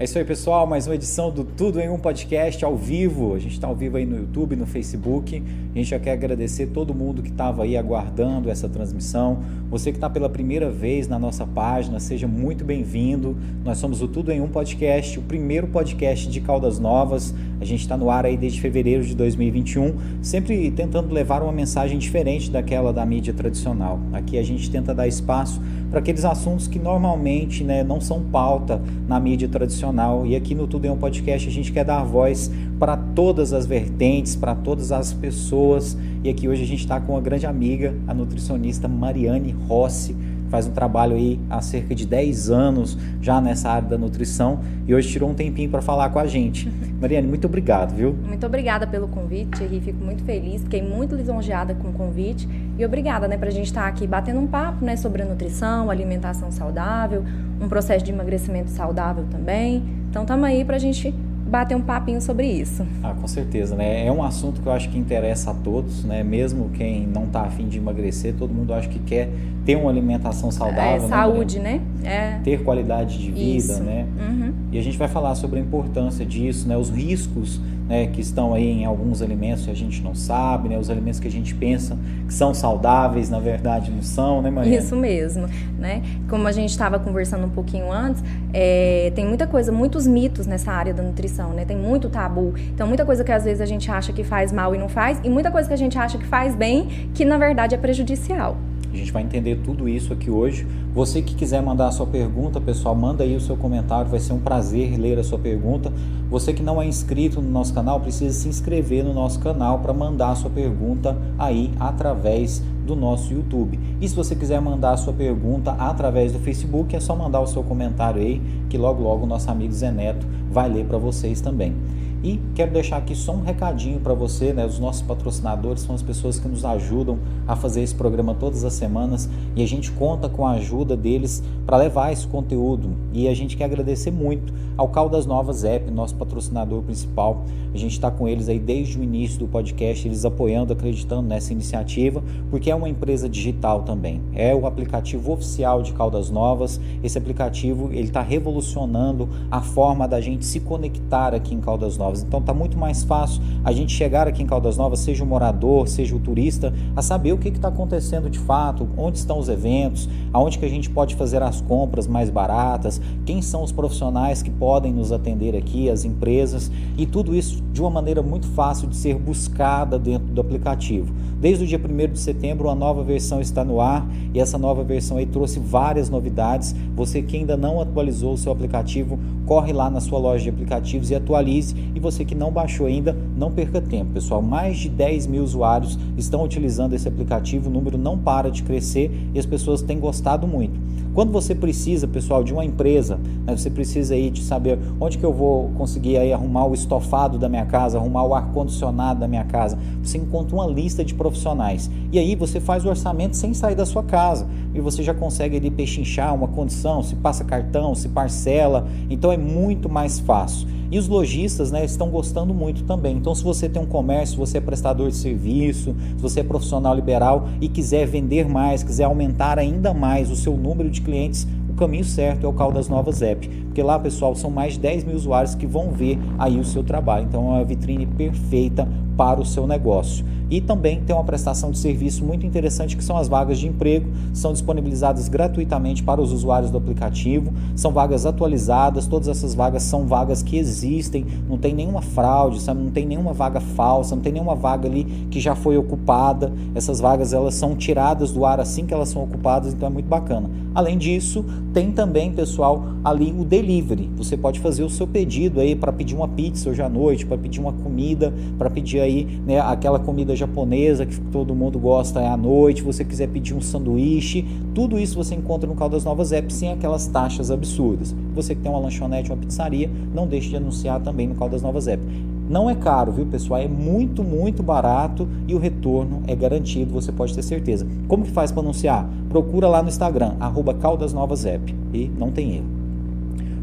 É isso aí, pessoal. Mais uma edição do Tudo em um Podcast ao vivo. A gente está ao vivo aí no YouTube, no Facebook. A gente já quer agradecer todo mundo que estava aí aguardando essa transmissão. Você que está pela primeira vez na nossa página, seja muito bem-vindo. Nós somos o Tudo em um Podcast, o primeiro podcast de Caldas Novas. A gente está no ar aí desde fevereiro de 2021, sempre tentando levar uma mensagem diferente daquela da mídia tradicional. Aqui a gente tenta dar espaço para aqueles assuntos que normalmente né, não são pauta na mídia tradicional. E aqui no Tudo em um Podcast a gente quer dar voz para todas as vertentes, para todas as pessoas. E aqui hoje a gente está com uma grande amiga, a nutricionista Mariane Rossi faz um trabalho aí há cerca de 10 anos já nessa área da nutrição e hoje tirou um tempinho para falar com a gente. Mariane, muito obrigado, viu? Muito obrigada pelo convite, Thierry. Fico muito feliz, fiquei muito lisonjeada com o convite e obrigada, né, a gente estar tá aqui batendo um papo, né, sobre a nutrição, alimentação saudável, um processo de emagrecimento saudável também. Então, estamos aí para a gente bater um papinho sobre isso. Ah, com certeza, né? É um assunto que eu acho que interessa a todos, né? Mesmo quem não está afim de emagrecer, todo mundo acha que quer ter uma alimentação saudável. É, né, saúde, né? É. Ter qualidade de vida, isso. né? Uhum. E a gente vai falar sobre a importância disso, né? Os riscos né, que estão aí em alguns alimentos que a gente não sabe, né? Os alimentos que a gente pensa que são saudáveis, na verdade não são, né, Maria? Isso mesmo, né? Como a gente estava conversando um pouquinho antes, é, tem muita coisa, muitos mitos nessa área da nutrição, né? Tem muito tabu. Então, muita coisa que às vezes a gente acha que faz mal e não faz, e muita coisa que a gente acha que faz bem, que na verdade é prejudicial. Gente vai entender tudo isso aqui hoje. Você que quiser mandar a sua pergunta, pessoal, manda aí o seu comentário, vai ser um prazer ler a sua pergunta. Você que não é inscrito no nosso canal, precisa se inscrever no nosso canal para mandar a sua pergunta aí através do nosso YouTube. E se você quiser mandar a sua pergunta através do Facebook, é só mandar o seu comentário aí, que logo logo o nosso amigo Zé Neto vai ler para vocês também. E quero deixar aqui só um recadinho para você, né? Os nossos patrocinadores são as pessoas que nos ajudam a fazer esse programa todas as semanas e a gente conta com a ajuda deles para levar esse conteúdo. E a gente quer agradecer muito ao Caldas Novas App, nosso patrocinador principal. A gente está com eles aí desde o início do podcast, eles apoiando, acreditando nessa iniciativa, porque é uma empresa digital também. É o aplicativo oficial de Caldas Novas. Esse aplicativo ele está revolucionando a forma da gente se conectar aqui em Caldas Novas. Então está muito mais fácil a gente chegar aqui em Caldas Novas, seja o morador, seja o turista, a saber o que está acontecendo de fato, onde estão os eventos, aonde que a gente pode fazer as compras mais baratas, quem são os profissionais que podem nos atender aqui, as empresas e tudo isso de uma maneira muito fácil de ser buscada dentro do aplicativo. Desde o dia 1 de setembro, a nova versão está no ar e essa nova versão aí trouxe várias novidades. Você que ainda não atualizou o seu aplicativo, corre lá na sua loja de aplicativos e atualize. E você que não baixou ainda, não perca tempo, pessoal. Mais de 10 mil usuários estão utilizando esse aplicativo, o número não para de crescer e as pessoas têm gostado muito. Quando você precisa, pessoal, de uma empresa, né, você precisa aí de saber onde que eu vou conseguir aí arrumar o estofado da minha casa, arrumar o ar-condicionado da minha casa. Você encontra uma lista de profissionais. E aí você faz o orçamento sem sair da sua casa. E você já consegue ali pechinchar uma condição, se passa cartão, se parcela. Então é muito mais fácil. E os lojistas né, estão gostando muito também. Então, se você tem um comércio, se você é prestador de serviço, se você é profissional liberal e quiser vender mais, quiser aumentar ainda mais o seu número de clientes, o caminho certo é o Caldas Novas App. Porque lá, pessoal, são mais de 10 mil usuários que vão ver aí o seu trabalho. Então, é uma vitrine perfeita para o seu negócio. E também tem uma prestação de serviço muito interessante que são as vagas de emprego, são disponibilizadas gratuitamente para os usuários do aplicativo, são vagas atualizadas, todas essas vagas são vagas que existem, não tem nenhuma fraude, sabe? não tem nenhuma vaga falsa, não tem nenhuma vaga ali que já foi ocupada. Essas vagas elas são tiradas do ar assim que elas são ocupadas, então é muito bacana. Além disso, tem também, pessoal, ali o delivery. Você pode fazer o seu pedido aí para pedir uma pizza hoje à noite, para pedir uma comida, para pedir aí né, aquela comida japonesa que todo mundo gosta à noite, você quiser pedir um sanduíche, tudo isso você encontra no Caldas Novas App sem aquelas taxas absurdas. Você que tem uma lanchonete, uma pizzaria, não deixe de anunciar também no Caldas Novas App. Não é caro, viu, pessoal? É muito, muito barato e o retorno é garantido, você pode ter certeza. Como que faz para anunciar? Procura lá no Instagram, arroba Caldas Novas App, e não tem erro.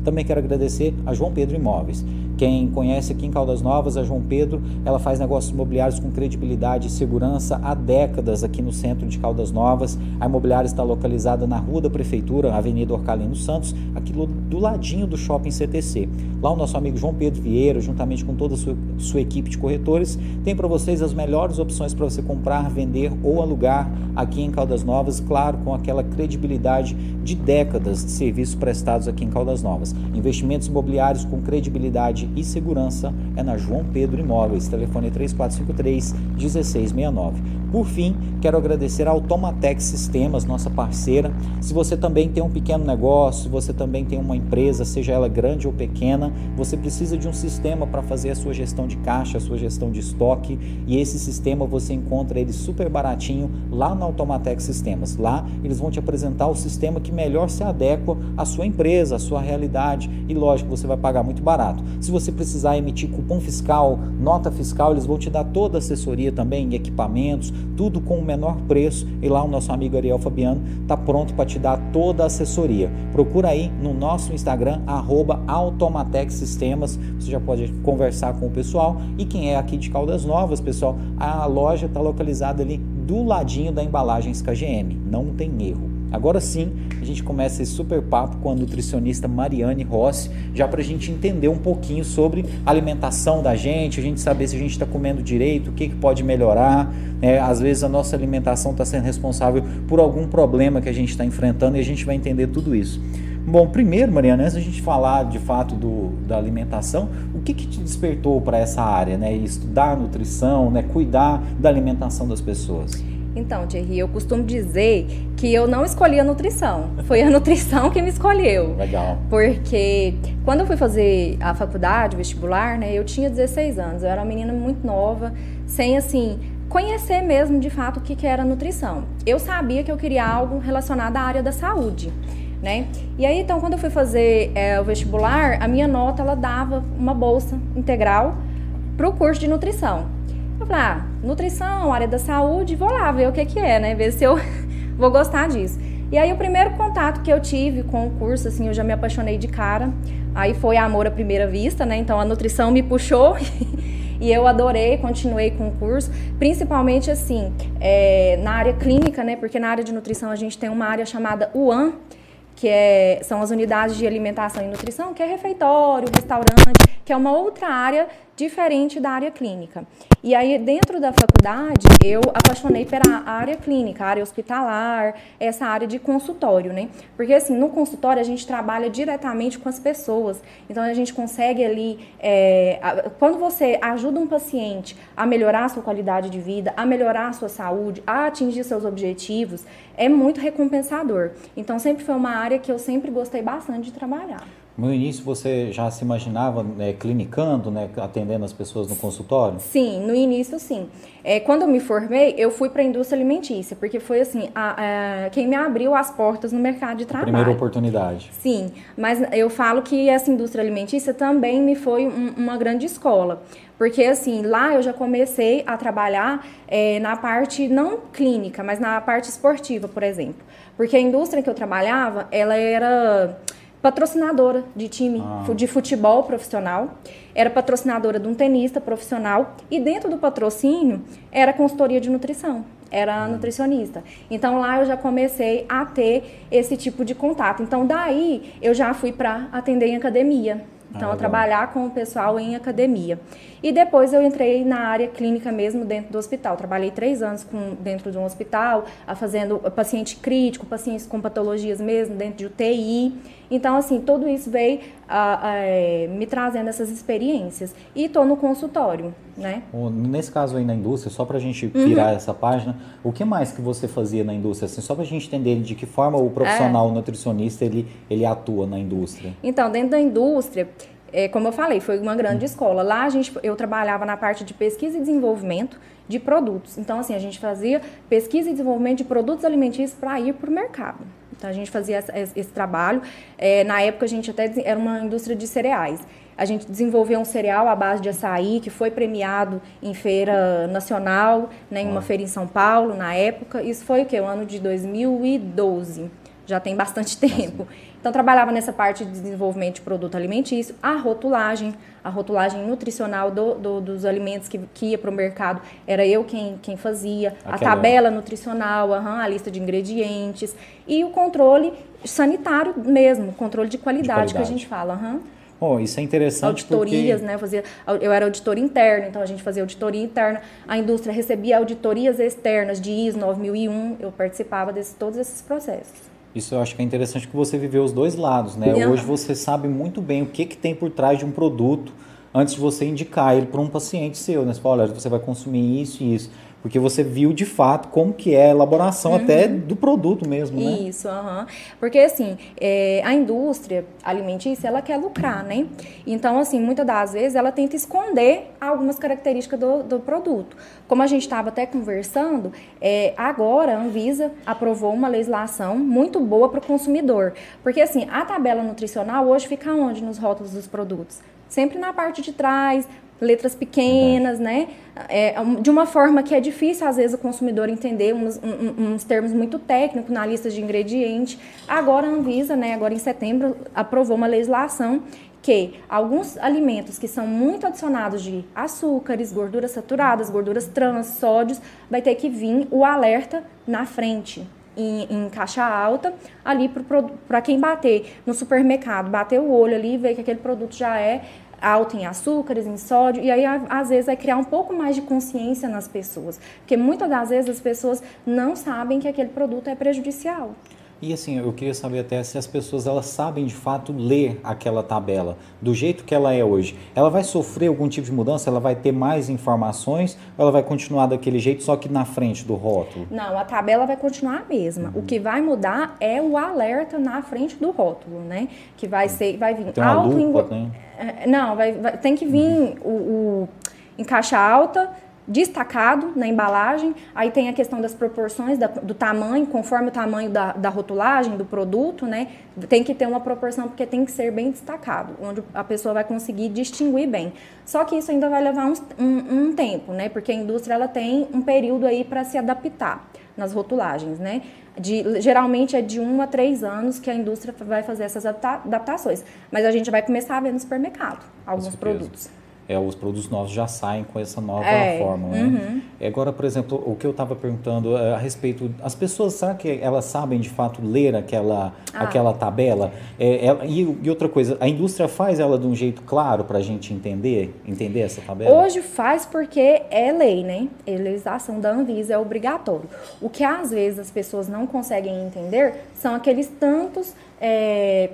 Também quero agradecer a João Pedro Imóveis. Quem conhece aqui em Caldas Novas, a João Pedro, ela faz negócios imobiliários com credibilidade e segurança há décadas aqui no centro de Caldas Novas. A imobiliária está localizada na Rua da Prefeitura, Avenida Orcalino Santos, aqui do ladinho do Shopping CTC. Lá o nosso amigo João Pedro Vieira, juntamente com toda a sua, sua equipe de corretores, tem para vocês as melhores opções para você comprar, vender ou alugar aqui em Caldas Novas, claro, com aquela credibilidade de décadas de serviços prestados aqui em Caldas Novas. Investimentos imobiliários com credibilidade e segurança é na João Pedro Imóveis, telefone 3453 1669. Por fim, quero agradecer a Automatex Sistemas, nossa parceira. Se você também tem um pequeno negócio, se você também tem uma empresa, seja ela grande ou pequena, você precisa de um sistema para fazer a sua gestão de caixa, a sua gestão de estoque, e esse sistema você encontra ele super baratinho lá na Automatex Sistemas. Lá eles vão te apresentar o sistema que melhor se adequa à sua empresa, à sua realidade, e lógico, você vai pagar muito barato. Se você precisar emitir cupom fiscal, nota fiscal, eles vão te dar toda a assessoria também, equipamentos, tudo com o menor preço. E lá o nosso amigo Ariel Fabiano está pronto para te dar toda a assessoria. Procura aí no nosso Instagram, arroba Automatec Sistemas. Você já pode conversar com o pessoal. E quem é aqui de Caldas Novas, pessoal, a loja está localizada ali do ladinho da embalagem KGM. Não tem erro. Agora sim, a gente começa esse super papo com a nutricionista Mariane Rossi, já para a gente entender um pouquinho sobre a alimentação da gente, a gente saber se a gente está comendo direito, o que, que pode melhorar. Né? Às vezes a nossa alimentação está sendo responsável por algum problema que a gente está enfrentando e a gente vai entender tudo isso. Bom, primeiro, Mariana, antes da gente falar de fato do, da alimentação, o que, que te despertou para essa área, né? Estudar nutrição, né? cuidar da alimentação das pessoas? Então, Thierry, eu costumo dizer que eu não escolhi a nutrição. Foi a nutrição que me escolheu. Legal. Porque quando eu fui fazer a faculdade, o vestibular, né, eu tinha 16 anos. Eu era uma menina muito nova, sem assim conhecer mesmo de fato o que, que era nutrição. Eu sabia que eu queria algo relacionado à área da saúde. Né? E aí, então, quando eu fui fazer é, o vestibular, a minha nota ela dava uma bolsa integral para o curso de nutrição. Eu falei, ah, nutrição, área da saúde, vou lá ver o que, que é, né? Ver se eu vou gostar disso. E aí o primeiro contato que eu tive com o curso, assim, eu já me apaixonei de cara. Aí foi amor à primeira vista, né? Então a nutrição me puxou e eu adorei, continuei com o curso, principalmente assim, é, na área clínica, né? Porque na área de nutrição a gente tem uma área chamada UAN, que é, são as unidades de alimentação e nutrição, que é refeitório, restaurante, que é uma outra área diferente da área clínica. E aí, dentro da faculdade, eu apaixonei pela área clínica, área hospitalar, essa área de consultório, né? Porque, assim, no consultório a gente trabalha diretamente com as pessoas. Então, a gente consegue ali, é, quando você ajuda um paciente a melhorar a sua qualidade de vida, a melhorar a sua saúde, a atingir seus objetivos, é muito recompensador. Então, sempre foi uma área que eu sempre gostei bastante de trabalhar. No início você já se imaginava né, clinicando, né, atendendo as pessoas no consultório? Sim, no início sim. É, quando eu me formei, eu fui para a indústria alimentícia, porque foi assim, a, a, quem me abriu as portas no mercado de trabalho. Primeira oportunidade. Sim, mas eu falo que essa indústria alimentícia também me foi um, uma grande escola. Porque, assim, lá eu já comecei a trabalhar é, na parte não clínica, mas na parte esportiva, por exemplo. Porque a indústria que eu trabalhava, ela era patrocinadora de time ah. de futebol profissional, era patrocinadora de um tenista profissional e dentro do patrocínio era consultoria de nutrição, era hum. nutricionista. Então lá eu já comecei a ter esse tipo de contato. Então daí eu já fui para atender em academia. Então, ah, a trabalhar com o pessoal em academia. E depois eu entrei na área clínica mesmo dentro do hospital. Trabalhei três anos com, dentro de um hospital, fazendo paciente crítico, pacientes com patologias mesmo, dentro de UTI. Então, assim, tudo isso veio a, a, é, me trazendo essas experiências. E estou no consultório, né? Nesse caso aí na indústria, só para a gente virar uhum. essa página, o que mais que você fazia na indústria? Assim, só para a gente entender de que forma o profissional é. nutricionista ele, ele atua na indústria. Então, dentro da indústria, é, como eu falei, foi uma grande escola. Lá a gente, eu trabalhava na parte de pesquisa e desenvolvimento de produtos. Então, assim, a gente fazia pesquisa e desenvolvimento de produtos alimentícios para ir para o mercado. Então a gente fazia esse, esse trabalho. É, na época a gente até era uma indústria de cereais. A gente desenvolveu um cereal à base de açaí que foi premiado em feira nacional, né, em uma feira em São Paulo na época. Isso foi o que? O ano de 2012. já tem bastante tempo. Então, trabalhava nessa parte de desenvolvimento de produto alimentício, a rotulagem, a rotulagem nutricional do, do, dos alimentos que, que ia para o mercado, era eu quem, quem fazia, Aquela... a tabela nutricional, uhum, a lista de ingredientes e o controle sanitário mesmo, controle de qualidade, de qualidade. que a gente fala. Uhum. Oh, isso é interessante Auditorias, porque... né? Fazia, eu era auditor interno, então a gente fazia auditoria interna. A indústria recebia auditorias externas de ISO 9001. Eu participava de todos esses processos. Isso eu acho que é interessante que você viveu os dois lados, né? Hoje você sabe muito bem o que, que tem por trás de um produto antes de você indicar ele para um paciente seu, né? Você fala, olha, você vai consumir isso e isso porque você viu de fato como que é a elaboração uhum. até do produto mesmo, né? Isso, uhum. porque assim, é, a indústria alimentícia, ela quer lucrar, né? Então, assim, muitas das vezes ela tenta esconder algumas características do, do produto. Como a gente estava até conversando, é, agora a Anvisa aprovou uma legislação muito boa para o consumidor, porque assim, a tabela nutricional hoje fica onde nos rótulos dos produtos? Sempre na parte de trás, letras pequenas, né? É, de uma forma que é difícil, às vezes, o consumidor entender uns, uns termos muito técnicos na lista de ingredientes. Agora a Anvisa, né, agora em setembro, aprovou uma legislação que alguns alimentos que são muito adicionados de açúcares, gorduras saturadas, gorduras trans, sódios, vai ter que vir o alerta na frente, em, em, caixa alta, ali para quem bater no supermercado, bater o olho ali e ver que aquele produto já é alto em açúcares, em sódio, e aí às vezes vai criar um pouco mais de consciência nas pessoas, porque muitas das vezes as pessoas não sabem que aquele produto é prejudicial. E assim, eu queria saber até se as pessoas elas sabem de fato ler aquela tabela do jeito que ela é hoje. Ela vai sofrer algum tipo de mudança? Ela vai ter mais informações ou ela vai continuar daquele jeito só que na frente do rótulo? Não, a tabela vai continuar a mesma. Uhum. O que vai mudar é o alerta na frente do rótulo, né? Que vai ser, vai vir tem uma alto lupa, né? Não, vai, vai, tem que vir uhum. o, o em caixa alta destacado na embalagem. Aí tem a questão das proporções, da, do tamanho, conforme o tamanho da, da, rotulagem do produto, né? Tem que ter uma proporção porque tem que ser bem destacado, onde a pessoa vai conseguir distinguir bem. Só que isso ainda vai levar um, um, um tempo, né? Porque a indústria ela tem um período aí para se adaptar nas rotulagens, né? De, geralmente é de um a três anos que a indústria vai fazer essas adaptações. Mas a gente vai começar a ver no supermercado alguns produtos é, os produtos novos já saem com essa nova é, forma. Né? Uhum. Agora, por exemplo, o que eu estava perguntando é, a respeito, as pessoas, será que elas sabem de fato ler aquela, ah. aquela tabela? É, ela, e, e, outra coisa, a indústria faz ela de um jeito claro para a gente entender, entender essa tabela? Hoje faz porque é lei, né? A legislação da Anvisa é obrigatório. O que às vezes as pessoas não conseguem entender são aqueles tantos é,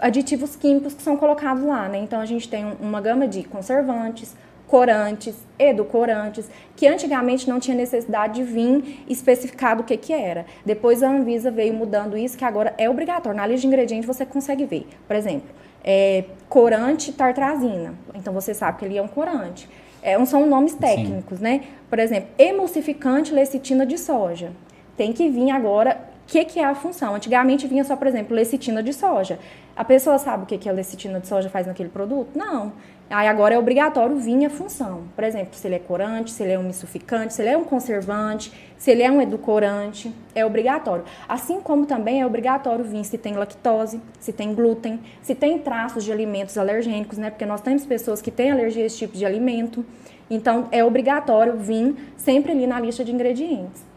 aditivos químicos que são colocados lá, né? Então a gente tem uma gama de conservantes, corantes, edulcorantes, que antigamente não tinha necessidade de vir especificado o que que era. Depois a Anvisa veio mudando isso, que agora é obrigatório. Na lista de ingredientes você consegue ver, por exemplo, é, corante tartrazina. Então você sabe que ele é um corante. É, são nomes técnicos, Sim. né? Por exemplo, emulsificante lecitina de soja. Tem que vir agora que, que é a função? Antigamente vinha só, por exemplo, lecitina de soja. A pessoa sabe o que, que a lecitina de soja faz naquele produto? Não. Aí agora é obrigatório vir a função. Por exemplo, se ele é corante, se ele é um misulficante, se ele é um conservante, se ele é um edulcorante, é obrigatório. Assim como também é obrigatório vir se tem lactose, se tem glúten, se tem traços de alimentos alergênicos, né? Porque nós temos pessoas que têm alergia a esse tipo de alimento. Então, é obrigatório vir sempre ali na lista de ingredientes.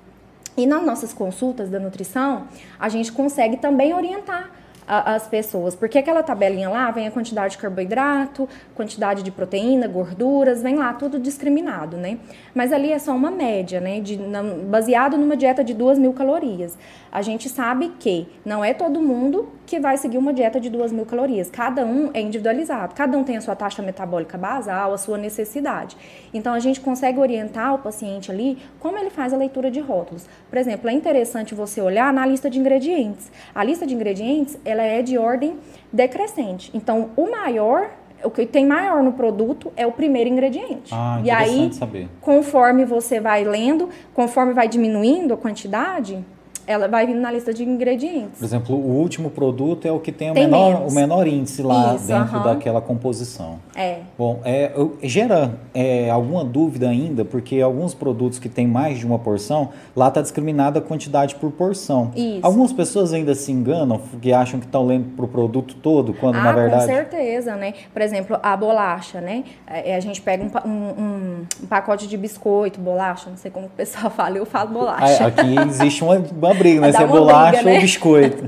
E nas nossas consultas da nutrição, a gente consegue também orientar as pessoas, porque aquela tabelinha lá vem a quantidade de carboidrato, quantidade de proteína, gorduras, vem lá tudo discriminado, né? Mas ali é só uma média, né? De, baseado numa dieta de duas mil calorias. A gente sabe que não é todo mundo que vai seguir uma dieta de duas mil calorias. Cada um é individualizado, cada um tem a sua taxa metabólica basal, a sua necessidade. Então a gente consegue orientar o paciente ali como ele faz a leitura de rótulos. Por exemplo, é interessante você olhar na lista de ingredientes. A lista de ingredientes ela é de ordem decrescente. Então o maior o que tem maior no produto é o primeiro ingrediente. Ah, e aí, saber. conforme você vai lendo, conforme vai diminuindo a quantidade, ela vai vindo na lista de ingredientes. Por exemplo, o último produto é o que tem, tem o, menor, o menor índice lá Isso, dentro uh -huh. daquela composição. É. Bom, é, gera é, alguma dúvida ainda, porque alguns produtos que tem mais de uma porção, lá está discriminada a quantidade por porção. Isso. Algumas pessoas ainda se enganam, que acham que estão lendo para o produto todo, quando ah, na verdade... com certeza, né? Por exemplo, a bolacha, né? É, a gente pega um, um, um pacote de biscoito, bolacha, não sei como o pessoal fala, eu falo bolacha. Aqui existe uma, uma briga, né? Se é bolacha briga, né? ou biscoito.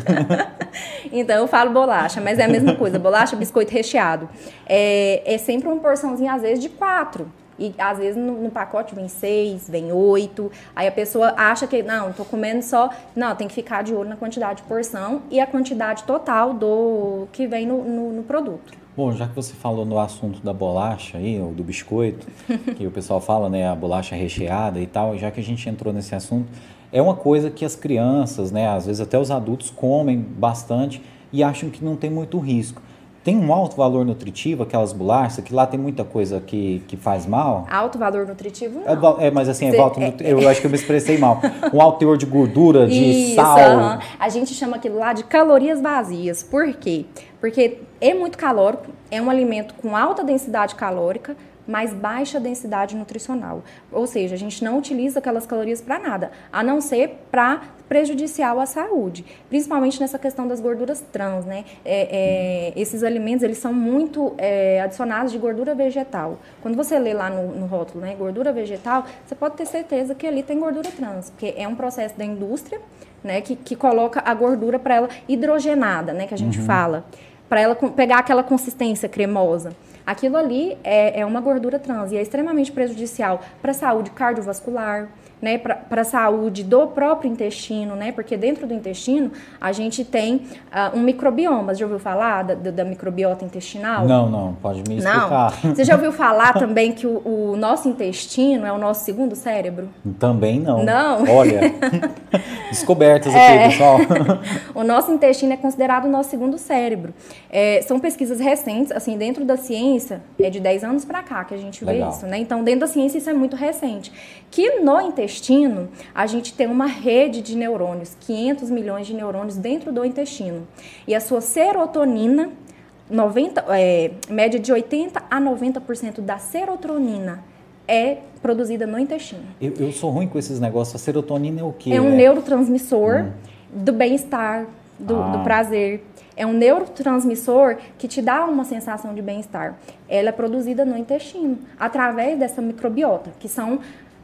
então eu falo bolacha, mas é a mesma coisa, bolacha, biscoito recheado. É, é sempre uma porçãozinha, às vezes, de quatro. E às vezes no, no, pacote vem seis, vem oito. Aí a pessoa acha que, não, tô comendo só. Não, tem que ficar de olho na quantidade de porção e a quantidade total do que vem no, no, no produto. Bom, já que você falou no assunto da bolacha aí, ou do biscoito, que o pessoal fala, né, a bolacha recheada e tal, já que a gente entrou nesse assunto, é uma coisa que as crianças, né, às vezes até os adultos comem bastante e acham que não tem muito risco. Tem um alto valor nutritivo, aquelas bolachas, que lá tem muita coisa que, que faz mal? Alto valor nutritivo, não. É, é mas assim, é alto, é, eu acho que eu me expressei mal. Um alto teor de gordura, de Isso, sal. Uh -huh. A gente chama aquilo lá de calorias vazias. Por quê? Porque é muito calórico, é um alimento com alta densidade calórica, mas baixa densidade nutricional. Ou seja, a gente não utiliza aquelas calorias para nada, a não ser para prejudicial à saúde, principalmente nessa questão das gorduras trans, né? É, é, esses alimentos eles são muito é, adicionados de gordura vegetal. Quando você lê lá no, no, rótulo, né, gordura vegetal, você pode ter certeza que ali tem gordura trans, porque é um processo da indústria, né, que, que coloca a gordura para ela hidrogenada, né, que a gente uhum. fala, para ela pegar aquela consistência cremosa. Aquilo ali é, é uma gordura trans e é extremamente prejudicial para a saúde cardiovascular, né, para a saúde do próprio intestino, né, porque dentro do intestino a gente tem uh, um microbioma. Você já ouviu falar da, da, microbiota intestinal? Não, não, pode me explicar. Não. Você já ouviu falar também que o, o, nosso intestino é o nosso segundo cérebro? Também não. Não? Olha, descobertas aqui, é. pessoal. o nosso intestino é considerado o nosso segundo cérebro. É, são pesquisas recentes, assim, dentro da ciência, é de 10 anos para cá que a gente Legal. vê isso, né? Então, dentro da ciência isso é muito recente. Que no intestino a gente tem uma rede de neurônios, 500 milhões de neurônios dentro do intestino. E a sua serotonina, 90, é, média de 80 a 90% da serotonina é produzida no intestino. Eu, eu, sou ruim com esses negócios. A serotonina é o quê? É um é? neurotransmissor hum. do bem-estar, do, ah. do prazer. É um neurotransmissor que te dá uma sensação de bem-estar. Ela é produzida no intestino, através dessa microbiota, que são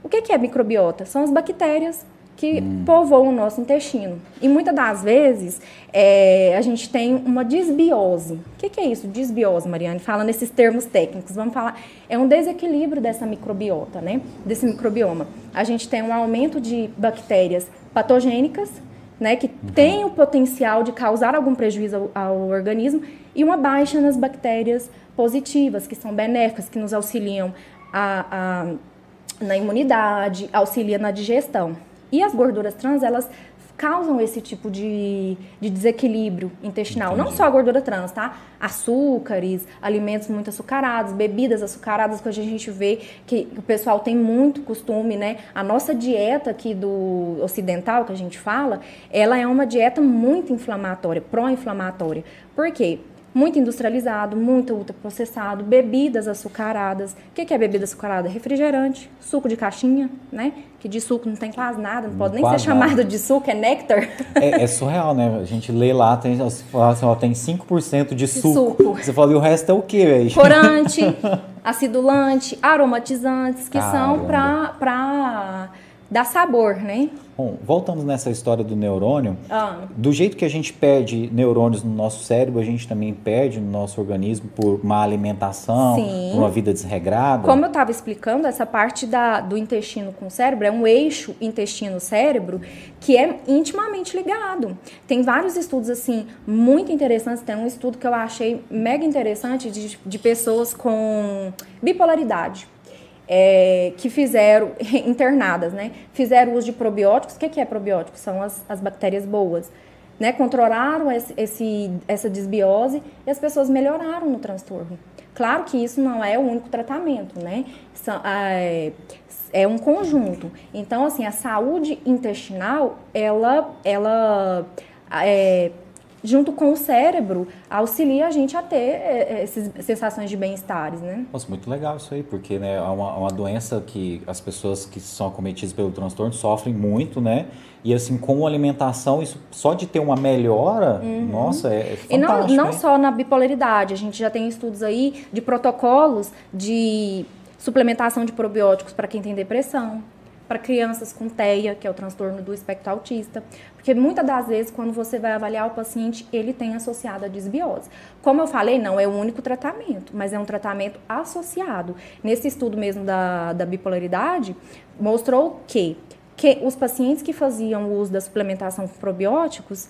o que é microbiota? São as bactérias que hum. povoam o nosso intestino. E muitas das vezes é, a gente tem uma desbiose. O que, que, é isso, desbiose, Mariane? Fala nesses termos técnicos. Vamos falar. É um desequilíbrio dessa microbiota, né? Desse microbioma. A gente tem um aumento de bactérias patogênicas, né? Que uhum. tem o potencial de causar algum prejuízo ao, ao organismo, e uma baixa nas bactérias positivas, que são benéficas, que nos auxiliam a, a na imunidade, auxilia na digestão. E as gorduras trans, elas causam esse tipo de, de desequilíbrio intestinal. Entendi. Não só a gordura trans, tá? Açúcares, alimentos muito açucarados, bebidas açucaradas, que a gente vê que o pessoal tem muito costume, né? A nossa dieta aqui do ocidental, que a gente fala, ela é uma dieta muito inflamatória, pró-inflamatória. Por quê? Muito industrializado, muito ultraprocessado, bebidas açucaradas. O que é bebida açucarada? Refrigerante, suco de caixinha, né? Que de suco não tem quase nada, não, pode nem ser chamado de suco, é néctar. É, é, surreal, né? A gente lê lá, tem, assim, ó, tem 5% de, de suco. suco. Você fala, e o resto é o quê, velho? Corante, acidulante, aromatizantes, que Caramba. são para dar sabor, né? Bom, voltando nessa história do neurônio, ah. do jeito que a gente perde neurônios no nosso cérebro, a gente também perde no nosso organismo por má alimentação, Sim. por uma vida desregrada. Como eu estava explicando, essa parte da, do intestino com o cérebro é um eixo intestino-cérebro que é intimamente ligado. Tem vários estudos assim muito interessantes. Tem um estudo que eu achei mega interessante de, de pessoas com bipolaridade é, que fizeram, internadas, né? Fizeram uso de probióticos. O que, que é probiótico? São as, as bactérias boas. Né? Controlaram esse, esse, essa desbiose e as pessoas melhoraram no transtorno. Claro que isso não é o único tratamento, né? É, é um conjunto. Então, assim, a saúde intestinal, ela, ela é, junto com o cérebro, auxilia a gente a ter é, é, essas sensações de bem-estares, né? Nossa, muito legal isso aí, porque né, é uma, uma doença que as pessoas que são acometidas pelo transtorno sofrem muito, né? E assim, com alimentação, isso só de ter uma melhora, uhum. nossa, é, é fantástico. E não, não hein? só na bipolaridade, a gente já tem estudos aí de protocolos de suplementação de probióticos para quem tem depressão, para crianças com TEA, que é o transtorno do espectro autista, porque muitas das vezes quando você vai avaliar o paciente, ele tem associado a desbiose. Como eu falei, não é o único tratamento, mas é um tratamento associado. Nesse estudo mesmo da, da bipolaridade, mostrou que que os pacientes que faziam uso da suplementação com probióticos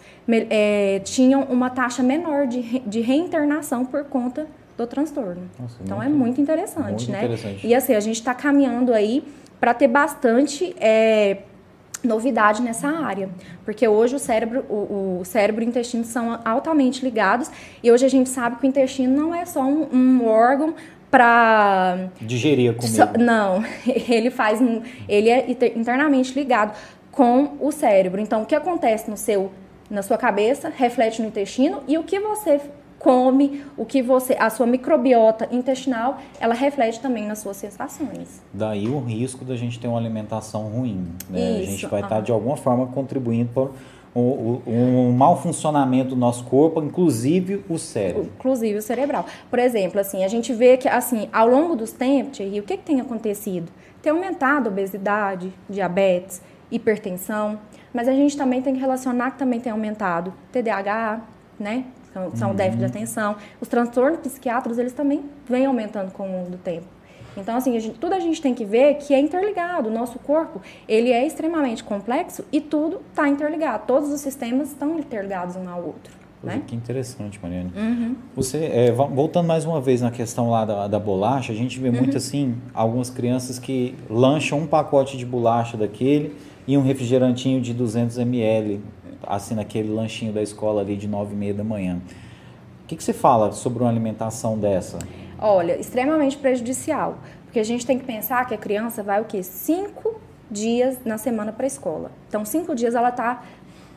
é, tinham uma taxa menor de, de reinternação por conta do transtorno. Nossa, então muito, é muito interessante, muito né? Interessante. E assim, a gente está caminhando aí para ter bastante é, novidade nessa área, porque hoje o cérebro, o, o, cérebro e o intestino são altamente ligados e hoje a gente sabe que o intestino não é só um, um órgão para digerir a comida. Não, ele faz, ele é internamente ligado com o cérebro. Então, o que acontece no seu, na sua cabeça reflete no intestino e o que você come, o que você, a sua microbiota intestinal, ela reflete também nas suas sensações. Daí o risco da gente ter uma alimentação ruim, né? Isso, a gente vai estar de alguma forma contribuindo para um, um, mau funcionamento do nosso corpo, inclusive o cérebro. Inclusive o cerebral. Por exemplo, assim, a gente vê que assim, ao longo dos tempos, o que, que tem acontecido? Tem aumentado a obesidade, diabetes, hipertensão, mas a gente também tem que relacionar que também tem aumentado TDAH, né? São, são uhum. déficit de atenção. Os transtornos psiquiátricos, eles também vêm aumentando com o longo do tempo. Então, assim, a gente, tudo a gente tem que ver que é interligado. O nosso corpo, ele é extremamente complexo e tudo está interligado. Todos os sistemas estão interligados um ao outro. Né? Que interessante, Mariane. Uhum. Você, é, voltando mais uma vez na questão lá da, da bolacha, a gente vê uhum. muito assim, algumas crianças que lancham um pacote de bolacha daquele e um refrigerantinho de 200 ml assim naquele lanchinho da escola ali de nove e meia da manhã. O que, que você fala sobre uma alimentação dessa? Olha, extremamente prejudicial, porque a gente tem que pensar que a criança vai o quê? Cinco dias na semana para a escola. Então, cinco dias ela está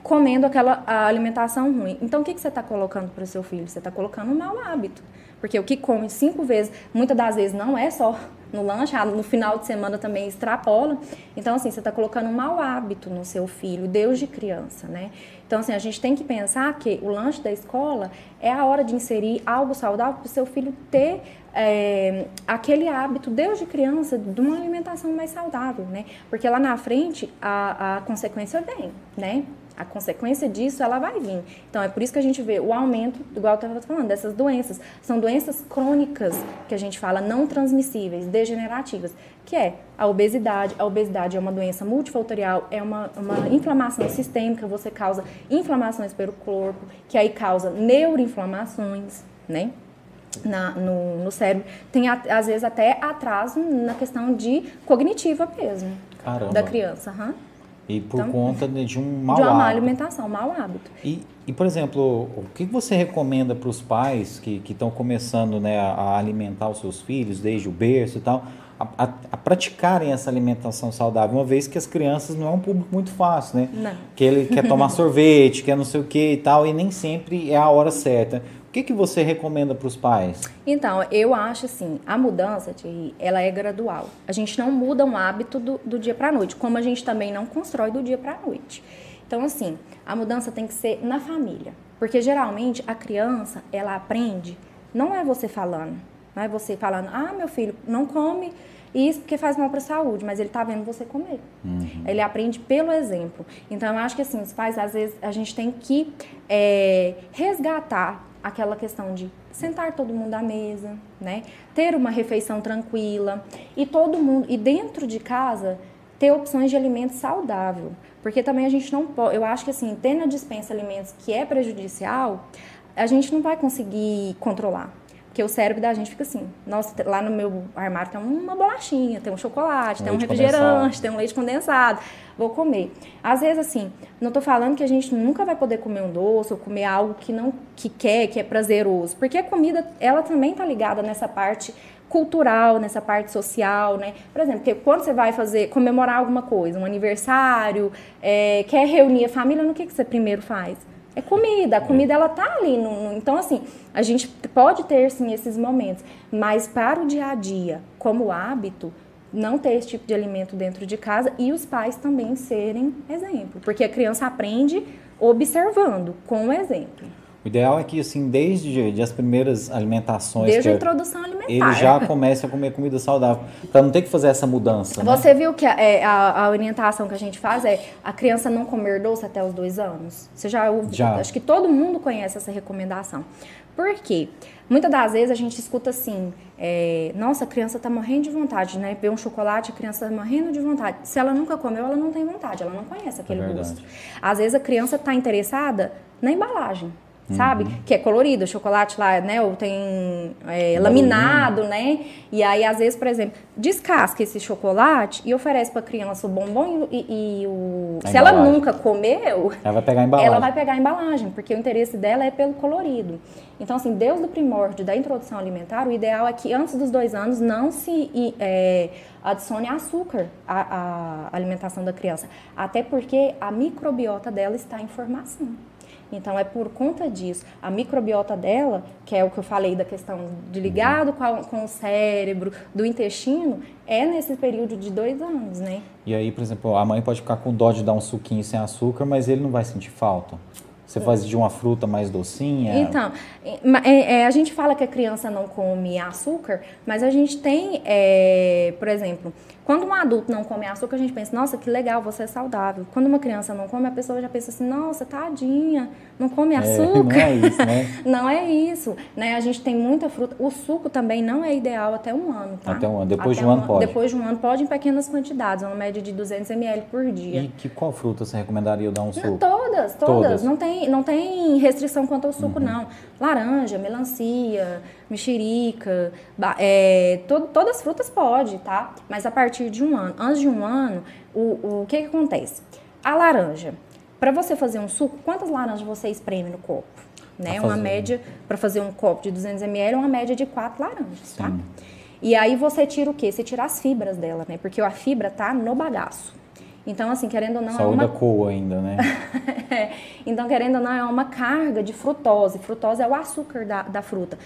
comendo aquela alimentação ruim. Então, o que, que você está colocando para o seu filho? Você está colocando um mau hábito. Porque o que come cinco vezes, muitas das vezes não é só no lanche, ah, no final de semana também extrapola. Então, assim, você está colocando um mau hábito no seu filho, Deus de criança, né? Então, assim, a gente tem que pensar que o lanche da escola é a hora de inserir algo saudável para o seu filho ter é, aquele hábito, Deus de criança, de uma alimentação mais saudável, né? Porque lá na frente a, a consequência vem, né? A consequência disso ela vai vir. Então é por isso que a gente vê o aumento, igual eu estava falando, dessas doenças. São doenças crônicas que a gente fala não transmissíveis, degenerativas, que é a obesidade. A obesidade é uma doença multifatorial, é uma, uma inflamação sistêmica, você causa inflamações pelo corpo, que aí causa neuroinflamações, né? Na, no, no cérebro. Tem, às vezes, até atraso na questão de cognitiva mesmo. Caramba. Da criança. Uhum. E por então, conta de um mau hábito. De uma má alimentação, um mau hábito. E, e, por exemplo, o que você recomenda para os pais que estão começando né, a, a, alimentar os seus filhos, desde o berço e tal, a, a, a, praticarem essa alimentação saudável, uma vez que as crianças não é um público muito fácil, né? Não. Que ele quer tomar sorvete, quer não sei o que e tal, e nem sempre é a hora certa. O que, que você recomenda para os pais? Então, eu acho assim, a mudança, Thierry, ela é gradual. A gente não muda um hábito do, do dia para a noite, como a gente também não constrói do dia para a noite. Então, assim, a mudança tem que ser na família. Porque geralmente a criança, ela aprende, não é você falando, não é você falando, ah, meu filho, não come isso porque faz mal para a saúde, mas ele está vendo você comer. Uhum. Ele aprende pelo exemplo. Então, eu acho que assim, os pais, às vezes, a gente tem que é, resgatar aquela questão de sentar todo mundo à mesa, né? Ter uma refeição tranquila e todo mundo e dentro de casa ter opções de alimento saudável, porque também a gente não pode, eu acho que assim, ter na dispensa alimentos que é prejudicial, a gente não vai conseguir controlar. Porque o cérebro da gente fica assim, nossa, lá no meu armário tem uma bolachinha, tem um chocolate, um tem um refrigerante, condensado. tem um leite condensado, vou comer. Às vezes, assim, não estou falando que a gente nunca vai poder comer um doce ou comer algo que não que quer, que é prazeroso, porque a comida, ela também está ligada nessa parte cultural, nessa parte social, né? Por exemplo, porque quando você vai fazer, comemorar alguma coisa, um aniversário, é, quer reunir a família, no que, que você primeiro faz? É comida, a comida ela tá ali. No, no, então, assim, a gente pode ter sim esses momentos, mas para o dia a dia, como hábito, não ter esse tipo de alimento dentro de casa e os pais também serem exemplo, porque a criança aprende observando, com o exemplo. O ideal é que, assim, desde de as primeiras alimentações. Desde a introdução alimentar. Ele já comece a comer comida saudável. Para não ter que fazer essa mudança. Né? Você viu que a, é, a, a, orientação que a gente faz é a criança não comer doce até os dois anos? Você já ouviu? Já. Acho que todo mundo conhece essa recomendação. Por quê? Muitas das vezes a gente escuta assim: é, nossa, a criança está morrendo de vontade, né? Ver um chocolate, a criança está morrendo de vontade. Se ela nunca comeu, ela não tem vontade, ela não conhece aquele é gosto. Às vezes a criança está interessada na embalagem sabe? Uhum. Que é colorido, o chocolate lá, né? Ou tem é, laminado, né? E aí, às vezes, por exemplo, descasca esse chocolate e oferece para a criança o bombom e, e, e o. A se embalagem. ela nunca comeu, ela vai pegar a embalagem. Ela vai pegar a embalagem, porque o interesse dela é pelo colorido. Então, assim, desde o primórdio da introdução alimentar, o ideal é que antes dos dois anos não se é, adicione açúcar à, à alimentação da criança. Até porque a microbiota dela está em formação. Então é por conta disso. A microbiota dela, que é o que eu falei da questão de ligado com, a, com o cérebro, do intestino, é nesse período de dois anos, né? E aí, por exemplo, a mãe pode ficar com dó de dar um suquinho sem açúcar, mas ele não vai sentir falta. Você faz de uma fruta mais docinha? Então, é, é, a gente fala que a criança não come açúcar, mas a gente tem, é, por exemplo, quando um adulto não come açúcar, a gente pensa, nossa, que legal, você é saudável. Quando uma criança não come, a pessoa já pensa assim, nossa, tadinha, não come açúcar. É, não é isso, né? não é isso, né? A gente tem muita fruta. O suco também não é ideal até um ano, tá? Até um ano. Depois até de um, ano pode? Depois de um ano pode em pequenas quantidades, uma média de 200 ml por dia. E que qual fruta você recomendaria eu dar um suco? Não, todas, todas, todas. Não tem, não tem restrição quanto ao suco, uhum. não. Laranja, melancia, mexerica, é, to, todas as frutas pode, tá? Mas a partir de um ano. Antes de um ano, o, o que, que acontece? A laranja. Para você fazer um suco, quantas laranjas você espreme no copo? Né? Uma média, para fazer um copo de 200 ml, uma média de quatro laranjas, tá? E aí você tira o quê? Você tira as fibras dela, né? Porque a fibra tá no bagaço. Então, assim, querendo ou não. Saúde é uma... coa ainda, né? é. Então, querendo ou não, é uma carga de frutose. Frutose é o açúcar da, da fruta.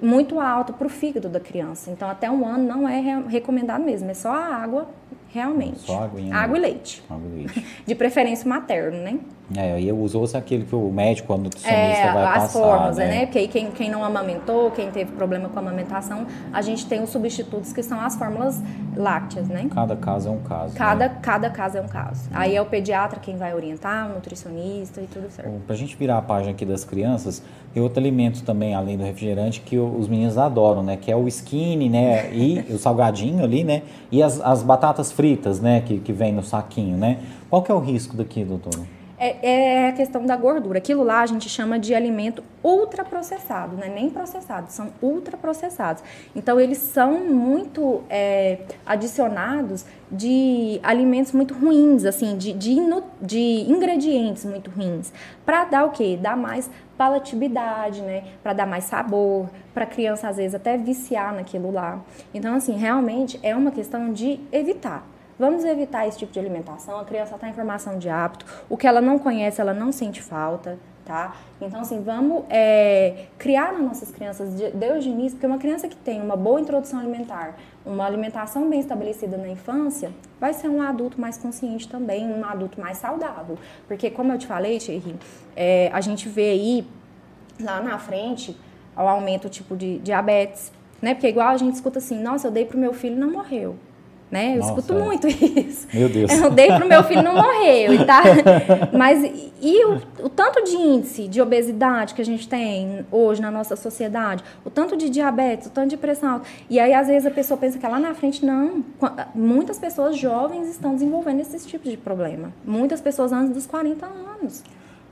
Muito alto para o fígado da criança. Então, até um ano não é recomendado mesmo. É só a água realmente. Só água, água e leite. Água e leite. De preferência materno, né? É, aí usou-se aquele que o médico, o nutricionista é, vai as passar. As formas, né? né? Porque aí quem, quem não amamentou, quem teve problema com a amamentação, a gente tem os substitutos que são as fórmulas lácteas, né? Cada caso é um caso. Cada, né? cada caso é um caso. Hum. Aí é o pediatra quem vai orientar, o nutricionista e tudo certo. Para a gente virar a página aqui das crianças, tem outro alimento também, além do refrigerante, que os meninos adoram, né? Que é o skinny, né? E o salgadinho ali, né? E as, as batatas fritas, né? Que, que vem no saquinho, né? Qual que é o risco daqui, doutor? é, é, a questão da gordura. Aquilo lá a gente chama de alimento ultraprocessado, não é nem processado, são ultraprocessados. Então, eles são muito é, adicionados de alimentos muito ruins, assim, de, de, de ingredientes muito ruins, para dar o quê? Dar mais palatabilidade, né? Para dar mais sabor, para criança às vezes até viciar naquilo lá. Então, assim, realmente é uma questão de evitar. Vamos evitar esse tipo de alimentação. A criança está em formação de hábito. O que ela não conhece, ela não sente falta, tá? Então, assim, vamos é, criar nas nossas crianças, desde o início, porque uma criança que tem uma boa introdução alimentar, uma alimentação bem estabelecida na infância, vai ser um adulto mais consciente também, um adulto mais saudável. Porque, como eu te falei, Thierry, é, a gente vê aí, lá na frente, o aumento tipo de diabetes, né? Porque igual a gente escuta assim, nossa, eu dei pro meu filho e não morreu né? Eu Nossa, escuto é. muito isso. Meu Deus. Eu dei pro meu filho não morreu, tá? Mas e o, o, tanto de índice de obesidade que a gente tem hoje na nossa sociedade, o tanto de diabetes, o tanto de pressão alta. E aí às vezes a pessoa pensa que é lá na frente não. Muitas pessoas jovens estão desenvolvendo esses tipos de problema. Muitas pessoas antes dos 40 anos.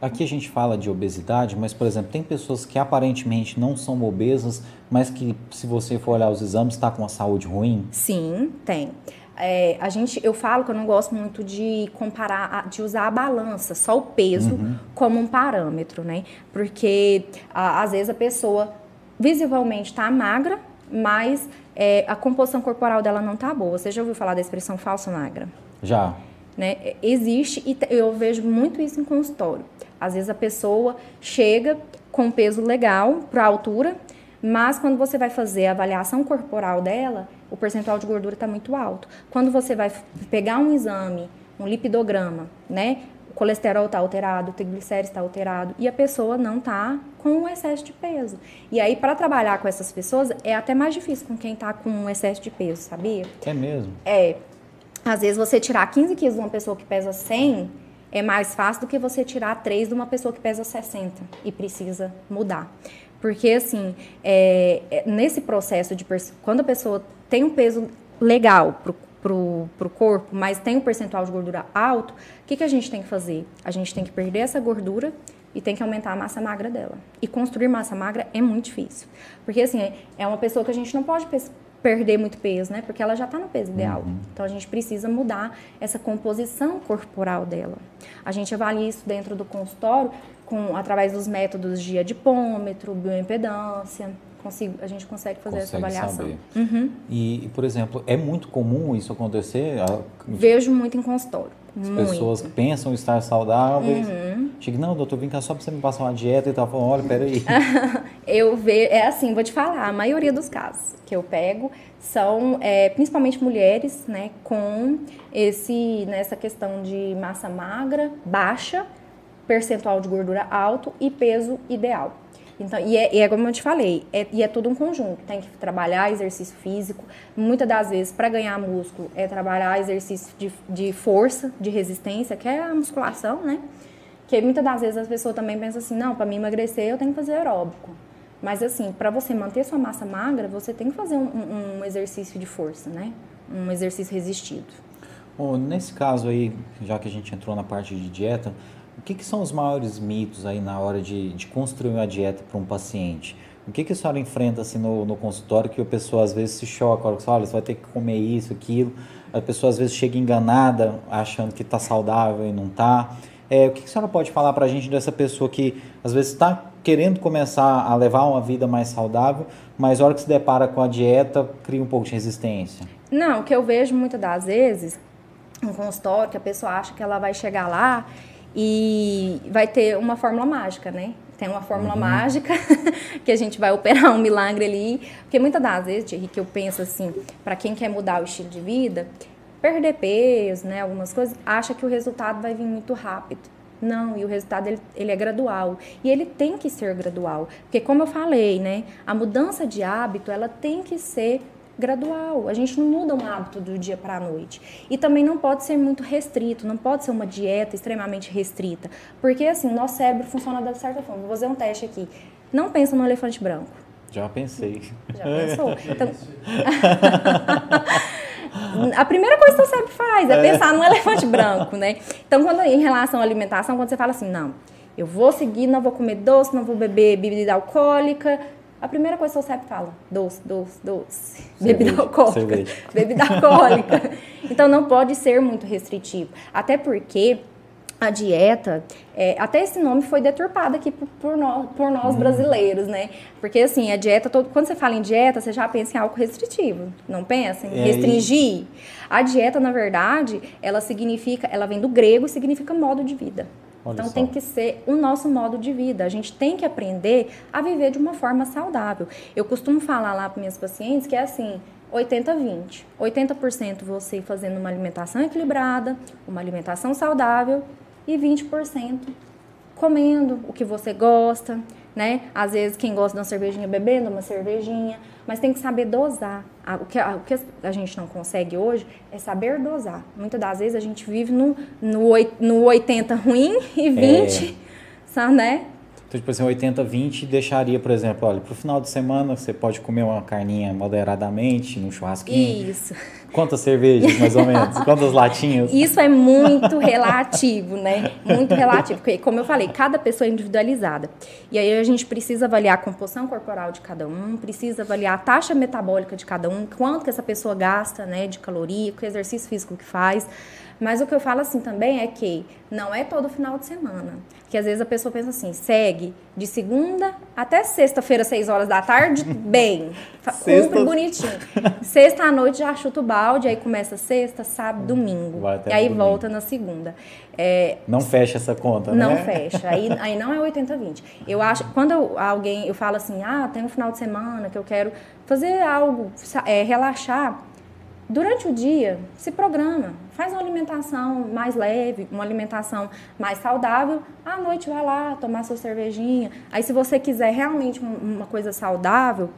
Aqui a gente fala de obesidade, mas, por exemplo, tem pessoas que aparentemente não são obesas, mas que, se você for olhar os exames, está com a saúde ruim? Sim, tem. É, a gente, eu falo que eu não gosto muito de comparar, de usar a balança, só o peso, uhum. como um parâmetro, né? Porque a, às vezes a pessoa visivelmente está magra, mas é, a composição corporal dela não está boa. Você já ouviu falar da expressão falsa magra? Já. Né? Existe e eu vejo muito isso em consultório. Às vezes a pessoa chega com peso legal para a altura, mas quando você vai fazer a avaliação corporal dela, o percentual de gordura está muito alto. Quando você vai pegar um exame, um lipidograma, né? O colesterol está alterado, o triglicérides está alterado e a pessoa não está com um excesso de peso. E aí, para trabalhar com essas pessoas, é até mais difícil com quem está com um excesso de peso, sabia? É mesmo? É. Às vezes, você tirar 15 quilos de uma pessoa que pesa 100 é mais fácil do que você tirar 3 de uma pessoa que pesa 60 e precisa mudar. Porque, assim, é, é, nesse processo de... Quando a pessoa tem um peso legal pro, pro corpo, mas tem um percentual de gordura alto, o que, que a gente tem que fazer? A gente tem que perder essa gordura e tem que aumentar a massa magra dela. E construir massa magra é muito difícil. Porque, assim, é uma pessoa que a gente não pode perder muito peso, né? Porque ela já está no peso ideal. Uhum. Então a gente precisa mudar essa composição corporal dela. A gente avalia isso dentro do consultório com através dos métodos de adipômetro, bioimpedância. Consigo, a gente consegue fazer consegue essa avaliação. Uhum. E, por exemplo, é muito comum isso acontecer? Vejo muito em consultório. As muito. pessoas pensam estar saudáveis. Uhum. Chega, não, doutor, vem cá só para você me passar uma dieta e tal. Falando, olha, peraí. eu vejo, é assim, vou te falar, a maioria dos casos que eu pego são é, principalmente mulheres, né, com esse, nessa questão de massa magra, baixa, percentual de gordura alto e peso ideal. Então, e é, e é como eu te falei, é, e é tudo um conjunto. Tem que trabalhar exercício físico. Muitas das vezes, para ganhar músculo, é trabalhar exercício de, de força, de resistência, que é a musculação, né? Que muitas das vezes as pessoas também pensam assim: não, para mim emagrecer eu tenho que fazer aeróbico. Mas assim, para você manter sua massa magra, você tem que fazer um, um exercício de força, né? Um exercício resistido. Bom, nesse caso aí, já que a gente entrou na parte de dieta, que, que são os maiores mitos aí na hora de, de construir uma dieta para um paciente? O que, que a senhora enfrenta assim, no, no consultório que a pessoa às vezes se choca, olha, você vai ter que comer isso, aquilo. A pessoa às vezes chega enganada, achando que está saudável e não está. É, o que, que a senhora pode falar para a gente dessa pessoa que às vezes está querendo começar a levar uma vida mais saudável, mas a hora que se depara com a dieta, cria um pouco de resistência? Não, o que eu vejo muitas das vezes no consultório, que a pessoa acha que ela vai chegar lá e vai ter uma fórmula mágica, né? Tem uma fórmula uhum. mágica que a gente vai operar um milagre ali. Porque muitas das vezes, Thierry, que eu penso assim, para quem quer mudar o estilo de vida, perder peso, né, algumas coisas, acha que o resultado vai vir muito rápido. Não, e o resultado ele, ele, é gradual. E ele tem que ser gradual. Porque, como eu falei, né, a mudança de hábito ela tem que ser gradual. A gente não muda um hábito do dia para a noite. E também não pode ser muito restrito, não pode ser uma dieta extremamente restrita. Porque assim, o nosso cérebro funciona da certa forma. Vou fazer um teste aqui. Não pensa no elefante branco. Já pensei. Já pensou? Então... a primeira coisa que o cérebro faz é, é pensar no elefante branco, né? Então, quando em relação à alimentação, quando você fala assim, não, eu vou seguir, não vou comer doce, não vou beber bebida alcoólica, a primeira coisa que o CEP fala, doce, doce, doce, bebida alcoólica, bebida alcoólica. Então não pode ser muito restritivo. Até porque a dieta, é, até esse nome foi deturpado aqui por, por nós, por nós uhum. brasileiros, né? Porque assim, a dieta, todo, quando você fala em dieta, você já pensa em algo restritivo, não pensa em é restringir. A dieta, na verdade, ela significa, ela vem do grego e significa modo de vida. Olha então só. tem que ser o nosso modo de vida. A gente tem que aprender a viver de uma forma saudável. Eu costumo falar lá para minhas pacientes que é assim, 80-20. 80%, você fazendo uma alimentação equilibrada, uma alimentação saudável e 20% comendo o que você gosta, né? Às vezes quem gosta de uma cervejinha bebendo uma cervejinha, mas tem que saber dosar. O que, o que a gente não consegue hoje é saber dosar. Muitas das vezes a gente vive no, no, no 80 ruim e 20, é. sabe, né? Então, tipo assim, 80, 20 deixaria, por exemplo, olha, pro final de semana você pode comer uma carninha moderadamente, num churrasquinho. Isso. Quantas cervejas, mais ou menos? Quantas latinhas? Isso é muito relativo, né? Muito relativo. Porque, como eu falei, cada pessoa é individualizada. E aí a gente precisa avaliar a composição corporal de cada um, precisa avaliar a taxa metabólica de cada um, quanto que essa pessoa gasta, né, de caloria, que exercício físico que faz. Mas o que eu falo assim também é que não é todo final de semana. Que às vezes a pessoa pensa assim, segue de segunda até sexta-feira, seis horas da tarde, bem, sexta... cumpre bonitinho. Sexta à noite já chuta o balde, aí começa sexta, sábado, domingo. e aí domingo. volta na segunda. É, não fecha essa conta, não né? Não fecha. Aí, aí não é 80-20. Eu acho, quando eu, alguém, eu falo assim, ah, tem um final de semana que eu quero fazer algo, é, relaxar, Durante o dia, se programa, faz uma alimentação mais leve, uma alimentação mais saudável. À noite vai lá tomar sua cervejinha. Aí, se você quiser realmente uma coisa saudável,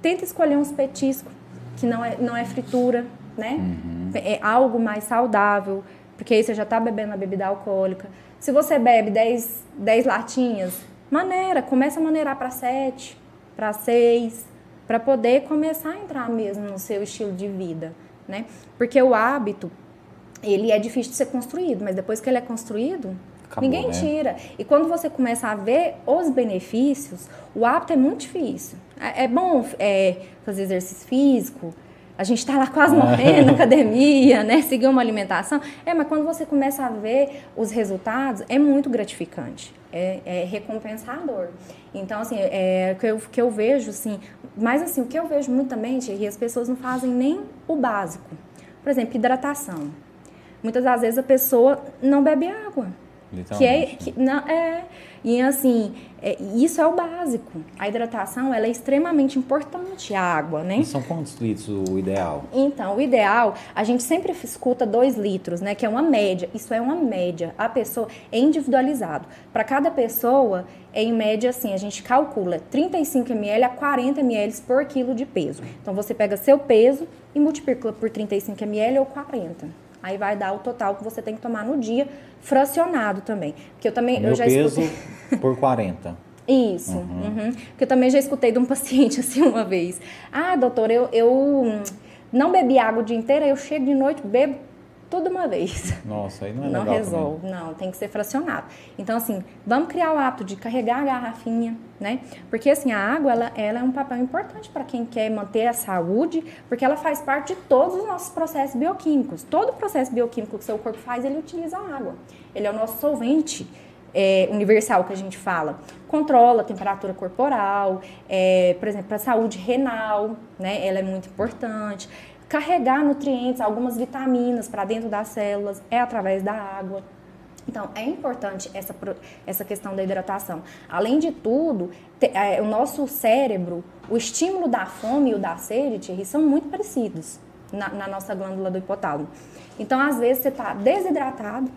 tenta escolher uns petiscos que não é, não é fritura, né? Uhum. É algo mais saudável, porque aí você já está bebendo a bebida alcoólica. Se você bebe 10, 10 latinhas, maneira, começa a maneirar para 7, para 6, para poder começar a entrar mesmo no seu estilo de vida né? Porque o hábito, ele é difícil de ser construído, mas depois que ele é construído, Acabou, ninguém né? tira. E quando você começa a ver os benefícios, o hábito é muito difícil. É, é bom é, fazer exercício físico, a gente está lá quase morrendo na academia, né? Seguir uma alimentação. É, mas quando você começa a ver os resultados, é muito gratificante, é, é recompensador. Então, assim, é, que, eu, que eu vejo, assim, mas assim, o que eu vejo muito também, que as pessoas não fazem nem o básico. Por exemplo, hidratação. Muitas das vezes a pessoa não bebe água. Que é, que, não, é, e assim, é, isso é o básico. A hidratação ela é extremamente importante, a água, né? E são quantos litros o ideal? Então, o ideal, a gente sempre escuta 2 litros, né? Que é uma média. Isso é uma média. A pessoa é individualizado. Para cada pessoa, é em média assim, a gente calcula 35 ml a 40 ml por quilo de peso. Então, você pega seu peso e multiplica por 35 ml ou 40. Aí vai dar o total que você tem que tomar no dia, fracionado também. Porque eu também Meu eu já peso escutei... por 40. Isso. Uhum. Uhum. Porque eu também já escutei de um paciente assim uma vez. Ah, doutor, eu, eu não bebi água o dia inteiro, eu chego de noite, bebo tudo uma vez. Nossa, aí não é não legal. Não resolve, também. não, tem que ser fracionado. Então, assim, vamos criar o hábito de carregar a garrafinha, né? Porque, assim, a água, ela, ela é um papel importante para quem quer manter a saúde, porque ela faz parte de todos os nossos processos bioquímicos. Todo processo bioquímico que o seu corpo faz, ele utiliza a água. Ele é o nosso solvente. É, universal que a gente fala, controla a temperatura corporal, é, por exemplo, para a saúde renal, né? Ela é muito importante carregar nutrientes, algumas vitaminas para dentro das células é através da água. Então, é importante essa, essa questão da hidratação. Além de tudo, te, é, o nosso cérebro, o estímulo da fome e o da sede, Thierry, são muito parecidos na, na nossa glândula do hipotálamo. Então, às vezes, você está desidratado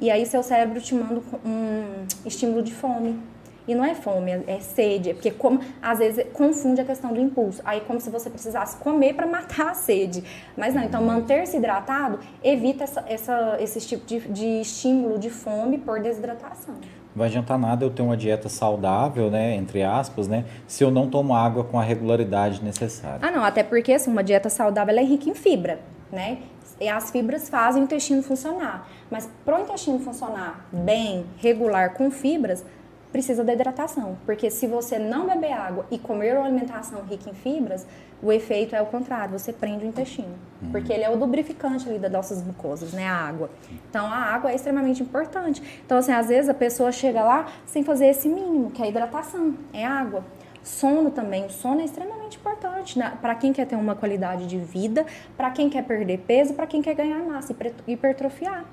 e aí seu cérebro te manda um estímulo de fome. E não é fome, é sede, é porque como às vezes confunde a questão do impulso. Aí como se você precisasse comer para matar a sede. Mas não, então manter-se hidratado evita essa, essa, esse tipo de, de estímulo de fome por desidratação. Não vai adiantar nada eu ter uma dieta saudável, né, entre aspas, né, se eu não tomo água com a regularidade necessária. Ah, não, até porque assim, uma dieta saudável é rica em fibra, né? E as fibras fazem o intestino funcionar. Mas para o intestino funcionar bem, regular, com fibras, precisa da hidratação, porque se você não beber água e comer uma alimentação rica em fibras, o efeito é o contrário, você prende o intestino, uhum. porque ele é o lubrificante ali das nossas mucosas, né, a água. Então a água é extremamente importante. Então assim, às vezes a pessoa chega lá sem fazer esse mínimo, que é a hidratação, é água. Sono também, o sono é extremamente importante né? para quem quer ter uma qualidade de vida, para quem quer perder peso, para quem quer ganhar massa e hipertrofiar.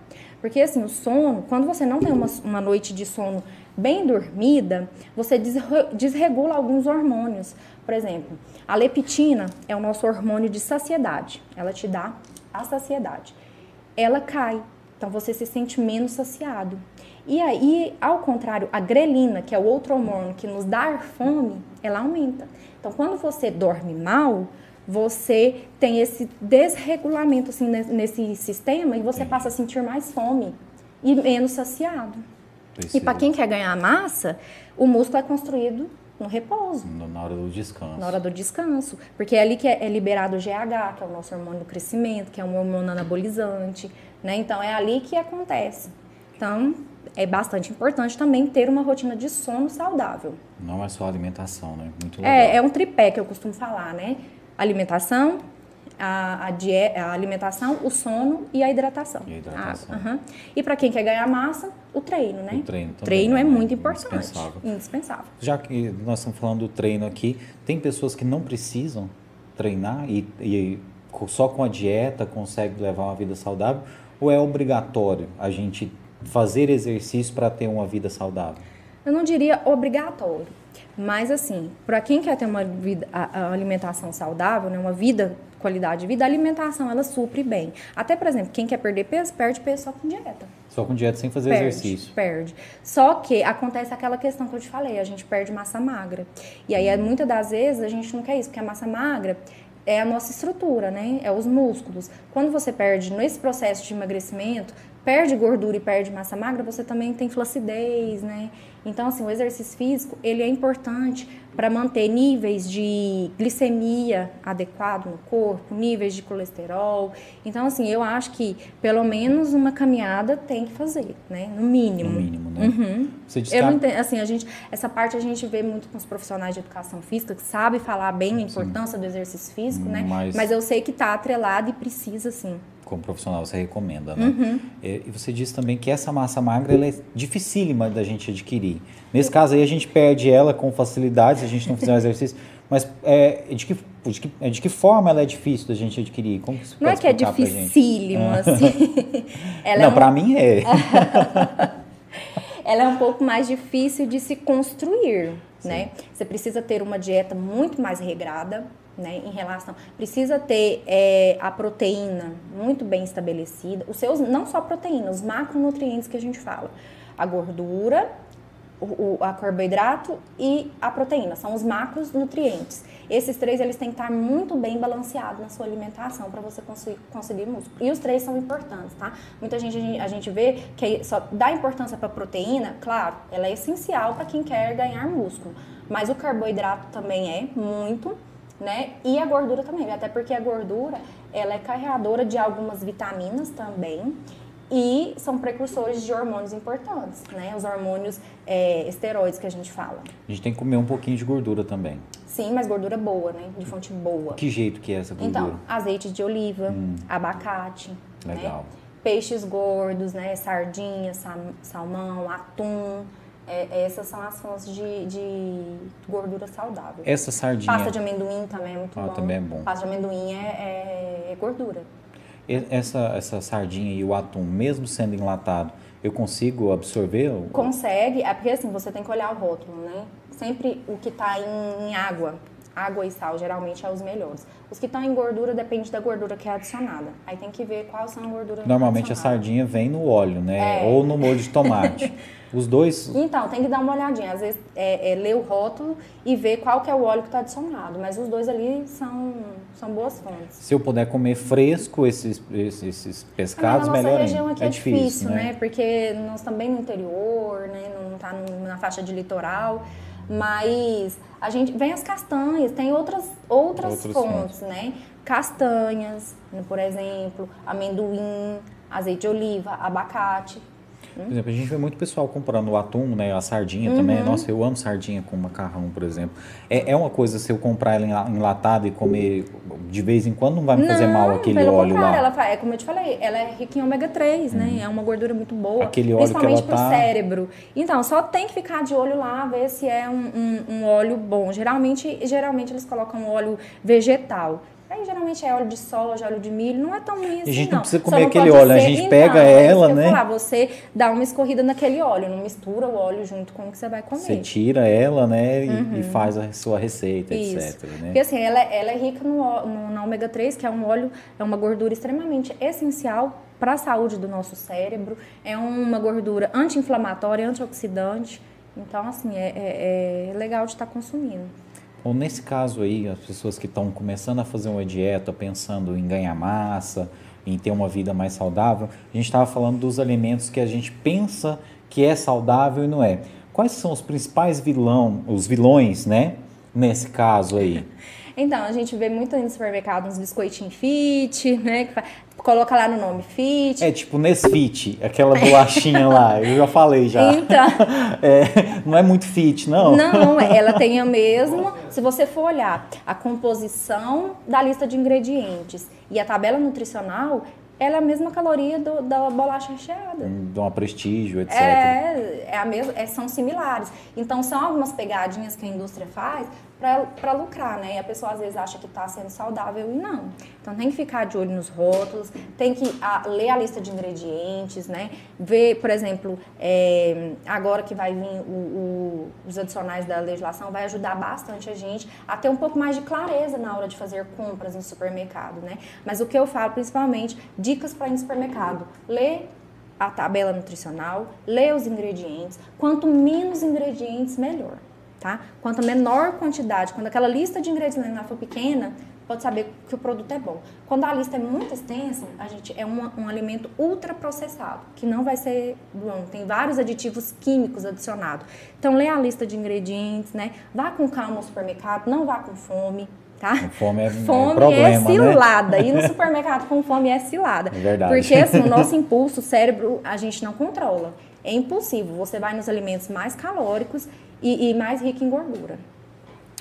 Porque assim, o sono, quando você não tem uma, uma noite de sono bem dormida, você desregula alguns hormônios. Por exemplo, a leptina é o nosso hormônio de saciedade. Ela te dá a saciedade. Ela cai, então você se sente menos saciado. E aí, ao contrário, a grelina, que é o outro hormônio que nos dá fome, ela aumenta. Então, quando você dorme mal, você tem esse desregulamento assim, nesse sistema e você passa a sentir mais fome e menos saciado. Precisa. E para quem quer ganhar massa, o músculo é construído no repouso. Na hora do descanso. Na hora do descanso. Porque é ali que é, é liberado o GH, que é o nosso hormônio do crescimento, que é um hormônio anabolizante, né? Então é ali que acontece. Então, é bastante importante também ter uma rotina de sono saudável. Não é só alimentação, né? Muito legal. É, é um tripé que eu costumo falar, né? Alimentação, a, a, a alimentação, o sono e a hidratação. E, a hidratação. Ah, e para quem quer ganhar massa, o treino, né? O treino também. Treino é, é muito importante. Indispensável. indispensável. Já que nós estamos falando do treino aqui, tem pessoas que não precisam treinar e, e só com a dieta consegue levar uma vida saudável? Ou é obrigatório a gente fazer exercício para ter uma vida saudável? Eu não diria obrigatório, mas assim, para quem quer ter uma vida, a, a alimentação saudável, né, uma vida qualidade de vida, a alimentação ela supre bem. Até, por exemplo, quem quer perder peso, perde peso só com dieta. Só com dieta sem fazer perde, exercício. Perde. Só que acontece aquela questão que eu te falei, a gente perde massa magra. E aí, muitas das vezes, a gente não quer isso, porque a massa magra é a nossa estrutura, né? É os músculos. Quando você perde nesse processo de emagrecimento, perde gordura e perde massa magra, você também tem flacidez, né? Então, assim, o exercício físico, ele é importante para manter níveis de glicemia adequado no corpo, níveis de colesterol. Então, assim, eu acho que pelo menos uma caminhada tem que fazer, né? No mínimo. No mínimo, né? Uhum. Você eu não entendo, assim, a gente, essa parte a gente vê muito com os profissionais de educação física que sabem falar bem a importância Sim. do exercício físico, né? Mas... Mas eu sei que está atrelado e precisa, sim como profissional você recomenda, né? Uhum. E você disse também que essa massa magra ela é dificílima da gente adquirir. Nesse caso aí a gente perde ela com facilidade se a gente não fizer um exercício. Mas é, de, que, de, que, de que forma ela é difícil da gente adquirir? Como que não é que é dificílimo, assim. não, é um... para mim é. ela é um pouco mais difícil de se construir, Sim. né? Você precisa ter uma dieta muito mais regrada, né, em relação. Precisa ter é, a proteína muito bem estabelecida, os seus, não só proteína, os macronutrientes que a gente fala. A gordura, o, o a carboidrato e a proteína, são os macronutrientes. Esses três eles têm que estar muito bem balanceados na sua alimentação para você conseguir, conseguir músculo. E os três são importantes, tá? Muita gente a gente vê que só dá importância para proteína, claro, ela é essencial para quem quer ganhar músculo, mas o carboidrato também é muito né? E a gordura também, até porque a gordura ela é carregadora de algumas vitaminas também e são precursores de hormônios importantes, né? Os hormônios é, esteroides que a gente fala. A gente tem que comer um pouquinho de gordura também. Sim, mas gordura boa, né? De fonte boa. Que jeito que é essa gordura? Então, azeite de oliva, hum. abacate, né? Legal. Né? peixes gordos, né? Sardinha, salmão, atum é, essas são as fontes de, de, gordura saudável. Essa sardinha. Pasta de amendoim também é muito ah, bom. Também é bom. Pasta de amendoim é, é, é gordura. Essa, essa sardinha e o atum, mesmo sendo enlatado, eu consigo absorver? Consegue, é porque assim, você tem que olhar o rótulo, né? Sempre o que está em, em água, água e sal geralmente é os melhores. Os que estão em gordura depende da gordura que é adicionada. Aí tem que ver quais são as gorduras Normalmente a sardinha vem no óleo, né? É. Ou no molho de tomate. Os dois. Então, tem que dar uma olhadinha. Às vezes, é, é, ler o rótulo e ver qual que é o óleo que está adicionado. Mas os dois ali são, são boas fontes. Se eu puder comer fresco esses, esses, esses pescados, melhor. Nossa região aqui é, é difícil, difícil né? né? Porque nós também no interior, né? Não está na faixa de litoral. Mas a gente vem as castanhas, tem outras, outras, fontes, fontes, né? Castanhas, por exemplo, amendoim, azeite de oliva, abacate. Por exemplo, a gente vê muito pessoal comprando o atum, né? A sardinha uhum. também. Nossa, eu amo sardinha com macarrão, por exemplo. É, é uma coisa se eu comprar ela enlatada e comer de vez em quando, não vai me fazer não, mal aquele pelo óleo lá. Ela, é como eu te falei, ela é rica em ômega 3, né? uhum. né? É uma gordura muito boa. Aquele óleo principalmente que ela pro tá... cérebro. Então, só tem que ficar de olho lá, ver se é um, um, um óleo bom. Geralmente, geralmente eles colocam óleo vegetal. Aí geralmente é óleo de soja, óleo de milho, não é tão ruim assim. A gente não, não precisa comer não aquele óleo, a gente pega é ela, né? Falar, você dá uma escorrida naquele óleo, não mistura o óleo junto com o que você vai comer. Você tira ela, né, e, uhum. e faz a sua receita, Isso. etc. Né? Porque assim, ela, ela é rica no, no, na ômega 3, que é um óleo, é uma gordura extremamente essencial para a saúde do nosso cérebro, é uma gordura anti-inflamatória, antioxidante. Então, assim, é, é, é legal de estar tá consumindo. Ou nesse caso aí, as pessoas que estão começando a fazer uma dieta, pensando em ganhar massa, em ter uma vida mais saudável, a gente estava falando dos alimentos que a gente pensa que é saudável e não é. Quais são os principais vilão, os vilões, né? Nesse caso aí. Então, a gente vê muito no supermercado uns biscoitinhos fit, né? Coloca lá no nome fit. É tipo Nesfit, aquela bolachinha lá, eu já falei já. Então. É, não é muito fit, não? Não, ela tem a mesma. Se você for olhar a composição da lista de ingredientes e a tabela nutricional, ela é a mesma caloria do, da bolacha recheada. De uma prestígio, etc. É, é a mesma, é, são similares. Então, são algumas pegadinhas que a indústria faz para lucrar, né? E a pessoa às vezes acha que está sendo saudável e não. Então tem que ficar de olho nos rótulos, tem que a, ler a lista de ingredientes, né? Ver, por exemplo, é, agora que vai vir o, o, os adicionais da legislação, vai ajudar bastante a gente a ter um pouco mais de clareza na hora de fazer compras no supermercado, né? Mas o que eu falo principalmente, dicas para ir no supermercado. Lê a tabela nutricional, lê os ingredientes. Quanto menos ingredientes, melhor tá? Quanto menor quantidade, quando aquela lista de ingredientes for pequena, pode saber que o produto é bom. Quando a lista é muito extensa, a gente é um, um alimento ultraprocessado, que não vai ser bom. Tem vários aditivos químicos adicionados. Então, lê a lista de ingredientes, né? Vá com calma ao supermercado, não vá com fome. Tá? Fome é, fome é, problema, é cilada. Né? Ir no supermercado com fome é cilada. É verdade. Porque assim, o nosso impulso, o cérebro, a gente não controla. É impulsivo. Você vai nos alimentos mais calóricos e, e mais rico em gordura.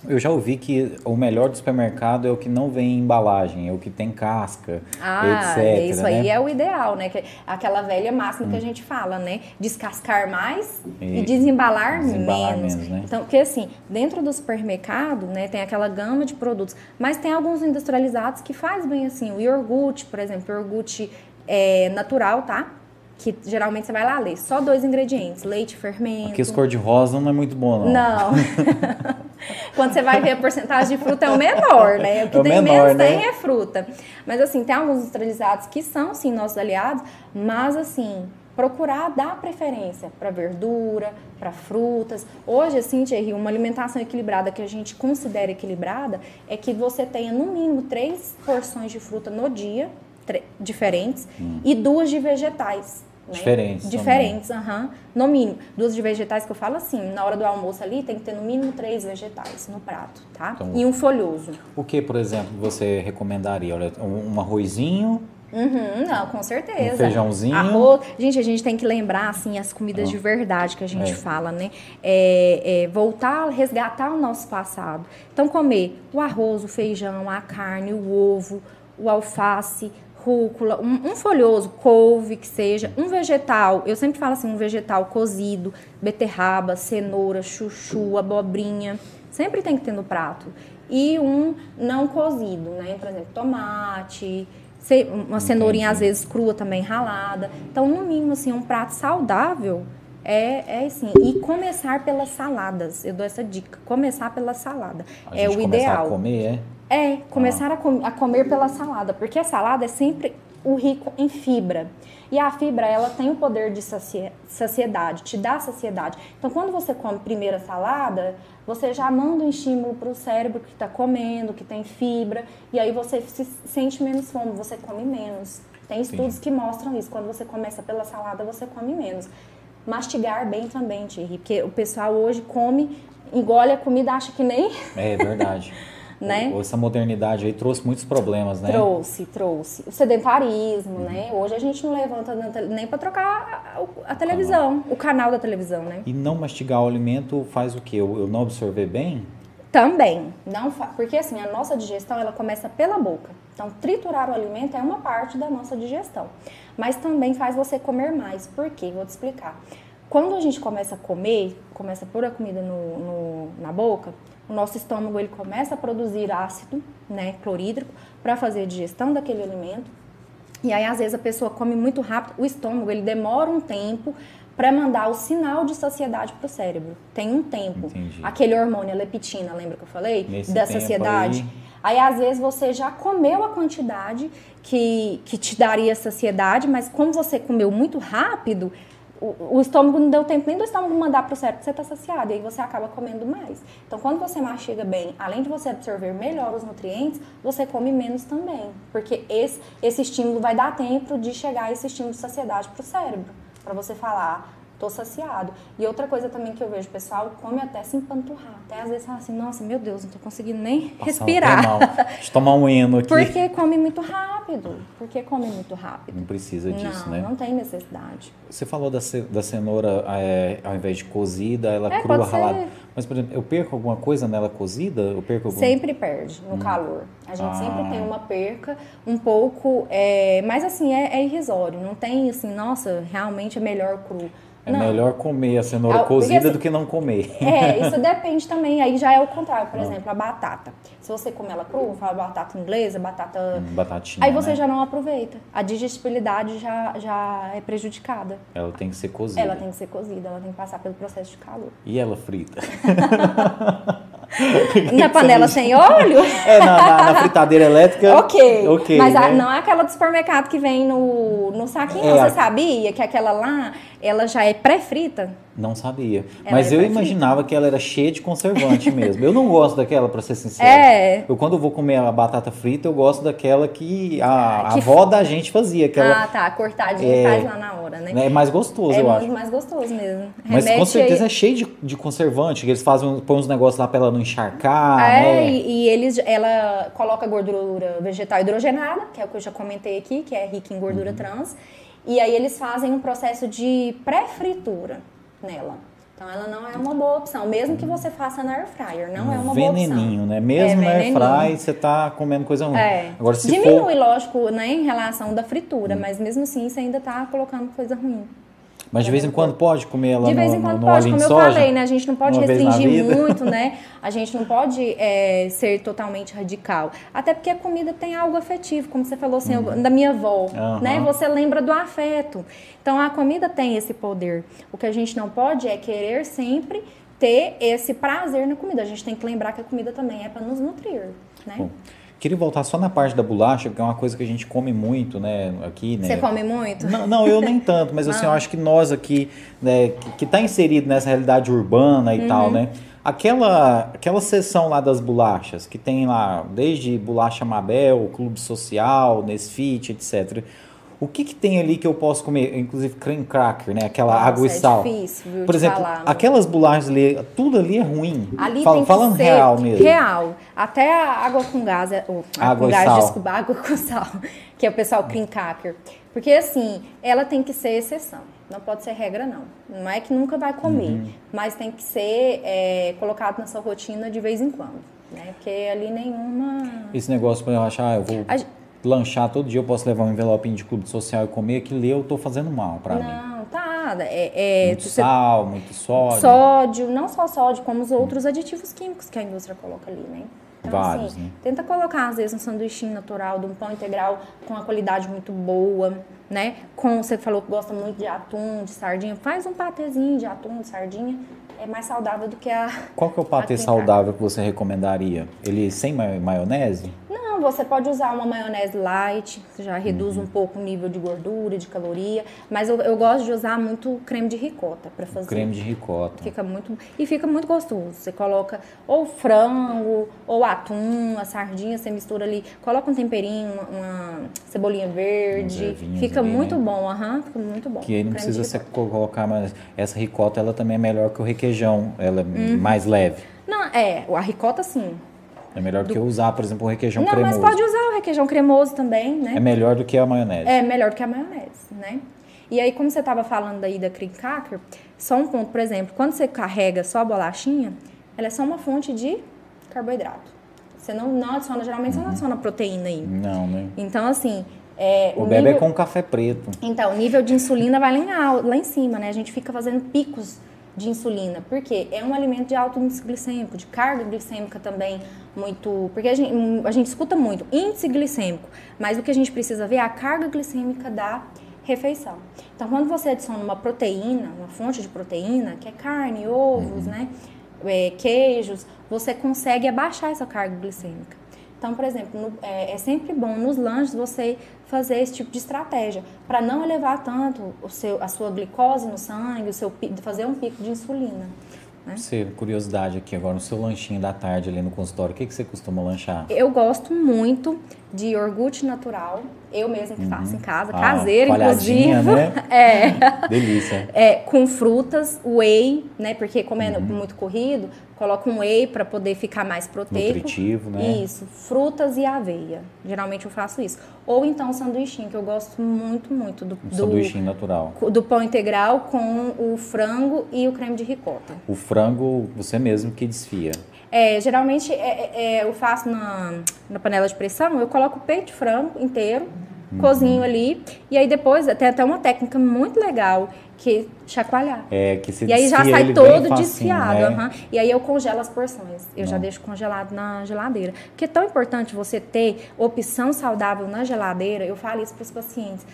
Eu já ouvi que o melhor do supermercado é o que não vem em embalagem, é o que tem casca, ah, etc. Isso né? aí é o ideal, né? Aquela velha máxima hum. que a hum. gente fala, né? Descascar mais e, e desembalar, desembalar, menos. menos né? Então, porque assim, dentro do supermercado, né, tem aquela gama de produtos, mas tem alguns industrializados que faz bem assim. O iogurte, por exemplo, iogurte é, natural, tá? Que geralmente você vai lá ler só dois ingredientes, leite, fermento. Aqui os cor de rosa não é muito bom, não. Não. Quando você vai ver a porcentagem de fruta é o menor, né? O que é o tem menor, menos né? tem é fruta. Mas assim, tem alguns industrializados que são sim nossos aliados, mas assim, procurar dar preferência para verdura, para frutas. Hoje, assim, Thierry, uma alimentação equilibrada que a gente considera equilibrada é que você tenha no mínimo três porções de fruta no dia, diferentes, hum. e duas de vegetais. Né? Diferentes. Diferentes, aham. No mínimo. Duas de vegetais que eu falo assim, na hora do almoço ali tem que ter no mínimo três vegetais no prato, tá? Então, e um folhoso. O que, por exemplo, você recomendaria? Olha, um arrozinho, Uhum, não, com certeza. Um feijãozinho. Arroz. Gente, a gente tem que lembrar, assim, as comidas de verdade que a gente é. fala, né? É, é, voltar, resgatar o nosso passado. Então, comer o arroz, o feijão, a carne, o ovo, o alface, rúcula, um, um, folhoso, couve que seja, um vegetal, eu sempre falo assim, um vegetal cozido, beterraba, cenoura, chuchu, abobrinha, sempre tem que ter no prato. E um não cozido, né? Por exemplo, tomate, uma cenourinha às vezes crua também ralada. Então, no mínimo, assim, um prato saudável é, é assim. E começar pelas saladas. Eu dou essa dica. Começar pela salada. A é o ideal. A comer, é? É, começar ah. a, com, a comer pela salada, porque a salada é sempre o rico em fibra. E a fibra, ela tem o poder de saciedade, te dá saciedade. Então, quando você come primeiro a salada, você já manda um estímulo para o cérebro que está comendo, que tem fibra, e aí você se sente menos fome, você come menos. Tem estudos Sim. que mostram isso. Quando você começa pela salada, você come menos. Mastigar bem também, Thierry, porque o pessoal hoje come, engole a comida, acha que nem. É verdade. né? Essa modernidade aí trouxe muitos problemas, né? Trouxe, trouxe. O sedentarismo, uhum. né? Hoje a gente não levanta nem para trocar a, televisão, o canal da televisão, né? E não mastigar o alimento faz o quê? Eu, eu não absorver bem? Também, não porque assim, a nossa digestão ela começa pela boca. Então, triturar o alimento é uma parte da nossa digestão. Mas também faz você comer mais. Por quê? Vou te explicar. Quando a gente começa a comer, começa a pôr a comida no, no na boca, o nosso estômago ele começa a produzir ácido, né, clorídrico, para fazer a digestão daquele alimento. E aí às vezes a pessoa come muito rápido, o estômago ele demora um tempo para mandar o sinal de saciedade para o cérebro. Tem um tempo. Entendi. Aquele hormônio, a leptina, lembra que eu falei? Nesse da saciedade. Aí... aí, às vezes, você já comeu a quantidade que, que te daria saciedade, mas como você comeu muito rápido, o, estômago não deu tempo nem do estômago mandar para o cérebro que você está saciado, e aí você acaba comendo mais. Então, quando você mastiga bem, além de você absorver melhor os nutrientes, você come menos também, porque esse, esse estímulo vai dar tempo de chegar esse estímulo de saciedade para o cérebro, para você falar, tô saciado. E outra coisa também que eu vejo, pessoal, come até se empanturrar. Até às vezes fala assim, nossa, meu Deus, não tô conseguindo nem Passar respirar. Deixa eu tomar um eno aqui. Porque come muito rápido. Porque come muito rápido. Não precisa disso, não, né? não tem necessidade. Você falou da, ce- da cenoura, é, ao invés de cozida, ela É, crua, pode ser. ralada. Mas, por exemplo, eu perco alguma coisa nela cozida? Eu perco alguma... Sempre perde no calor. A gente Ah. sempre tem uma perca um pouco, é, mas assim, é, é irrisório. Não tem assim, nossa, realmente é melhor cru. É não. melhor comer a cenoura Ah, porque cozida assim- do que não comer. É, isso depende também. Aí já é o contrário. Ah. Por exemplo, a batata. Se você comer ela crua, fala batata inglesa, batata. Hum, Batatinha, Aí você né? já não aproveita. A digestibilidade já, já é prejudicada. Ela tem que ser cozida. Ela tem que ser cozida, ela tem que passar pelo processo de calor. E ela frita? Na panela sem óleo? É, na, na- na fritadeira elétrica. Ok. Ok, Mas a- né? não é aquela do supermercado que vem no, no saquinho. É, a- Você sabia que aquela lá, ela já é pré-frita? Não sabia. Ela Mas é eu imaginava que ela era cheia de conservante mesmo. Eu não gosto daquela, pra ser sincero. É. Eu, quando eu vou comer a batata frita, eu gosto daquela que a, a Que avó da gente fazia. Que ela, Ah, tá. Cortadinha É. faz lá na hora, né? é mais gostoso, É eu acho. mais gostoso mesmo. Mas com certeza é cheio de, de conservante, que eles fazem, põem uns negócios lá pra ela não encharcar, É, né? e, e eles, ela coloca gordura vegetal hidrogenada, que é o que eu já comentei aqui, que é rica em gordura Uhum. trans. E aí eles fazem um processo de pré-fritura nela. Então ela não é uma boa opção, mesmo que você faça na air fryer, não é uma boa opção. Veneninho, né? Mesmo É, na air veneninho. fry, você tá comendo coisa ruim. É. Agora, se Diminui, for... Hum. lógico, né, em relação da fritura, mas mesmo assim você ainda tá colocando coisa ruim. Mas de vez em quando pode comer ela De vez em quando no pode, como eu soja? falei, né? A gente não pode restringir muito, né? A gente não pode é, ser totalmente radical. Até porque a comida tem algo afetivo, como você falou assim, eu- da minha avó, Uhum. Né? Você lembra do afeto. Então a comida tem esse poder. O que a gente não pode é querer sempre ter esse prazer na comida. A gente tem que lembrar que a comida também é para nos nutrir, né? Bom, queria voltar só na parte da bolacha, que é uma coisa que a gente come muito, né, aqui, né? Você come muito? Não, não, eu nem tanto, mas assim, eu acho que nós aqui, né, que, que tá inserido nessa realidade urbana e Uhum. tal, né? Aquela, aquela seção lá das bolachas, que tem lá desde bolacha Mabel, Clube Social, Nesfit, etc. O que que tem ali que eu posso comer? Inclusive creme cracker, né? Aquela Nossa, água e é sal. difícil, viu, Por exemplo, falar, aquelas bolachas ali, tudo ali é ruim. Ali Fala- tem que falando ser real mesmo. Real. Até a água com gás, é- ou, Água com gás, sal. desculpa, água com sal, que é o pessoal cream cracker. Porque assim, ela tem que ser exceção. Não pode ser regra, não. Não é que nunca vai comer, Uhum. mas tem que ser é, colocado na sua rotina de vez em quando. Né? Porque ali nenhuma. Esse negócio pra eu achar, ah, eu vou A lanchar todo dia, eu posso levar um envelopinho de clube social e comer, aquilo ali eu tô fazendo mal pra mim. Não, tá. É, é, Muito sal, muito sódio. sódio, não só sódio, como os outros aditivos químicos que a indústria coloca ali, né? Vários, assim, né? Tenta colocar, às vezes, um sanduichinho natural, de um pão integral com uma qualidade muito boa, né? Com, você falou que gosta muito de atum, de sardinha, faz um patezinho de atum, de sardinha, é mais saudável do que a... Qual que é o patê saudável que você recomendaria? Ele sem ma- maionese? Não, você pode usar uma maionese light, já reduz Uhum. um pouco o nível de gordura, de caloria, mas eu, eu gosto de usar muito creme de ricota para fazer. Creme de ricota. Fica muito e fica muito gostoso. Você coloca ou frango, ou atum, a sardinha, você mistura ali, coloca um temperinho, uma, uma cebolinha verde, fica ali, muito né? bom, aham, fica muito bom. Que aí não precisa você colocar, mas essa ricota ela também é melhor que o requeijão, ela é Uhum. mais leve. Não, é, a ricota sim. É melhor do que usar, por exemplo, o requeijão não, cremoso. mas pode usar o requeijão cremoso também, né? É melhor do que a maionese. É melhor do que a maionese, né? E aí, como você estava falando aí da cream cracker, só um ponto, por exemplo, quando você carrega só a bolachinha, ela é só uma fonte de carboidrato. Você não, não adiciona, geralmente você não adiciona proteína aí. Não, né? Então, assim, é, O, o, bebê nível... é com café preto. Então, o nível de insulina vai lá em, lá em cima, né? A gente fica fazendo picos de insulina. Por quê? É um alimento de alto índice glicêmico, de carga glicêmica também muito... Porque a gente, a gente escuta muito índice glicêmico, mas o que a gente precisa ver é a carga glicêmica da refeição. Então, quando você adiciona uma proteína, uma fonte de proteína, que é carne, ovos, né? É, queijos, você consegue abaixar essa carga glicêmica. Então, por exemplo, no- é, é sempre bom nos lanches você fazer esse tipo de estratégia para não elevar tanto o seu, a sua glicose no sangue, o seu, fazer um pico de insulina. Né? Você, curiosidade aqui agora, no seu lanchinho da tarde ali no consultório, o que, que você costuma lanchar? Eu gosto muito de iogurte natural eu mesma que Uhum. faço em casa, Ah, caseira, inclusive. né? É. Delícia. É, com frutas, whey, né? Porque como é Uhum. muito corrido, coloca um whey para poder ficar mais proteico. Nutritivo, né? Isso, frutas e aveia. Geralmente eu faço isso. Ou então sanduichinho, que eu gosto muito, muito do, Um do, sanduichinho natural. do pão integral com o frango e o creme de ricota. O frango, você mesmo que desfia. É, geralmente é, é, é, eu faço na, na panela de pressão, eu coloco o peito de frango inteiro, Uhum. cozinho ali, e aí depois tem até uma técnica muito legal que é chacoalhar. É, que se E aí já sai todo facinho, desfiado. né? aham. E aí eu congelo as porções. Eu já Não. deixo congelado na geladeira. Porque é tão importante você ter opção saudável na geladeira. Eu falo isso para os pacientes.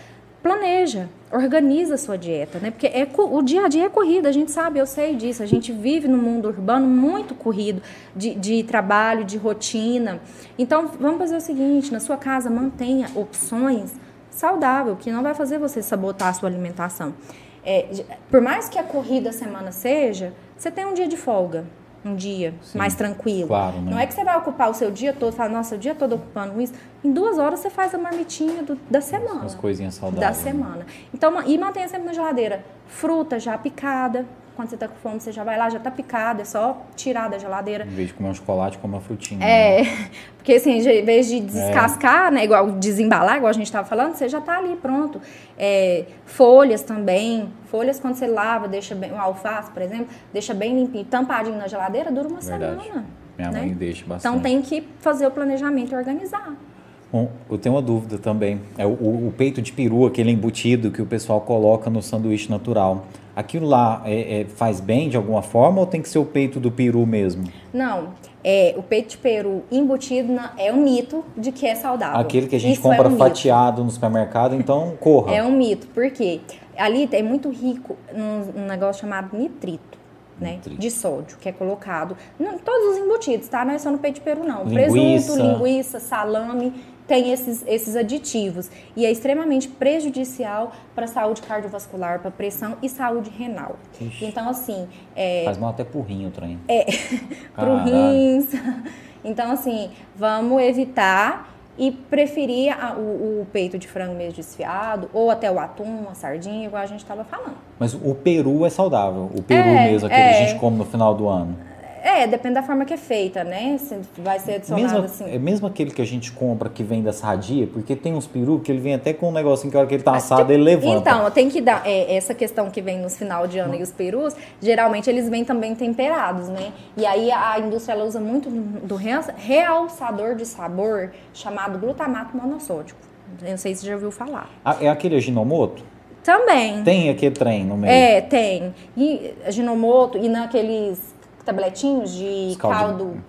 Planeja, organiza a sua dieta, né? Porque é, o dia a dia é corrida, a gente sabe, eu sei disso. A gente vive no mundo urbano muito corrido de, de trabalho, de rotina. Então, vamos fazer o seguinte: na sua casa, mantenha opções saudáveis, que não vai fazer você sabotar a sua alimentação. É, por mais que a corrida semana seja, você tem um dia de folga, um dia Sim, mais tranquilo. claro, né? Não é que você vai ocupar o seu dia todo, falar, nossa, o dia todo ocupando isso. Em duas horas você faz a marmitinha do- da semana. Umas coisinhas saudáveis. Da semana. Então, ma- e mantenha sempre na geladeira fruta já picada. Quando você tá com fome, você já vai lá, já tá picada, é só tirar da geladeira. Em vez de comer um chocolate, come uma frutinha. né? É, porque assim, em vez de descascar, né, igual desembalar, igual a gente estava falando, você já tá ali pronto. É, folhas também, folhas quando você lava, deixa bem, um alface, por exemplo, deixa bem limpinho, tampadinho na geladeira, dura uma Verdade. semana. Minha né? mãe deixa bastante. Então tem que fazer o planejamento e organizar. Bom, eu tenho uma dúvida também. É o- o peito de peru, aquele embutido que o pessoal coloca no sanduíche natural. Aquilo lá é- é- faz bem de alguma forma ou tem que ser o peito do peru mesmo? Não, é, o peito de peru embutido na- é um mito de que é saudável. Aquele que a gente Isso compra é um mito. fatiado no supermercado, então corra. É um mito, porque ali é muito rico num, num negócio chamado nitrito. Né, de sódio, que é colocado em todos os embutidos, tá? Não é só no peito de peru, não. Linguiça. Presunto, linguiça, salame, tem esses, esses aditivos. E é extremamente prejudicial para a saúde cardiovascular, para pressão e saúde renal. Ixi. Então, assim, é, Faz mal até porrinho o trem. pro Caralho. rins. Então, assim, vamos evitar e preferir a- o, o peito de frango mesmo desfiado, ou até o atum, a sardinha, igual a gente estava falando. Mas o peru é saudável. O peru É, mesmo, aquele que a é. gente come no final do ano. É, depende da forma que é feita, né? Se vai ser adicionado Mesmo, assim. é mesmo aquele que a gente compra que vem da sadia, porque tem uns peru que ele vem até com um negocinho que a hora que ele tá assado, ele levanta. Então, tem que dar é, essa questão que vem nos final de ano e os perus, geralmente eles vêm também temperados, né? E aí a indústria ela usa muito do real- realçador de sabor chamado glutamato monossódico. Eu não sei se você já ouviu falar. Ah, é aquele Aginomoto? Também. Tem aquele trem no meio. É, tem. E ginomoto e naqueles tabletinhos de caldo- caldo.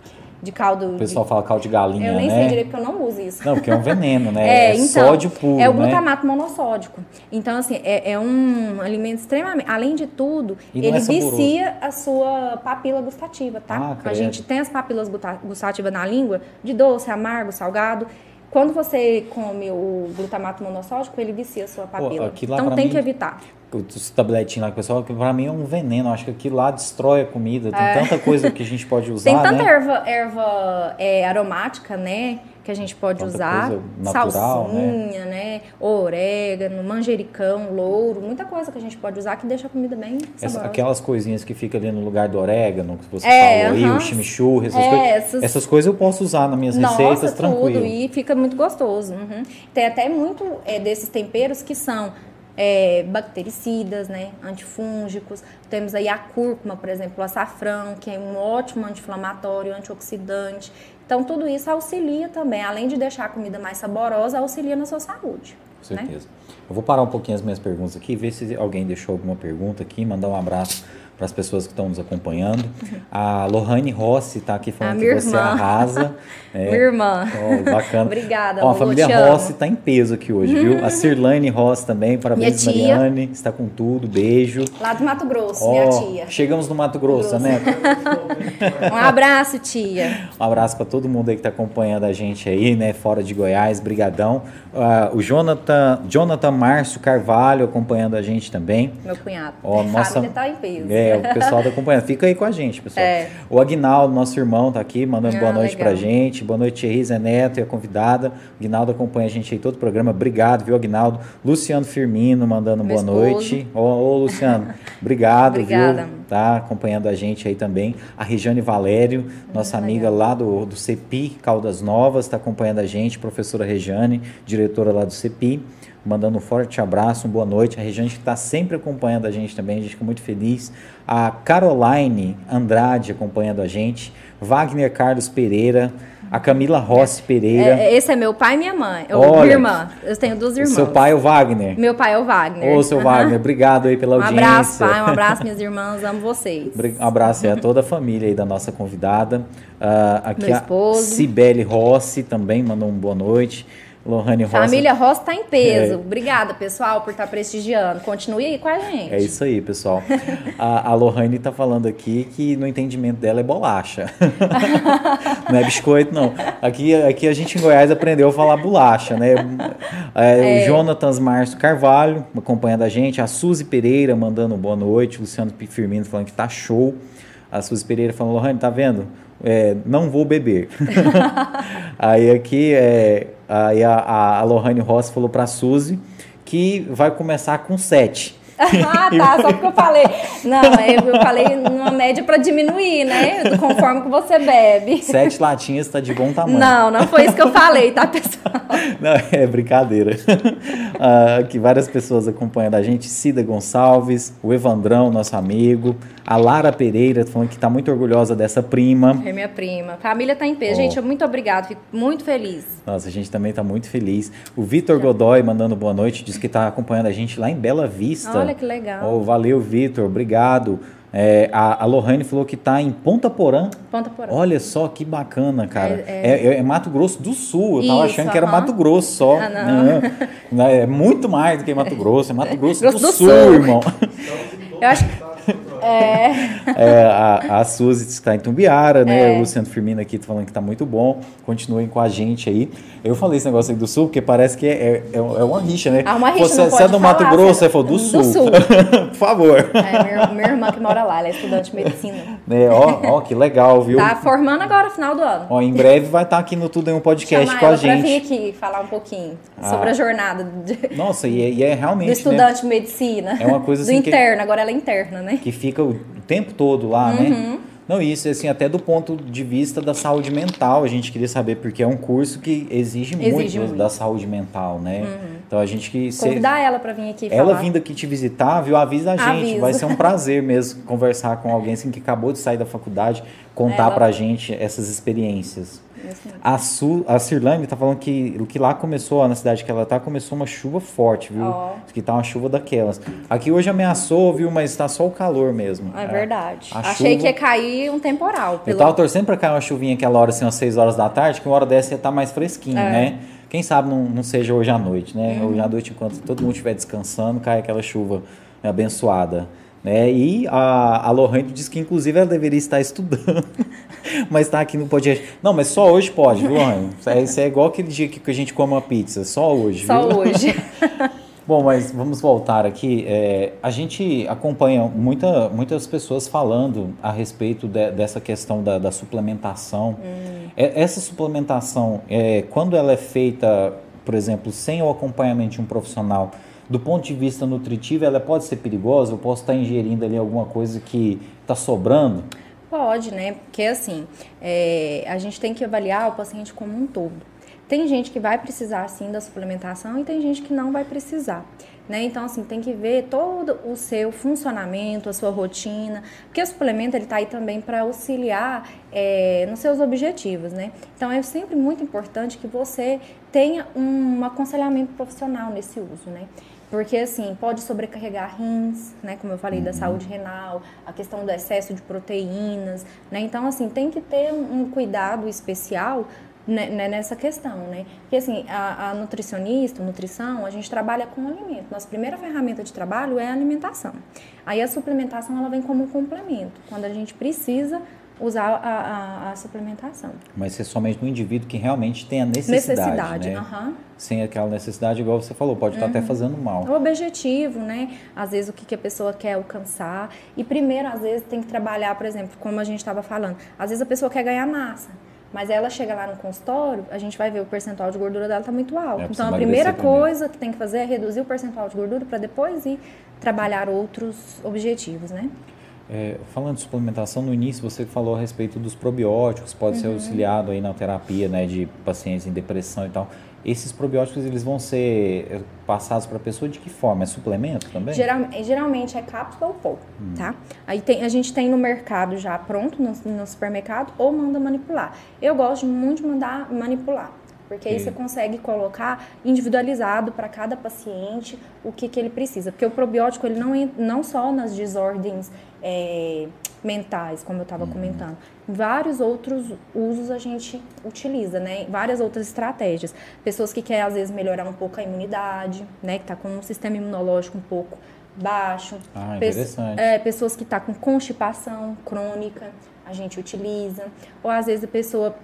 De caldo. O de- pessoal fala caldo de galinha, Eu nem né? sei direito porque eu não uso isso. Não, porque é um veneno, né? É, É, então, sódio puro, é o né? glutamato monossódico. Então, assim, é, é um alimento extremamente. Além de tudo, ele é vicia a sua papila gustativa, tá? Ah, a gente tem as papilas gustativas na língua, de doce, amargo, salgado. Quando você come o glutamato monossódico, ele vicia a sua papila. lá então tem mim- que evitar. Os tabletinhos lá que o pessoal, que pra mim é um veneno. Acho que aquilo lá destrói a comida. Tem tanta coisa que a gente pode usar, É. Tem tanta né? erva, erva é, aromática, né? Que a gente pode usar. natural, Salsinha, né? Orégano, manjericão, louro. Muita coisa que a gente pode usar que deixa a comida bem Essa- saborosa. aquelas coisinhas que ficam ali no lugar do orégano, que você É, falou aí, aham. o chimichurri, essas É, coisas. essas- Essas coisas eu posso usar nas minhas Nossa, receitas tudo. tranquilo. E fica muito gostoso. uhum. Tem até muito é, desses temperos que são é, bactericidas, né? Antifúngicos. Temos aí a cúrcuma, por exemplo, o açafrão, que é um ótimo anti-inflamatório, antioxidante. Então, tudo isso auxilia também. Além de deixar a comida mais saborosa, auxilia na sua saúde. Com né? certeza. Eu vou parar um pouquinho as minhas perguntas aqui, ver se alguém deixou alguma pergunta aqui, mandar um abraço para as pessoas que estão nos acompanhando. A Lohane Rossi está aqui falando que minha você irmã. arrasa. É, Minha irmã. ó, bacana. Obrigada, Ó, a família. Rossi está em peso aqui hoje, viu? A Cirlane Rossi também, parabéns. Mariane. Está com tudo, beijo. Lá do Mato Grosso, Ó, minha tia. Chegamos no Mato Grosso, Grosso. né? Um abraço, tia. Um abraço para todo mundo aí que está acompanhando a gente aí, né? Fora de Goiás, brigadão. Ah, o Jonathan, Jonathan Márcio Carvalho acompanhando a gente também. Meu cunhado. Ó, a nossa- família tá em peso. É, É, o pessoal tá acompanhando. Fica aí com a gente, pessoal. É. O Agnaldo, nosso irmão, tá aqui, mandando ah, boa noite legal. pra gente. Boa noite, Thierry Zé Neto e a convidada. O Agnaldo acompanha a gente aí todo o programa. Obrigado, viu, Agnaldo? Luciano Firmino mandando Meu boa esposo. noite. Ô, ô, Luciano, obrigado, Obrigada. viu? Tá acompanhando a gente aí também. A Regiane Valério, nossa amiga legal. lá do, do CEPI, Caldas Novas, está acompanhando a gente. Professora Regiane, diretora lá do CEPI mandando um forte abraço, uma boa noite. A Regiane está sempre acompanhando a gente também, a gente fica muito feliz. A Caroline Andrade acompanhando a gente. Wagner Carlos Pereira. A Camila Rossi Pereira. É, esse é meu pai e minha mãe. Ou minha irmã. Eu tenho duas irmãs. Seu pai é o Wagner? Meu pai é o Wagner. Ô, seu uhum. Wagner, obrigado aí pela audiência. Um abraço, pai. Um abraço, minhas irmãs. Amo vocês. Um abraço aí a toda a família aí da nossa convidada. Uh, aqui meu esposo. a Cibele Rossi também mandou um boa noite. Lohane Rosa. Família Rosa está em peso. É. Obrigada, pessoal, por estar tá prestigiando. Continue aí com a gente. É isso aí, pessoal. a, a Lohane está falando aqui que no entendimento dela é bolacha. não é biscoito, não. Aqui, aqui a gente em Goiás aprendeu a falar bolacha, né? É, é. O Jonatas Márcio Carvalho acompanhando a gente. A Suzy Pereira mandando boa noite. O Luciano Firmino falando que tá show. A Suzy Pereira falando, Lohane, tá vendo? É, não vou beber. aí aqui é, aí a, a Lohane Rossi falou para a Suzy que vai começar com sete. ah, tá, só porque eu falei. Não, eu falei numa média para diminuir, né? Conforme que você bebe. Sete latinhas está de bom tamanho. Não, não foi isso que eu falei, tá, pessoal? Não, é brincadeira. Uh, que várias pessoas acompanhando a gente. Cida Gonçalves, o Evandrão, nosso amigo. A Lara Pereira, falando que está muito orgulhosa dessa prima. É minha prima. Família está em pé. Oh. Gente, muito obrigado. Fico muito feliz. Nossa, a gente também está muito feliz. O Vitor Godoy mandando boa noite. Diz que está acompanhando a gente lá em Bela Vista. Olha que legal. Oh, valeu, Vitor. Obrigado. É, a, a Lohane falou que está em Ponta Porã. Ponta Porã. Olha só que bacana, cara. É, é... é, é Mato Grosso do Sul. Eu estava achando que era Mato Grosso só. Ah, não. É, é, muito mais do que Mato Grosso. É Mato Grosso, Grosso do, do, Sul, Sul. irmão. Eu acho que é. é a, a Suzy está em Tumbiara, né? É. O Luciano Firmino aqui tá falando que está muito bom. Continuem com a gente aí. Eu falei esse negócio aí do Sul, porque parece que é, é, é uma rixa, né? Ah, uma rixa. Você, você é do Mato Grosso, você falou do, do Sul. sul. Por favor. É, minha, minha, irmã que mora lá, ela é estudante de medicina. É, ó, ó, que legal, viu? Tá formando agora, final do ano. Ó, em breve vai estar tá aqui no Tudo em um podcast Chamar com a gente. Pra vir aqui falar um pouquinho ah. sobre a jornada. De, Nossa, e é, e é realmente. Do estudante né? de medicina. É uma coisa assim. Do interno, que, agora ela é interna, né? Que fica o tempo todo lá, né? uhum. né? Não, isso, assim, até do ponto de vista da saúde mental, a gente queria saber, porque é um curso que exige, exige muito, muito, da saúde mental, né? Uhum. Então a gente que. Convidar ela para vir aqui Ela vindo aqui te visitar, viu? Avisa a gente. Aviso. Vai ser um prazer mesmo conversar com alguém assim que acabou de sair da faculdade, contar ela... pra gente essas experiências. A, Su, a Cirlane tá falando que, que lá começou, na cidade que ela tá, começou uma chuva forte, viu? Oh. Que tá uma chuva daquelas. Aqui hoje ameaçou, viu? Mas tá só o calor mesmo. É, é verdade. Achei chuva... que ia cair um temporal. Pelo... Eu tava torcendo pra cair uma chuvinha aquela hora, assim, umas 6 horas da tarde, que uma hora dessa ia estar tá mais fresquinho, é. né? Quem sabe não, não seja hoje à noite, né? Uhum. Hoje à noite, enquanto todo mundo estiver descansando, cai aquela chuva abençoada. Né? E a, a Lohane disse que, inclusive, ela deveria estar estudando, mas está aqui no podcast. Não, mas só hoje pode, viu, Lohane? Isso é, igual aquele dia que a gente come uma pizza, só hoje. Só viu? hoje. Bom, mas vamos voltar aqui. É, a gente acompanha muita, muitas pessoas falando a respeito de, dessa questão da, da suplementação. Hum. É, essa suplementação, é, quando ela é feita, por exemplo, sem o acompanhamento de um profissional, do ponto de vista nutritivo, ela pode ser perigosa? Eu posso estar ingerindo ali alguma coisa que está sobrando? Pode, né? Porque assim, é, a gente tem que avaliar o paciente como um todo. Tem gente que vai precisar sim da suplementação e tem gente que não vai precisar. Né? Então, assim, tem que ver todo o seu funcionamento, a sua rotina, porque o suplemento ele está aí também para auxiliar é, nos seus objetivos, né? Então, é sempre muito importante que você tenha um aconselhamento profissional nesse uso, né? Porque, assim, pode sobrecarregar rins, né? Como eu falei, uhum. da saúde renal, a questão do excesso de proteínas, né? Então, assim, tem que ter um cuidado especial né, né, nessa questão, né? Porque, assim, a, a nutricionista, nutrição, a gente trabalha com alimento. Nossa primeira ferramenta de trabalho é a alimentação. Aí a suplementação, ela vem como um complemento. Quando a gente precisa usar a, a, a, suplementação. Mas é somente no indivíduo que realmente tem a necessidade, necessidade né? Uhum. Sem aquela necessidade, igual você falou, pode estar uhum. até fazendo mal. O objetivo, né? Às vezes o que, que a pessoa quer alcançar. E primeiro, às vezes, tem que trabalhar, por exemplo, como a gente estava falando. Às vezes a pessoa quer ganhar massa. Mas ela chega lá no consultório, a gente vai ver o percentual de gordura dela está muito alto. É, então a primeira coisa que tem que fazer é reduzir o percentual de gordura para depois ir trabalhar outros objetivos, né? É, falando de suplementação, no início você falou a respeito dos probióticos, pode uhum. ser auxiliado aí na terapia né, de pacientes em depressão e tal. Esses probióticos eles vão ser eh, passados para a pessoa de que forma? É suplemento também? Geral, geralmente é cápsula ou pó, hum. tá? Aí tem, a gente tem no mercado já pronto, no, no supermercado, ou manda manipular. Eu gosto muito de mandar manipular porque aí você consegue colocar individualizado para cada paciente o que, que ele precisa. Porque o probiótico, ele não, não só nas desordens é, mentais, como eu estava uhum. comentando, vários outros usos a gente utiliza, né? Várias outras estratégias. Pessoas que querem, às vezes, melhorar um pouco a imunidade, né? Que está com um sistema imunológico um pouco baixo. Ah, interessante. é, pessoas que estão tá com constipação crônica, a gente utiliza. Ou às vezes a pessoa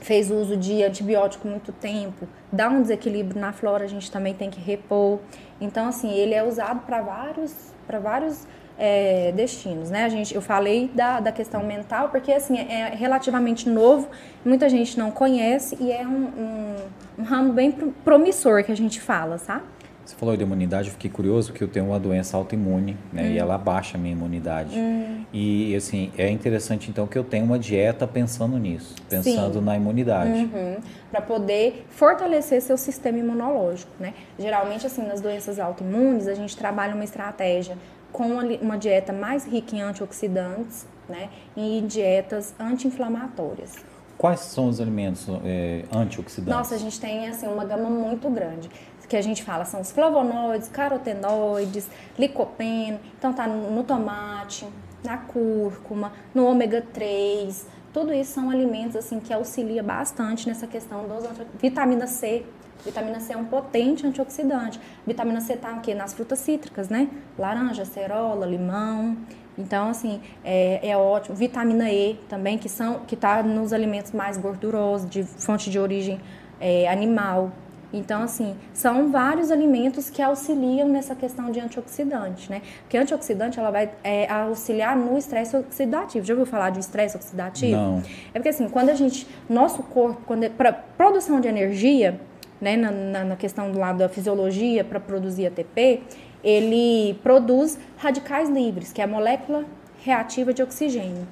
fez uso de antibiótico muito tempo, dá um desequilíbrio na flora, a gente também tem que repor. Então, assim, ele é usado para vários, para vários é, destinos, né? A gente, eu falei da, da questão mental, porque, assim, é relativamente novo, muita gente não conhece e é um, um, um ramo bem promissor que a gente fala, sabe? Você falou de imunidade, eu fiquei curioso porque eu tenho uma doença autoimune, né? Hum. E ela abaixa a minha imunidade. Hum. E assim, é interessante então que eu tenha uma dieta pensando nisso, pensando Sim. na imunidade. Uhum. Para poder fortalecer seu sistema imunológico, né? Geralmente assim, nas doenças autoimunes, a gente trabalha uma estratégia com uma dieta mais rica em antioxidantes, né? E em dietas anti-inflamatórias. Quais são os alimentos é, antioxidantes? Nossa, a gente tem assim uma gama muito grande que a gente fala são os flavonoides, carotenoides, licopeno, então tá no tomate, na cúrcuma, no ômega 3, tudo isso são alimentos assim que auxilia bastante nessa questão dos vitamina C. Vitamina C é um potente antioxidante. Vitamina C tá aqui nas frutas cítricas, né? Laranja, cerola, limão. Então, assim, é, é ótimo. Vitamina E também, que são que tá nos alimentos mais gordurosos, de fonte de origem é, animal. Então, assim, são vários alimentos que auxiliam nessa questão de antioxidante, né? Porque antioxidante, ela vai é, auxiliar no estresse oxidativo. Já ouviu falar de estresse oxidativo? Não. É porque, assim, quando a gente, nosso corpo, quando é, para produção de energia, né, na, na, na questão do lado da fisiologia, para produzir ATP, ele produz radicais livres, que é a molécula reativa de oxigênio.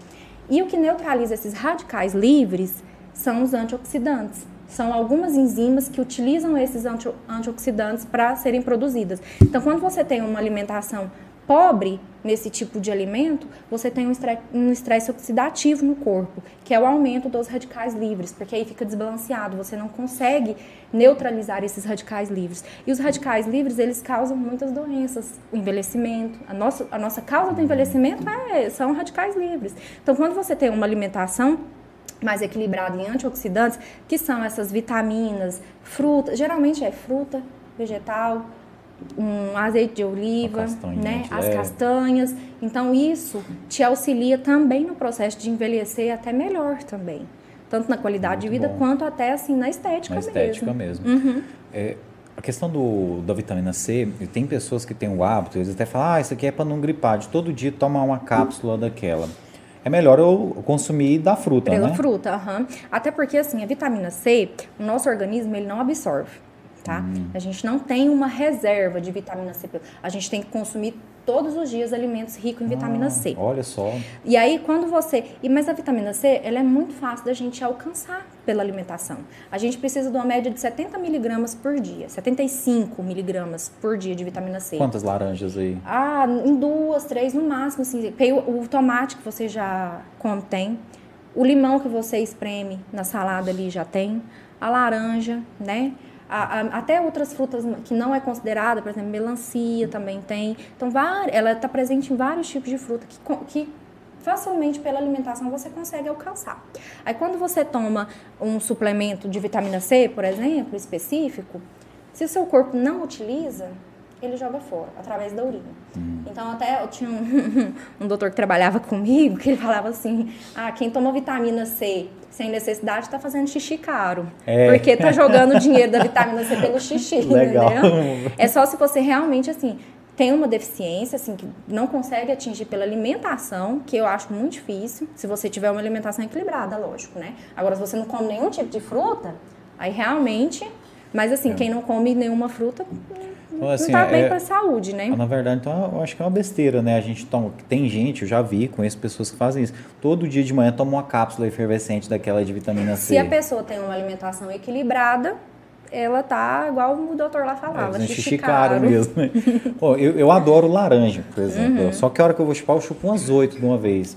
E o que neutraliza esses radicais livres são os antioxidantes são algumas enzimas que utilizam esses anti antioxidantes para serem produzidas. Então, quando você tem uma alimentação pobre nesse tipo de alimento, você tem um estresse oxidativo no corpo, que é o aumento dos radicais livres, porque aí fica desbalanceado, você não consegue neutralizar esses radicais livres. E os radicais livres, eles causam muitas doenças, o envelhecimento. A nossa, a nossa causa do envelhecimento é, são radicais livres. Então, quando você tem uma alimentação mais equilibrado em antioxidantes, que são essas vitaminas, frutas, geralmente é fruta, vegetal, um azeite de oliva, né, as é. castanhas. Então isso te auxilia também no processo de envelhecer até melhor também, tanto na qualidade Muito de vida bom. quanto até assim na estética mesmo. Na estética mesmo. Uhum. É, a questão do, da vitamina C, tem pessoas que têm o hábito, eles até falam, ah, isso aqui é para não gripar, de todo dia tomar uma cápsula daquela é melhor eu consumir da fruta, Pela né? fruta, aham. Uhum. Até porque, assim, a vitamina C, o nosso organismo, ele não absorve, tá? Hum. A gente não tem uma reserva de vitamina C. A gente tem que consumir todos os dias alimentos ricos em vitamina ah, C. Olha só. E aí quando você, e mas a vitamina C, ela é muito fácil da gente alcançar pela alimentação. A gente precisa de uma média de 70 miligramas por dia, 75 miligramas por dia de vitamina C. Quantas laranjas aí? Ah, em duas, três no máximo, assim. O, tomate que você já contém, o limão que você espreme na salada ali já tem, a laranja, né? A, a, até outras frutas que não é considerada, por exemplo, melancia também tem. Então, ela está presente em vários tipos de fruta que, que facilmente pela alimentação você consegue alcançar. Aí quando você toma um suplemento de vitamina C, por exemplo, específico, se o seu corpo não utiliza, ele joga fora, através da urina. Hum. Então, até eu tinha um, um doutor que trabalhava comigo, que ele falava assim, ah, quem toma vitamina C sem necessidade está fazendo xixi caro. É. Porque tá jogando o dinheiro da vitamina C pelo xixi, Legal. entendeu? É só se você realmente, assim, tem uma deficiência, assim, que não consegue atingir pela alimentação, que eu acho muito difícil, se você tiver uma alimentação equilibrada, lógico, né? Agora, se você não come nenhum tipo de fruta, aí realmente... Mas, assim, é. quem não come nenhuma fruta então, assim, não tá bem é, para a saúde, né? Na verdade, então, eu acho que é uma besteira, né? A gente toma, tem gente, eu já vi, conheço pessoas que fazem isso. Todo dia de manhã toma uma cápsula efervescente daquela de vitamina C. Se a pessoa tem uma alimentação equilibrada, ela tá igual o doutor lá falava, é, xixi caro mesmo. Né? oh, eu, eu adoro laranja, por exemplo. Uhum. Só que a hora que eu vou chupar, eu chupo umas oito de uma vez.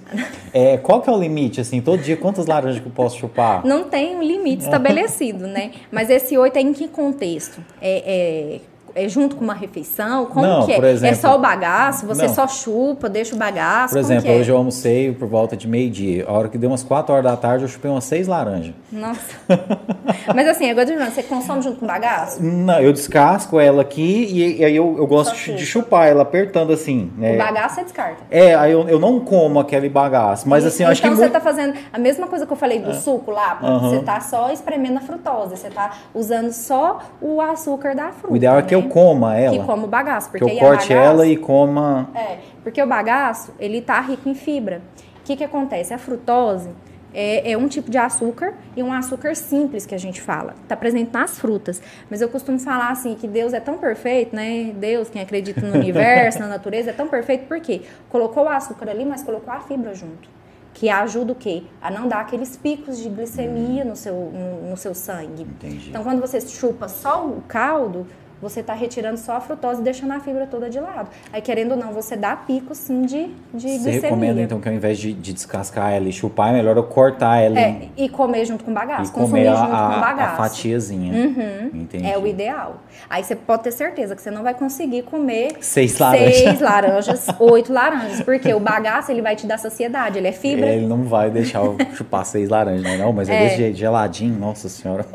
É, qual que é o limite, assim? Todo dia, quantas laranjas que eu posso chupar? Não tem um limite estabelecido, né? Mas esse oito é em que contexto? É, é é junto com uma refeição? Como não, que é? Exemplo, é só o bagaço? Você não. só chupa, deixa o bagaço? Por exemplo, é? hoje eu almocei por volta de meio-dia. A hora que deu umas 4 horas da tarde, eu chupei umas 6 laranjas. Nossa. Mas assim, agora você consome junto com o bagaço? Não, eu descasco ela aqui e, aí eu, eu gosto chupa. de chupar ela apertando assim. Né? O bagaço você descarta? É, aí eu, eu não como aquele bagaço. Mas assim, eu acho que. Então você muito... tá fazendo a mesma coisa que eu falei do é. suco lá, uhum. você tá só espremendo a frutose, você tá usando só o açúcar da fruta. O ideal é que eu coma ela. Que coma o bagaço. Porque que eu corte bagaço, ela e coma. É, porque o bagaço, ele tá rico em fibra. O que, que acontece? A frutose é, é, um tipo de açúcar e um açúcar simples que a gente fala. Está presente nas frutas. Mas eu costumo falar assim que Deus é tão perfeito, né? Deus, quem acredita no universo, na natureza, é tão perfeito porque colocou o açúcar ali, mas colocou a fibra junto. Que ajuda o quê? A não dar aqueles picos de glicemia no seu, no, no seu sangue. Entendi. Então, quando você chupa só o caldo, você está retirando só a frutose e deixando a fibra toda de lado. Aí, querendo ou não, você dá pico, sim, de, de você glicemia. Recomenda, então, que ao invés de, de, descascar ela e chupar, é melhor eu cortar ela é, e... comer junto com bagaço. E consumir comer junto a, com bagaço. a fatiazinha. Uhum. Entendi. É o ideal. Aí, você pode ter certeza que você não vai conseguir comer... Seis laranjas. Seis laranjas, oito laranjas. Porque o bagaço, ele vai te dar saciedade. Ele é fibra. Ele não vai deixar eu chupar seis laranjas, né? Não, mas é, é desse jeito, geladinho. Nossa Senhora.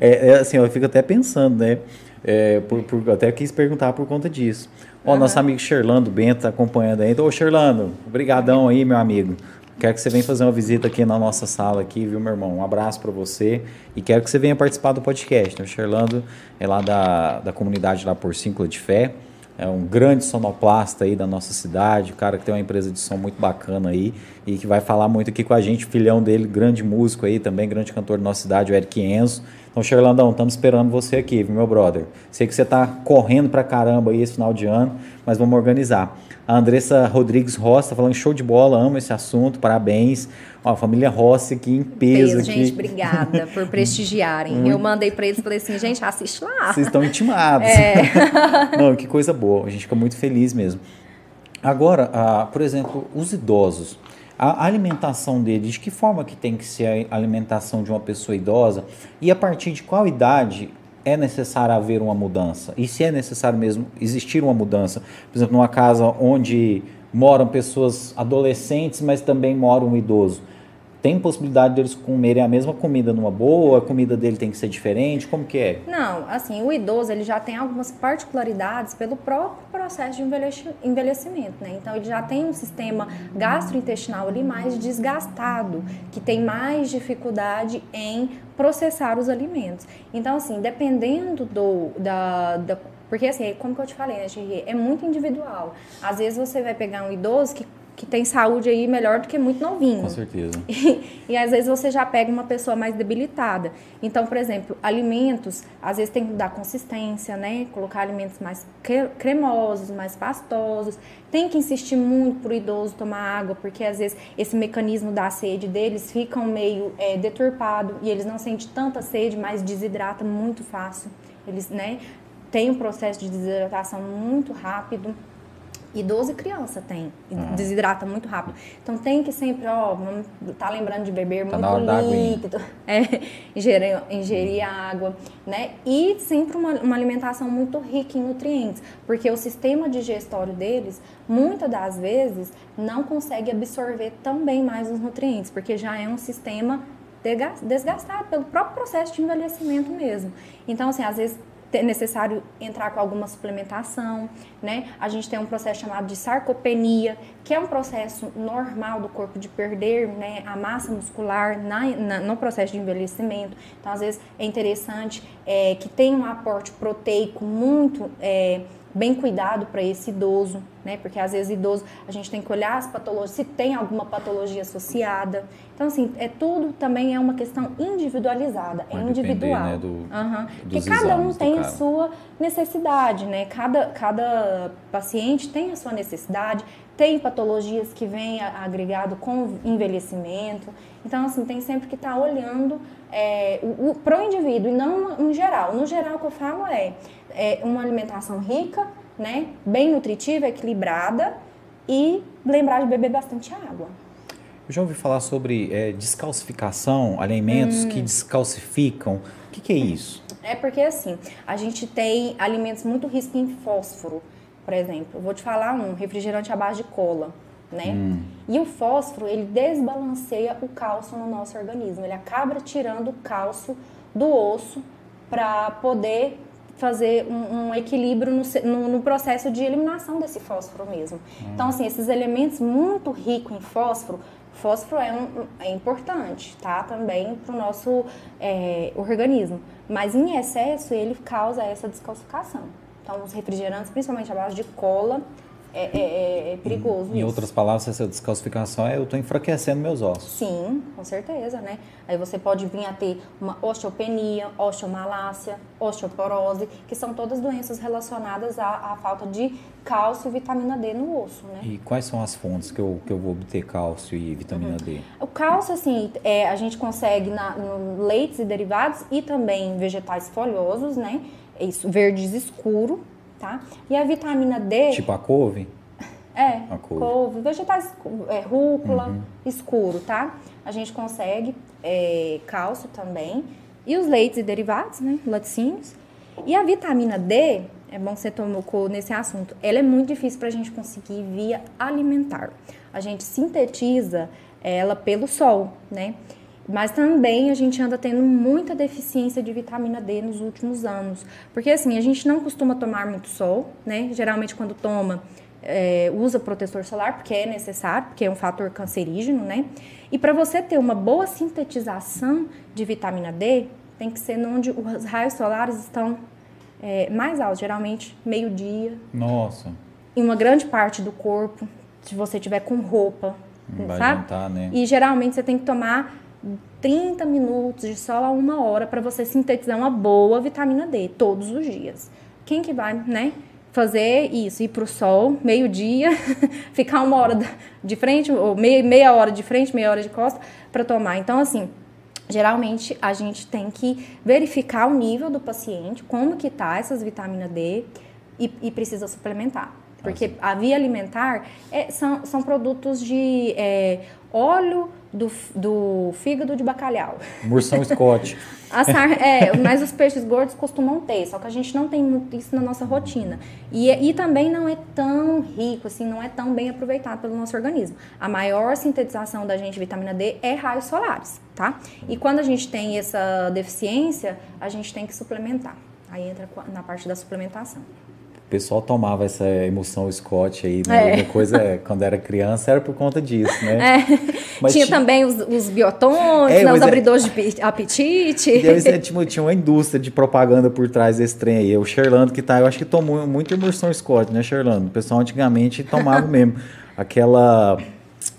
É, é assim, eu fico até pensando, né? É, por, por, até quis perguntar por conta disso. Ó, uhum. nosso amigo Sherlando Bento está acompanhando aí. Ô, Sherlando, obrigadão aí, meu amigo. Quero que você venha fazer uma visita aqui na nossa sala aqui, viu, meu irmão? Um abraço para você e quero que você venha participar do podcast. O Sherlando é lá da, da comunidade lá por Círculo de Fé é um grande sonoplasta aí da nossa cidade, cara que tem uma empresa de som muito bacana aí e que vai falar muito aqui com a gente, filhão dele, grande músico aí também, grande cantor da nossa cidade, o Eric Enzo. Então, Sherlandão, estamos esperando você aqui, meu brother? Sei que você está correndo pra caramba aí esse final de ano, mas vamos organizar. A Andressa Rodrigues Roça tá falando show de bola, amo esse assunto, parabéns. Ó, a família Rossi aqui em peso. peso aqui. Gente, obrigada por prestigiarem. Muito... Eu mandei para eles e falei assim, gente, assiste lá. Vocês estão intimados. É. Não, que coisa boa. A gente fica muito feliz mesmo. Agora, ah, por exemplo, os idosos. A alimentação deles, de que forma que tem que ser a alimentação de uma pessoa idosa? E a partir de qual idade é necessário haver uma mudança? E se é necessário mesmo existir uma mudança? Por exemplo, numa casa onde moram pessoas adolescentes, mas também mora um idoso. Tem possibilidade deles comerem a mesma comida numa boa? A comida dele tem que ser diferente? Como que é? Não, assim, o idoso ele já tem algumas particularidades pelo próprio processo de envelhecimento, né? Então ele já tem um sistema gastrointestinal ali mais desgastado, que tem mais dificuldade em processar os alimentos. Então, assim, dependendo do, da, da porque assim, como que eu te falei, né, Thierry? É muito individual. Às vezes você vai pegar um idoso que, que tem saúde aí melhor do que muito novinho. Com certeza. E, e às vezes você já pega uma pessoa mais debilitada. Então, por exemplo, alimentos, às vezes tem que dar consistência, né? Colocar alimentos mais cremosos, mais pastosos. Tem que insistir muito pro idoso tomar água, porque às vezes esse mecanismo da sede deles fica meio é, deturpado e eles não sentem tanta sede, mas desidrata muito fácil. Eles, né, tem um processo de desidratação muito rápido. Idoso e criança tem, uhum. desidrata muito rápido. Então tem que sempre, ó, tá lembrando de beber tá muito líquido, é, ingerir, ingerir água, né? E sempre uma, uma, alimentação muito rica em nutrientes, porque o sistema digestório deles, muitas das vezes, não consegue absorver tão bem mais os nutrientes, porque já é um sistema desgastado pelo próprio processo de envelhecimento mesmo. Então, assim, às vezes é necessário entrar com alguma suplementação, né? A gente tem um processo chamado de sarcopenia, que é um processo normal do corpo de perder né, a massa muscular na, na, no processo de envelhecimento. Então, às vezes, é interessante é, que tenha um aporte proteico muito é, bem cuidado para esse idoso, né? Porque às vezes idoso a gente tem que olhar as patologias, se tem alguma patologia associada. Então assim, é tudo também é uma questão individualizada, é Vai individual. depender, né, do- Aham. Porque cada um tem a sua necessidade, né? Cada, cada paciente tem a sua necessidade, tem patologias que vêm agregado com envelhecimento. Então, assim, tem sempre que estar olhando é, para o indivíduo e não no geral. No geral, o que eu falo é, é uma alimentação rica, né? Bem nutritiva, equilibrada e lembrar de beber bastante água. Eu já ouvi falar sobre é, descalcificação, alimentos Hum. que descalcificam. O que, que é isso? É porque assim, a gente tem alimentos muito ricos em fósforo, por exemplo. Eu vou te falar um refrigerante à base de cola, né? E o fósforo, ele desbalanceia o cálcio no nosso organismo. Ele acaba tirando o cálcio do osso para poder fazer um, um equilíbrio no, no- no processo de eliminação desse fósforo mesmo. Então, assim, esses elementos muito ricos em fósforo, fósforo é, um- é importante, tá? Também para o nosso é, organismo. Mas em excesso, ele causa essa descalcificação. Então, os refrigerantes, principalmente à base de cola, é, é- é- é perigoso Em outras palavras, essa descalcificação é eu estou enfraquecendo meus ossos. Sim, com certeza, né? Aí você pode vir a ter uma osteopenia, osteomalácia, osteoporose, que são todas doenças relacionadas à, à falta de cálcio e vitamina D no osso, né? E quais são as fontes que eu, que eu vou obter cálcio e vitamina D? O cálcio, assim, é, a gente consegue na, no leites e derivados e também vegetais folhosos, né? Isso, verdes escuro, tá? E a vitamina D... Tipo a couve? É, A couve. Uhum. couve, vegetais, é, rúcula, escuro, tá? A gente consegue é, cálcio também. E os leites e derivados, né? Laticínios. E a vitamina D, é bom que você tocou nesse assunto, ela é muito difícil pra gente conseguir via alimentar. A gente sintetiza ela pelo sol, né? Mas também a gente anda tendo muita deficiência de vitamina D nos últimos anos. Porque assim, a gente não costuma tomar muito sol, né? Geralmente quando toma, é, usa protetor solar, porque é necessário, porque é um fator cancerígeno, né? E para você ter uma boa sintetização de vitamina D, tem que ser onde os raios solares estão é, mais altos, geralmente meio-dia, Nossa, em uma grande parte do corpo, se você tiver com roupa, não vai sabe? adiantar, né? E geralmente você tem que tomar 30 minutos de sol a uma hora para você sintetizar uma boa vitamina D todos os dias. Quem que vai, né? Fazer isso, ir pro sol, meio-dia, ficar uma hora de frente, ou meia, meia hora de frente, meia hora de costa, para tomar. Então, assim, geralmente a gente tem que verificar o nível do paciente, como que tá essas vitaminas D e, e precisa suplementar. Porque a via alimentar é- são, são produtos de é, óleo do, do fígado de bacalhau. Mursão Scott. A sar- é, mas os peixes gordos costumam ter, só que a gente não tem muito isso na nossa rotina. E, e também não é tão rico, assim, não é tão bem aproveitado pelo nosso organismo. A maior sintetização da gente de vitamina D é raios solares, tá? E quando a gente tem essa deficiência, a gente tem que suplementar. Aí entra na parte da suplementação. O pessoal tomava essa emoção Scott aí, né? É. Uma coisa, é, quando era criança, era por conta disso, né? Mas tinha ti- também os, os biotônicos, É, né, os é- abridores de pi- apetite. Deve ser, tipo, tinha uma indústria de propaganda por trás desse trem aí. O Sherlando que tá, eu acho que tomou muito imersão Scott, né, Sherlando? O pessoal antigamente tomava mesmo. Aquela.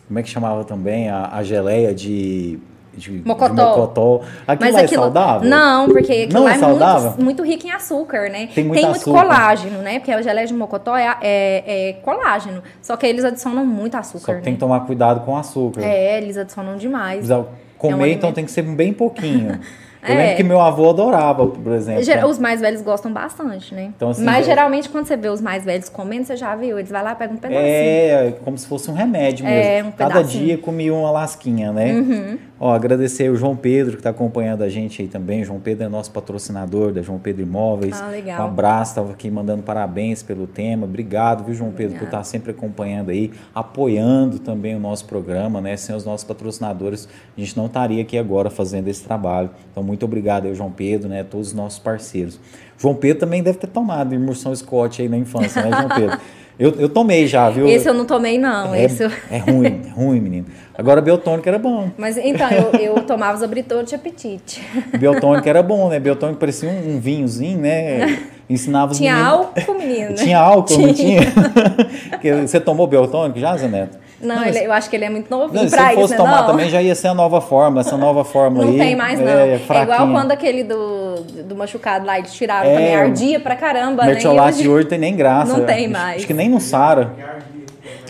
Como é que chamava também? A, a geleia de. De, de Mocotó. mocotó. Aquilo é saudável? Não, porque aquilo Não é é, saudável? muito, muito rico em açúcar, né? Tem muito muito açúcar. colágeno, né? Porque a geleia de mocotó é, é- é colágeno. Só que eles adicionam muito Só açúcar, que tem né? que tomar cuidado com o açúcar. É, eles adicionam demais. Precisa Comer, É um então tem que ser bem pouquinho. Eu É. lembro que meu avô adorava, por exemplo. Ger- Os mais velhos gostam bastante, né? Então, assim, Mas já- geralmente quando você vê os mais velhos comendo, você já viu, eles vão lá e pegam um pedacinho. É, como se fosse um remédio mesmo. É, um Cada pedacinho. dia comia uma lasquinha, né? Ó, agradecer o João Pedro que está acompanhando a gente aí também. João Pedro é nosso patrocinador da João Pedro Imóveis. Ah, legal. Um abraço, estava aqui mandando parabéns pelo tema. Obrigado, viu, João Pedro, por Obrigada. estar sempre acompanhando aí, apoiando também o nosso programa, né? Sem os nossos patrocinadores, a gente não estaria aqui agora fazendo esse trabalho. Então, muito obrigado aí, João Pedro, né? Todos os nossos parceiros. João Pedro também deve ter tomado imersão Scott aí na infância, né, João Pedro? Eu, eu tomei já, viu? Esse eu não tomei, não. é, eu... é ruim, é ruim, menino. Agora, biotônico era bom. Mas então, eu, eu tomava Zobritol de apetite. Biotônico era bom, né? Biotônico parecia um, um vinhozinho, né? Ensinava os Tinha meninos- álcool, menino. né? Tinha álcool, não tinha? Você tomou biotônico já, Zé Neto? Não, ele- eu acho que ele é muito novinho Não, se pra ele fosse né? tomar não? também já ia ser a nova fórmula, essa nova fórmula Não aí. tem mais, não. É, É, igual fraquinha. quando aquele do, do machucado lá, eles tiraram É, também, ardia pra caramba, Mertiolate hoje- de hoje tem nem graça. Não tem mais. Acho que nem no Sara.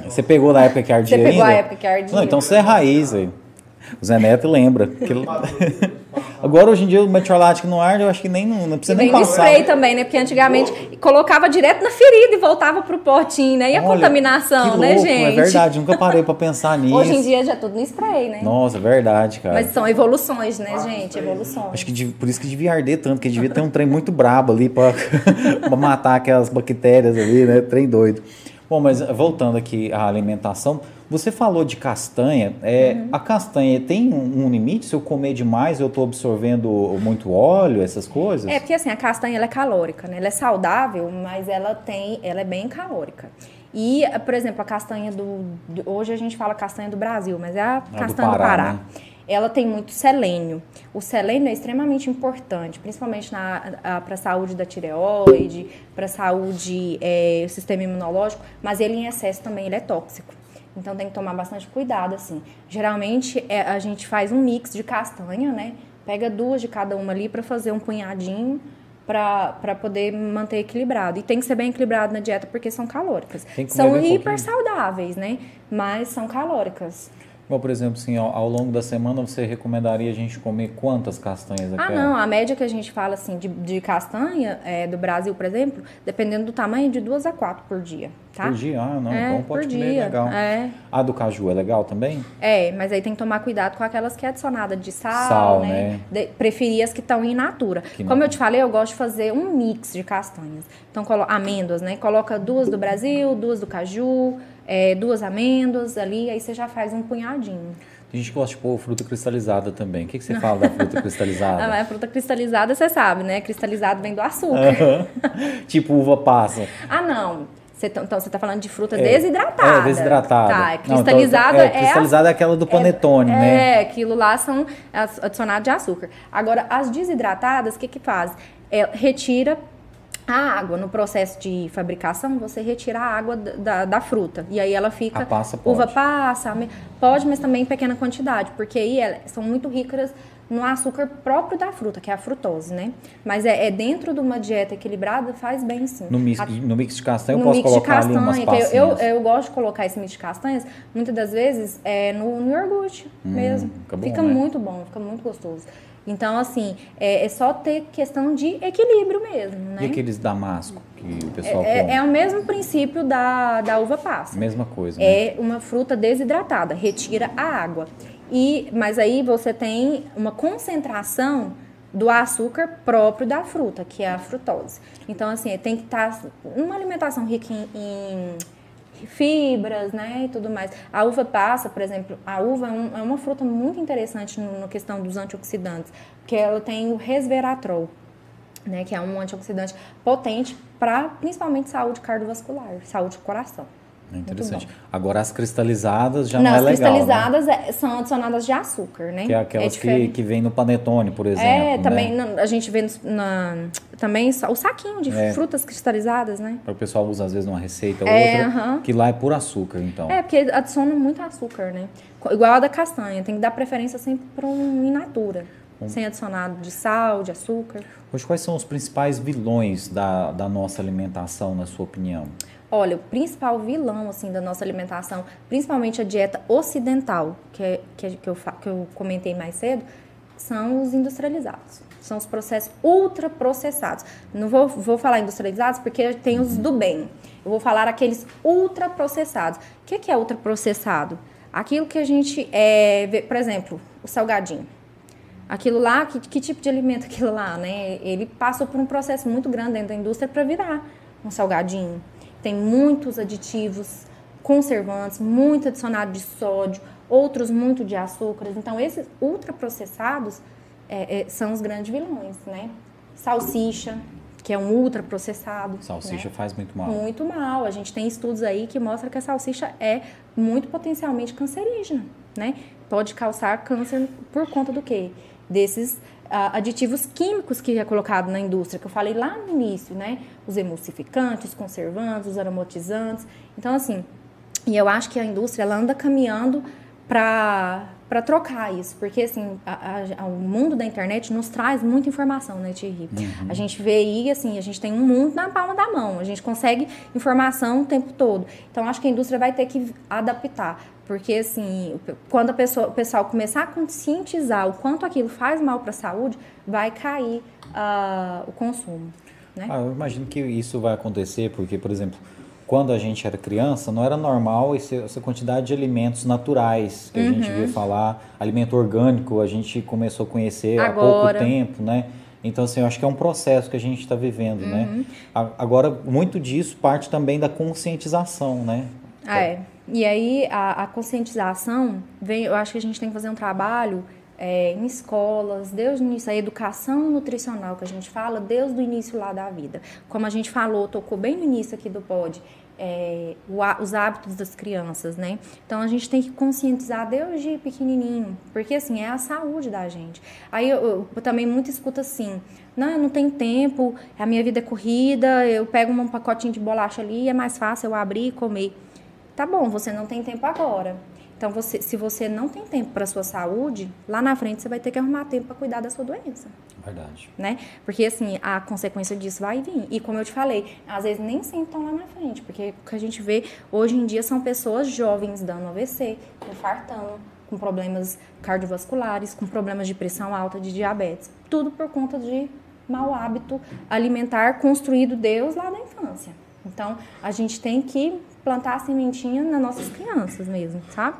Você pegou na época que ardia Você pegou ainda? a época que ardia. Não, então você é raiz, aí. O Zé Neto lembra. Aquilo- Agora, hoje em dia, o que não arde, eu acho que nem, não, não E precisa nem vem no passar. spray também, né? Porque antigamente colocava direto na ferida e voltava pro potinho, né? E a Olha, contaminação, que né, louco, gente? É verdade, nunca parei pra pensar nisso. Hoje em dia já é tudo no spray, né? Nossa, é verdade, cara. Mas são evoluções, né, gente? Evoluções. Acho que por isso que devia arder tanto, que devia ter um trem muito brabo ali pra, pra matar aquelas bactérias ali, né? Trem doido. Bom, mas voltando aqui à alimentação, você falou de castanha. É, Uhum. A castanha tem um, um limite? Se eu comer demais, eu estou absorvendo muito óleo, essas coisas? É, porque assim, a castanha ela é calórica, né? Ela é saudável, mas ela tem, ela é bem calórica. E, por exemplo, a castanha do, do- hoje a gente fala castanha do Brasil, mas é a do castanha do Pará, Pará. né? Ela tem muito selênio. O selênio é extremamente importante, principalmente para a saúde da tireoide, para a saúde é, do sistema imunológico, mas ele em excesso também ele é tóxico. Então tem que tomar bastante cuidado, assim. Geralmente é, a gente faz um mix de castanha, né? Pega duas de cada uma ali para fazer um punhadinho para poder manter equilibrado. E tem que ser bem equilibrado na dieta porque são calóricas. São bem pouquinho. hiper saudáveis, né? Mas são calóricas. Igual, por exemplo, assim, ao, ao longo da semana, você recomendaria a gente comer quantas castanhas Ah, não, a média que a gente fala assim de, de castanha é, do Brasil, por exemplo, dependendo do tamanho, de duas a quatro por dia, tá? Por dia? Ah, não, É, então pode comer, dia. legal. É. A do caju é legal também? É, mas aí tem que tomar cuidado com aquelas que é adicionada de sal, Sal, né? né? De- preferir as que estão in natura. Que Como não- eu te falei, eu gosto de fazer um mix de castanhas. Então, colo amêndoas, né? Coloca duas do Brasil, duas do caju, é, duas amêndoas ali, aí você já faz um punhadinho. Tem gente que gosta de pôr fruta cristalizada também. O que, que você fala da fruta cristalizada? Mas a fruta cristalizada, você sabe, né? Cristalizado vem do açúcar. Tipo uva passa. Ah, não. Você tá- então, você tá falando de fruta É, desidratada. É, desidratada. Tá, Não, então, cristalizada é, é, a- cristalizada é aquela do panetone, é, né? É, aquilo lá são adicionados de açúcar. Agora, as desidratadas, o que que faz? É, retira a água. No processo de fabricação, você retira a água da, da- da fruta. E aí ela fica... A passa pode. Uva passa, pode, mas também em pequena quantidade. Porque aí elas são muito ricas no açúcar próprio da fruta, que é a frutose, né? Mas é, é dentro de uma dieta equilibrada, faz bem sim. No mix, A- no mix de castanha eu posso mix de colocar ali umas castanha, que eu, eu, passinhas. eu gosto de colocar esse mix de castanhas, muitas das vezes, é no, no iogurte mesmo. fica bom, fica né? muito bom, fica muito gostoso. Então, assim, é, é só ter questão de equilíbrio mesmo, né? E aqueles damasco que o pessoal É, come? é o mesmo princípio da, da uva passa. Mesma coisa, né? É uma fruta desidratada, retira a água. E, mas aí você tem uma concentração do açúcar próprio da fruta, que é a frutose. Então, assim, tem que estar uma alimentação rica em, em fibras, né, e tudo mais. A uva passa, por exemplo, a uva é, um- é uma fruta muito interessante na questão dos antioxidantes, porque ela tem o resveratrol, né, que é um antioxidante potente para principalmente saúde cardiovascular, saúde do coração. É interessante. Agora as cristalizadas já Não, não, é as legal, né? cristalizadas é- são adicionadas de açúcar, né? Que é aquelas que, diferente. que vem no panetone, por exemplo. É, né? também na- a gente vê na, também o saquinho de É. frutas cristalizadas, né? O pessoal usa às vezes numa receita ou É, outra, aham. que lá é por açúcar, então. É, porque adiciona muito açúcar, né? Igual a da castanha, tem que dar preferência sempre para um in natura, sem adicionado de sal, de açúcar. Hoje, quais são os principais vilões da, da nossa alimentação, na sua opinião? Olha, o principal vilão assim da nossa alimentação, principalmente a dieta ocidental, que, é, que, é- que, eu, que eu comentei mais cedo, são os industrializados. São os processos ultraprocessados. Não vou, vou falar industrializados porque tem os do bem. Eu vou falar aqueles ultraprocessados. O que, que é ultraprocessado? Aquilo que a gente é, vê, por exemplo, o salgadinho. Aquilo lá, que, que tipo de alimento aquilo lá, né? Ele passou por um processo muito grande dentro da indústria para virar um salgadinho. Tem muitos aditivos, conservantes, muito adicionado de sódio, outros muito de açúcares. Então, esses ultraprocessados é, é, são os grandes vilões, né? Salsicha, que é um ultraprocessado. Salsicha né? faz muito mal. Muito mal. A gente tem estudos aí que mostram que a salsicha é muito potencialmente cancerígena, né? Pode causar câncer por conta do quê? Desses aditivos químicos que é colocado na indústria, que eu falei lá no início, né? Os emulsificantes, conservantes, os aromatizantes. Então, assim, e eu acho que a indústria ela anda caminhando para para trocar isso, porque assim, a, a, o mundo da internet nos traz muita informação, né, Thierry? Uhum. A gente vê aí, assim, a gente tem um mundo na palma da mão, a gente consegue informação o tempo todo. Então, acho que a indústria vai ter que adaptar, porque assim, quando a pessoa, o pessoal começar a conscientizar o quanto aquilo faz mal para a saúde, vai cair uh, o consumo. Né? Ah, eu imagino que isso vai acontecer, porque, por exemplo, quando a gente era criança, não era normal esse, essa quantidade de alimentos naturais que a gente via uhum. falar. Alimento orgânico, a gente começou a conhecer Agora. há pouco tempo, né? Então, assim, eu acho que é um processo que a gente está vivendo, né? uhum. né? Agora, muito disso parte também da conscientização, né? Ah, é. E aí, a, a conscientização, vem, eu acho que a gente tem que fazer um trabalho é, em escolas, desde o início, a educação nutricional que a gente fala, desde o início lá da vida. Como a gente falou, tocou bem no início aqui do pod, é, os hábitos das crianças, né? Então a gente tem que conscientizar desde pequenininho, porque assim é a saúde da gente. Aí eu, eu também muito escuto assim: não, eu não tenho tempo, a minha vida é corrida, eu pego um pacotinho de bolacha ali, é mais fácil eu abrir e comer. Tá bom, você não tem tempo agora. Então, você, se você não tem tempo para sua saúde, lá na frente você vai ter que arrumar tempo para cuidar da sua doença. Verdade. Né? Porque, assim, a consequência disso vai vir. E, como eu te falei, às vezes nem sempre estão lá na frente. Porque o que a gente vê hoje em dia são pessoas jovens dando AVC, infartando, com problemas cardiovasculares, com problemas de pressão alta, de diabetes. Tudo por conta de mau hábito alimentar construído Deus lá na infância. Então, a gente tem que plantar a sementinha nas nossas crianças mesmo, sabe?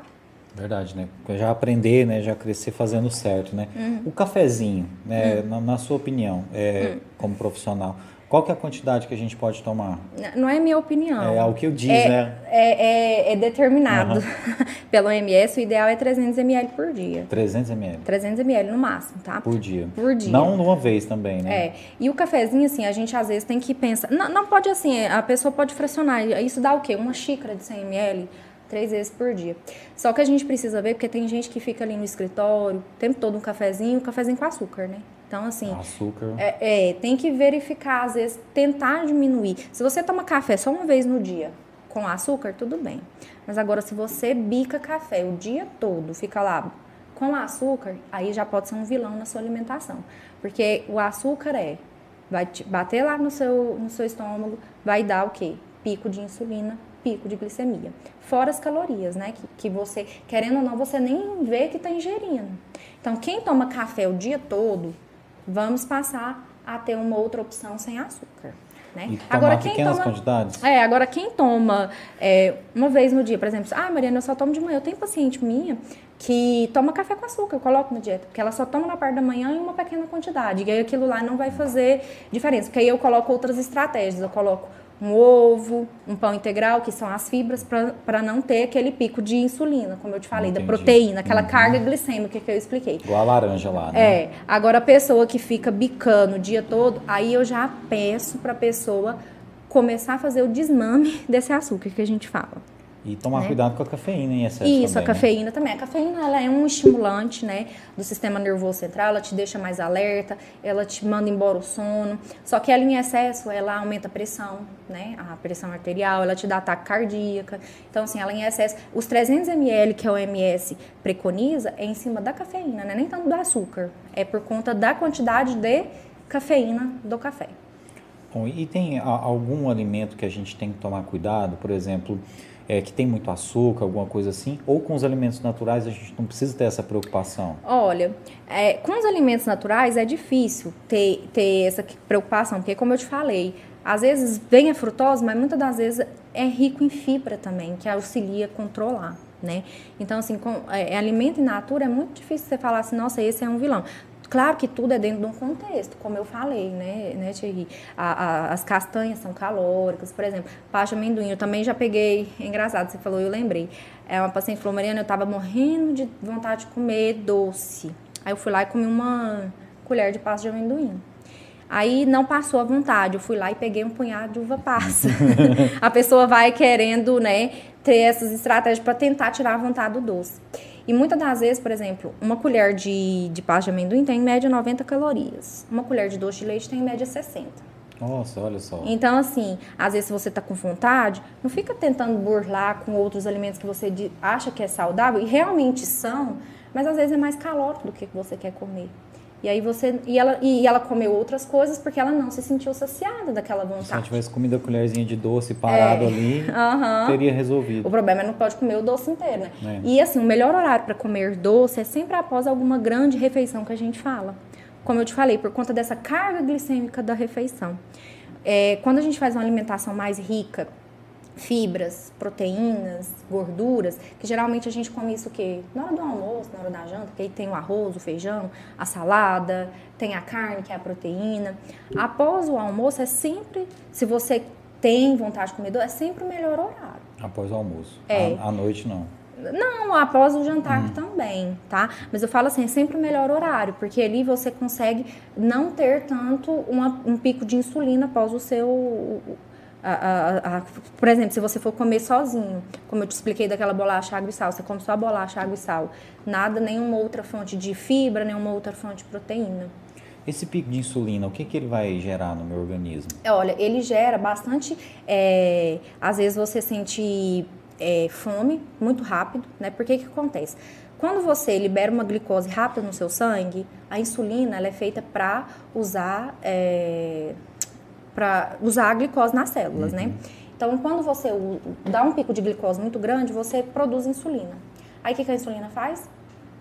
Verdade, né? Já aprender, né? Já crescer fazendo certo, né? Uhum. O cafezinho, né? Uhum. Na, na, sua opinião, é, uhum. como profissional, qual que é a quantidade que a gente pode tomar? Não é minha opinião. É, o que eu diz, é, né? É, é, é determinado pelo OMS, o ideal é 300 ml por dia. 300 ml? 300 ml no máximo, tá? Por dia. Por dia. Não uma vez também, né? É. E o cafezinho, assim, a gente às vezes tem que pensar... Não, não pode, assim, a pessoa pode fracionar. Isso dá o quê? Uma xícara de 100 ml três vezes por dia. Só que a gente precisa ver, porque tem gente que fica ali no escritório, o tempo todo um cafezinho, um cafezinho com açúcar, né? Então, assim. Açúcar. É, é, tem que verificar, às vezes, tentar diminuir. Se você toma café só uma vez no dia com açúcar, tudo bem. Mas agora, se você bica café o dia todo, fica lá com açúcar, aí já pode ser um vilão na sua alimentação. Porque o açúcar é. Vai bater lá no seu, no seu estômago, vai dar o quê? Pico de insulina, pico de glicemia. Fora as calorias, né? Que, que você, querendo ou não, você nem vê que está ingerindo. Então, quem toma café o dia todo, vamos passar a ter uma outra opção sem açúcar. Né? agora quem toma quantidades? É, agora quem toma é, uma vez no dia, por exemplo, ah, Mariana, eu só tomo de manhã. Eu tenho paciente minha que toma café com açúcar, eu coloco na dieta, porque ela só toma na parte da manhã em uma pequena quantidade. E aí aquilo lá não vai fazer diferença, porque aí eu coloco outras estratégias, eu coloco um ovo, um pão integral, que são as fibras, para não ter aquele pico de insulina, como eu te falei, Entendi. da proteína, aquela uhum. carga glicêmica que eu expliquei. Igual a laranja lá, né? É. Agora, a pessoa que fica bicando o dia todo, aí eu já peço para a pessoa começar a fazer o desmame desse açúcar que a gente fala. E tomar né? cuidado com a cafeína em excesso Isso, também, a cafeína né? também. A cafeína ela é um estimulante né, do sistema nervoso central, ela te deixa mais alerta, ela te manda embora o sono. Só que ela em excesso, ela aumenta a pressão, né, a pressão arterial, ela te dá ataque cardíaca. Então, assim, ela em excesso. Os 300 ml que a OMS preconiza é em cima da cafeína, né? nem tanto do açúcar. É por conta da quantidade de cafeína do café. Bom, e tem algum alimento que a gente tem que tomar cuidado? Por exemplo é, que tem muito açúcar, alguma coisa assim? Ou com os alimentos naturais a gente não precisa ter essa preocupação? Olha, é, com os alimentos naturais é difícil ter, ter essa preocupação, porque como eu te falei, às vezes vem a frutose, mas muitas das vezes é rico em fibra também, que auxilia a controlar. né? Então, assim, com, é, alimento in natura é muito difícil você falar assim, nossa, esse é um vilão. Claro que tudo é dentro de um contexto, como eu falei, né, né Thierry? A, a, as castanhas são calóricas, por exemplo, pasta amendoim, eu também já peguei, é engraçado, você falou, eu lembrei. É uma paciente falou, Mariana, eu tava morrendo de vontade de comer doce. Aí eu fui lá e comi uma colher de pasta de amendoim. Aí não passou a vontade, eu fui lá e peguei um punhado de uva passa. a pessoa vai querendo, né, ter essas estratégias para tentar tirar a vontade do doce. E muitas das vezes, por exemplo, uma colher de, de pasta de amendoim tem em média 90 calorias. Uma colher de doce de leite tem em média 60. Nossa, olha só. Então, assim, às vezes se você está com vontade, não fica tentando burlar com outros alimentos que você acha que é saudável, e realmente são, mas às vezes é mais calórico do que você quer comer. E aí você. E ela, e ela comeu outras coisas porque ela não se sentiu saciada daquela vontade. Se ela tivesse comido a colherzinha de doce parado é. ali, uhum. teria resolvido. O problema é não pode comer o doce inteiro, né? É. E assim, o melhor horário para comer doce é sempre após alguma grande refeição que a gente fala. Como eu te falei, por conta dessa carga glicêmica da refeição. É, quando a gente faz uma alimentação mais rica fibras, proteínas, gorduras, que geralmente a gente come isso o quê? Na hora do almoço, na hora da janta, que aí tem o arroz, o feijão, a salada, tem a carne, que é a proteína. Após o almoço é sempre, se você tem vontade de comer doce, é sempre o melhor horário. Após o almoço. É. À, à noite não. Não, após o jantar hum. também, tá? Mas eu falo assim, é sempre o melhor horário, porque ali você consegue não ter tanto uma, um pico de insulina após o seu a, a, a, por exemplo, se você for comer sozinho, como eu te expliquei daquela bolacha água e sal, você come só bolacha água e sal, nada, nenhuma outra fonte de fibra, nenhuma outra fonte de proteína. Esse pico de insulina, o que, que ele vai gerar no meu organismo? É, olha, ele gera bastante. É, às vezes você sente é, fome muito rápido, né? Porque que acontece? Quando você libera uma glicose rápida no seu sangue, a insulina ela é feita para usar. É, para usar a glicose nas células, né? uhum. né? Então, quando você dá um pico de glicose muito grande, você produz insulina. Aí, o que, que a insulina faz?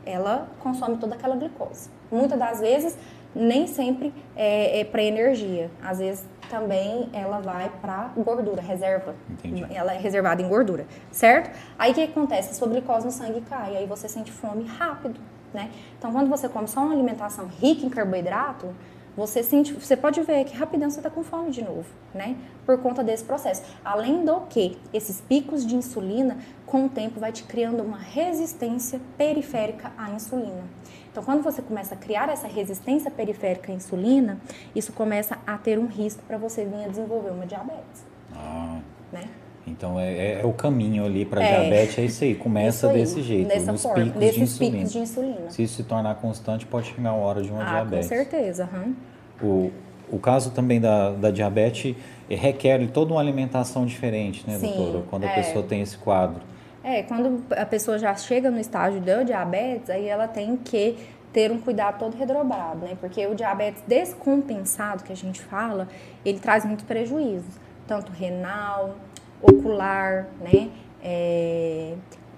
Ela consome toda aquela glicose. Muitas das vezes, nem sempre é, é para energia. Às vezes, também ela vai para gordura, reserva. Entendi. Ela é reservada em gordura, certo? Aí, o que, que acontece? A sua glicose no sangue cai, aí você sente fome rápido, né? Então, quando você come só uma alimentação rica em carboidrato, você sente, você pode ver que rapidão você está com fome de novo, né? Por conta desse processo. Além do que, esses picos de insulina, com o tempo, vai te criando uma resistência periférica à insulina. Então, quando você começa a criar essa resistência periférica à insulina, isso começa a ter um risco para você vir a desenvolver uma diabetes. Ah. Né? Então é, é, é, o caminho ali para é, diabetes, é isso aí, começa isso aí, desse jeito, nos forma, picos, de insulina. picos de insulina. Se isso se tornar constante, pode chegar a hora de uma ah, diabetes. Com certeza. Uhum. O, o caso também da, da diabetes requer toda uma alimentação diferente, né, Sim, doutora? Quando a é. pessoa tem esse quadro. É, quando a pessoa já chega no estágio da diabetes, aí ela tem que ter um cuidado todo redobrado, né? Porque o diabetes descompensado que a gente fala, ele traz muitos prejuízos, tanto renal, ocular, né? É,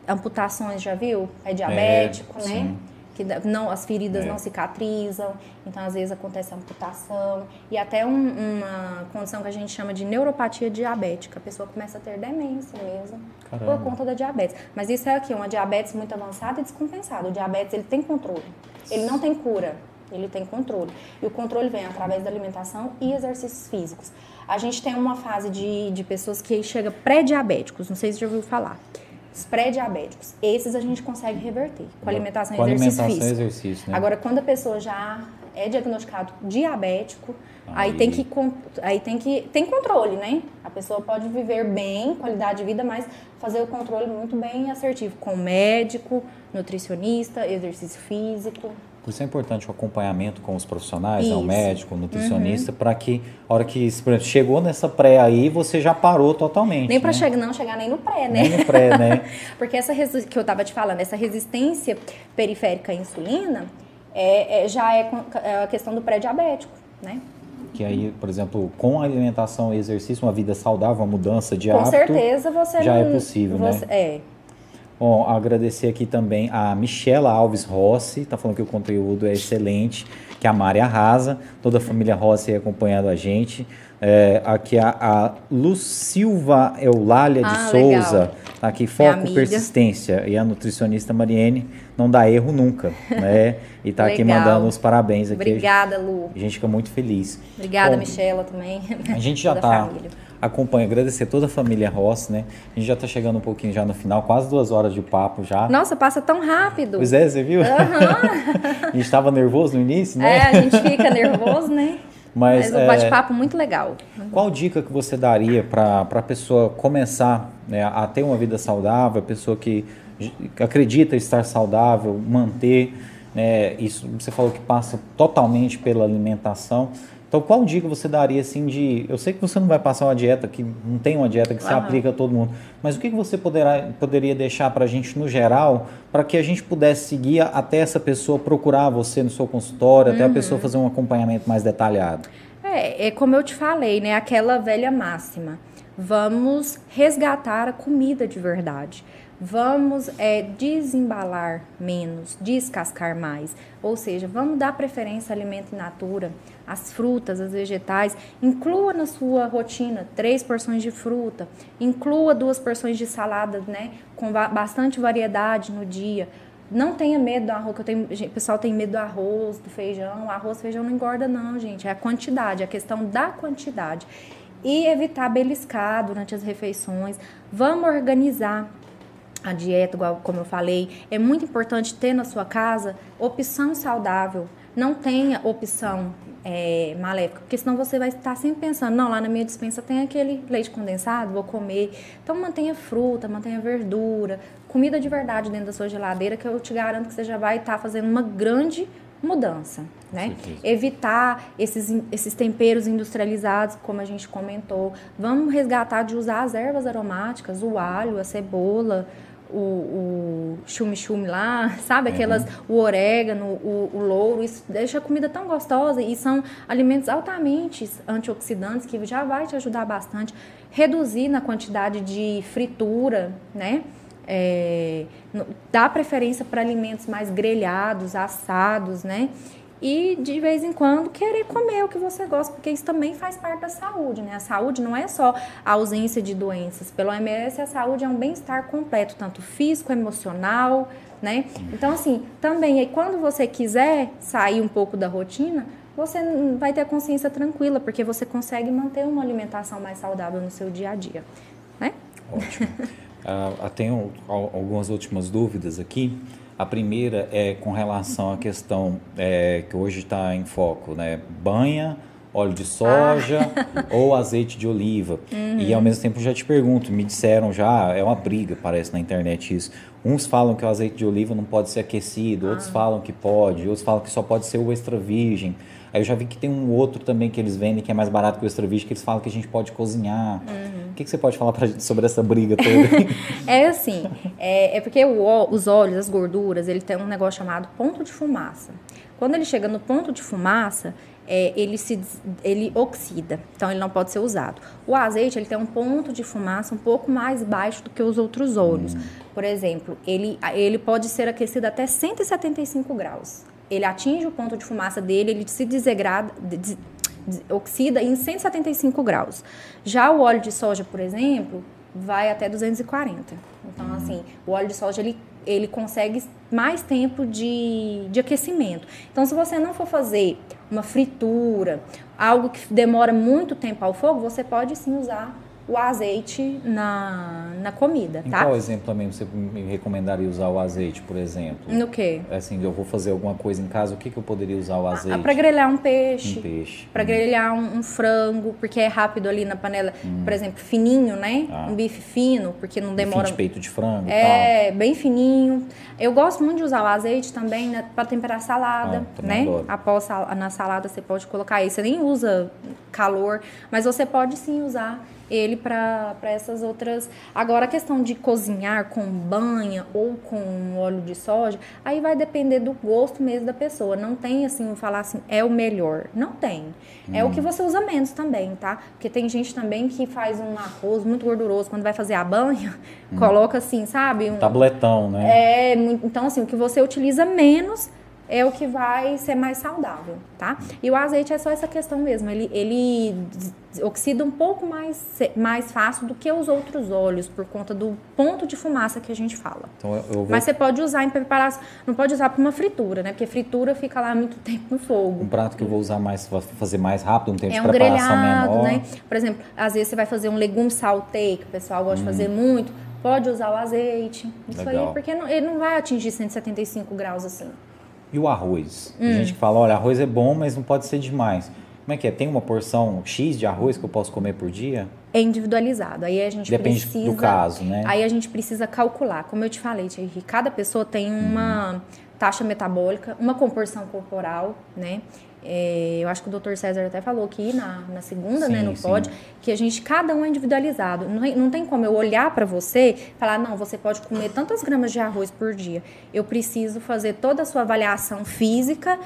amputações, já viu? É diabético, é, né? Sim. Que não, as feridas é. não cicatrizam, então às vezes acontece amputação e até um, uma condição que a gente chama de neuropatia diabética. A pessoa começa a ter demência mesmo Caramba. por conta da diabetes. Mas isso é aqui, uma diabetes muito avançada e descompensada. O diabetes ele tem controle, ele não tem cura, ele tem controle. E o controle vem através da alimentação e exercícios físicos. A gente tem uma fase de, de pessoas que chega pré-diabéticos, não sei se já ouviu falar. Os pré-diabéticos, esses a gente consegue reverter com alimentação com e exercício alimentação físico. Exercício, né? Agora, quando a pessoa já é diagnosticado diabético, aí. aí, tem que aí tem que tem controle, né? A pessoa pode viver bem, qualidade de vida, mas fazer o controle muito bem assertivo com médico, nutricionista, exercício físico. Por isso é importante o acompanhamento com os profissionais, né, o médico, o nutricionista, uhum. para que a hora que chegou nessa pré aí, você já parou totalmente. Nem para né? chegar, não chegar nem no pré, né? Nem no pré, né? Porque essa que eu estava te falando, essa resistência periférica à insulina é, é já é, é a questão do pré-diabético, né? Que aí, por exemplo, com alimentação e exercício, uma vida saudável, uma mudança de com hábito. Com certeza você já é não, é possível, você, né? É. Bom, agradecer aqui também a Michela Alves Rossi, tá falando que o conteúdo é excelente, que a Mari arrasa, toda a família Rossi acompanhando a gente. É, aqui a, a Lucilva Eulália de Ah, Souza, legal. tá aqui, foco, persistência. E a nutricionista Mariene não dá erro nunca, né? E tá aqui mandando os parabéns aqui. Obrigada, Lu. A gente fica muito feliz. Obrigada, Bom, Michela, também. A gente já tá família. Acompanha, agradecer toda a família Rossi, né? A gente já tá chegando um pouquinho já no final, quase duas horas de papo já. Nossa, passa tão rápido. Pois é, você viu? a gente tava nervoso no início, né? É, a gente fica nervoso, né? Mas, Mas, o é, bate-papo muito legal. Qual dica que você daria para a pessoa começar né, a ter uma vida saudável, a pessoa que acredita estar saudável, manter, né, isso você falou que passa totalmente pela alimentação. Então, qual dica você daria assim de. Eu sei que você não vai passar uma dieta, que não tem uma dieta que se aplica a todo mundo, mas o que, você poderá, poderia deixar para a gente no geral, para que a gente pudesse seguir até essa pessoa procurar você no seu consultório, até a pessoa fazer um acompanhamento mais detalhado? É, é como eu te falei, né? Aquela velha máxima. Vamos resgatar a comida de verdade. Vamos é, desembalar menos, descascar mais. Ou seja, vamos dar preferência ao alimento in natura, as frutas, as vegetais. Inclua na sua rotina três porções de fruta, inclua duas porções de salada, né? Com ba- bastante variedade no dia. Não tenha medo do arroz, que tenho, o pessoal tem medo do arroz, do feijão. Arroz feijão não engorda, não, gente. É a quantidade, é a questão da quantidade. E evitar beliscar durante as refeições. Vamos organizar a dieta, igual como eu falei. É muito importante ter na sua casa opção saudável. Não tenha opção é, maléfica, porque senão você vai estar sempre pensando, não, lá na minha dispensa tem aquele leite condensado, vou comer. Então mantenha fruta, mantenha verdura, comida de verdade dentro da sua geladeira, que eu te garanto que você já vai estar fazendo uma grande mudança, né? Evitar esses, esses temperos industrializados, como a gente comentou. Vamos resgatar de usar as ervas aromáticas, o alho, a cebola, o, o chume-chume lá, sabe? Aquelas, o orégano, o, o louro, isso deixa a comida tão gostosa e são alimentos altamente antioxidantes que já vai te ajudar bastante. Reduzir na quantidade de fritura, né? É, dar preferência para alimentos mais grelhados, assados, né? E de vez em quando querer comer o que você gosta, porque isso também faz parte da saúde, né? A saúde não é só a ausência de doenças. Pelo OMS, a saúde é um bem-estar completo, tanto físico, emocional, né? Então, assim, também, aí quando você quiser sair um pouco da rotina, você vai ter a consciência tranquila, porque você consegue manter uma alimentação mais saudável no seu dia a dia, né? Ótimo. Ah, tenho al- algumas últimas dúvidas aqui. A primeira é com relação à questão é, que hoje está em foco, né? Banha, óleo de soja ou azeite de oliva. E ao mesmo tempo já te pergunto, me disseram já, é uma briga, parece na internet isso. Uns falam que o azeite de oliva não pode ser aquecido, outros falam que pode, outros falam que só pode ser o extra virgem. Aí eu já vi que tem um outro também que eles vendem que é mais barato que o extra virgem, que eles falam que a gente pode cozinhar. O que, que você pode falar pra gente sobre essa briga toda? É assim, é, é porque o os óleos, as gorduras, ele tem um negócio chamado ponto de fumaça. Quando ele chega no ponto de fumaça, é, ele se ele oxida, então ele não pode ser usado. O azeite ele tem um ponto de fumaça um pouco mais baixo do que os outros óleos. Por exemplo, ele, ele pode ser aquecido até 175 graus. Ele atinge o ponto de fumaça dele, ele se desegrada, des- des- oxida em 175 graus. Já o óleo de soja, por exemplo, vai até 240. Então, assim, o óleo de soja, ele, ele consegue mais tempo de, de aquecimento. Então, se você não for fazer uma fritura, algo que demora muito tempo ao fogo, você pode sim usar o azeite na, na comida, Em tá? qual exemplo também você me recomendaria usar o azeite, por exemplo? No quê? Assim, eu vou fazer alguma coisa em casa, o que, que eu poderia usar o azeite? Ah, Para grelhar um peixe. Um peixe. Para grelhar um, um frango, porque é rápido ali na panela, por exemplo, fininho, né? Ah. Um bife fino, porque não Demora... demora. de peito de frango É, bem fininho. Eu gosto muito de usar o azeite também né, para temperar salada, Ah, né? adoro. Após na salada você pode colocar aí. Você nem usa calor, mas você pode sim usar ele para essas outras. Agora, a questão de cozinhar com banha ou com óleo de soja, aí vai depender do gosto mesmo da pessoa. Não tem assim, falar assim, é o melhor. Não tem. Hum. É o que hum. você usa menos também, tá? Porque tem gente também que faz um arroz muito gorduroso, quando vai fazer a banha, hum. coloca assim, sabe? Um, Tabletão, né? É, então assim, o que você utiliza menos é o que vai ser mais saudável, tá? E o azeite é só essa questão mesmo, ele, ele oxida um pouco mais, mais fácil do que os outros óleos, por conta do ponto de fumaça que a gente fala. Então, eu vou... Mas você pode usar em preparação, não pode usar para uma fritura, né? Porque fritura fica lá muito tempo no fogo. Um prato que eu vou usar mais, fazer mais rápido, um tempo é de um preparação grelhado, menor. Né? Por exemplo, às vezes você vai fazer um legume saltei, que o pessoal gosta hum. de fazer muito, pode usar o azeite. Isso Legal. aí, porque não, ele não vai atingir 175 graus assim. E o arroz? Tem hum. gente que fala, olha, arroz é bom, mas não pode ser demais. Como é que é? Tem uma porção X de arroz que eu posso comer por dia? É individualizado. Aí a gente Depende precisa. do caso, né? Aí a gente precisa calcular. Como eu te falei, Thierry, cada pessoa tem uma uhum. taxa metabólica, uma composição corporal, né? É, eu acho que o doutor César até falou aqui na, na segunda, sim, né, no pode, que a gente, cada um é individualizado. Não, não tem como eu olhar para você e falar, não, você pode comer tantas gramas de arroz por dia. Eu preciso fazer toda a sua avaliação física,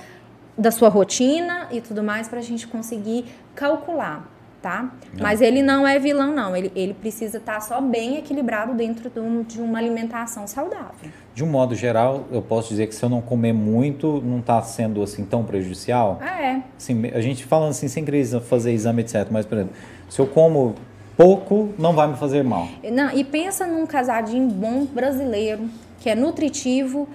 da sua rotina e tudo mais, para a gente conseguir calcular tá? Não. Mas ele não é vilão, não. Ele, ele precisa estar tá só bem equilibrado dentro de, um, de, uma alimentação saudável. De um modo geral, eu posso dizer que se eu não comer muito, não está sendo assim tão prejudicial? Ah, é. Assim, a gente falando assim, sem querer fazer exame, etc. Mas, por exemplo, se eu como pouco, não vai me fazer mal. Não, e pensa num casadinho bom brasileiro, que é nutritivo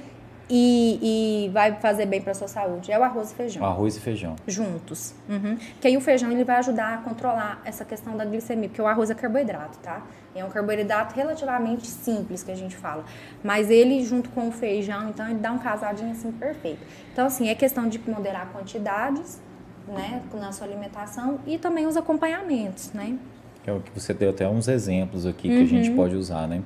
e, e vai fazer bem para sua saúde. É o arroz e feijão. Arroz e feijão. Juntos. Uhum. Que aí o feijão ele vai ajudar a controlar essa questão da glicemia, porque o arroz é carboidrato, tá? É um carboidrato relativamente simples que a gente fala. Mas ele, junto com o feijão, então ele dá um casadinho assim perfeito. Então, assim, é questão de moderar quantidades, né, na sua alimentação e também os acompanhamentos, né? Que é o que você deu até uns exemplos aqui uhum. que a gente uhum. pode usar, né?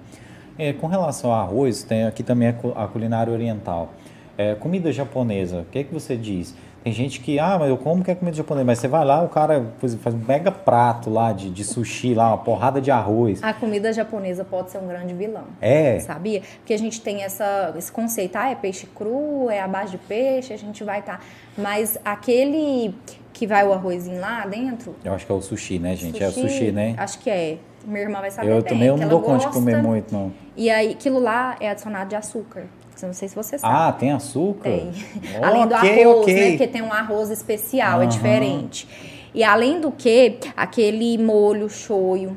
É, com relação ao arroz, tem aqui também a culinária oriental. É, comida japonesa, o que é que você diz? Tem gente que, ah, mas eu como que é comida japonesa, mas você vai lá, o cara faz um mega prato lá de, de sushi, lá, uma porrada de arroz. A comida japonesa pode ser um grande vilão. É. Sabia? Porque a gente tem essa, esse conceito, ah, é peixe cru, é a base de peixe, a gente vai estar. Tá. Mas aquele que vai o arrozinho lá dentro. Eu acho que é o sushi, né, gente? Sushi, é o sushi, né? Acho que é. Minha irmã vai saber eu bem. Também eu não dou conta de comer muito, não. E aí, aquilo lá é adicionado de açúcar. Não sei se você sabe. Ah, tem açúcar? Tem. Oh, além do okay, arroz, okay. né? Porque tem um arroz especial, uhum. é diferente. E além do que, aquele molho shoyu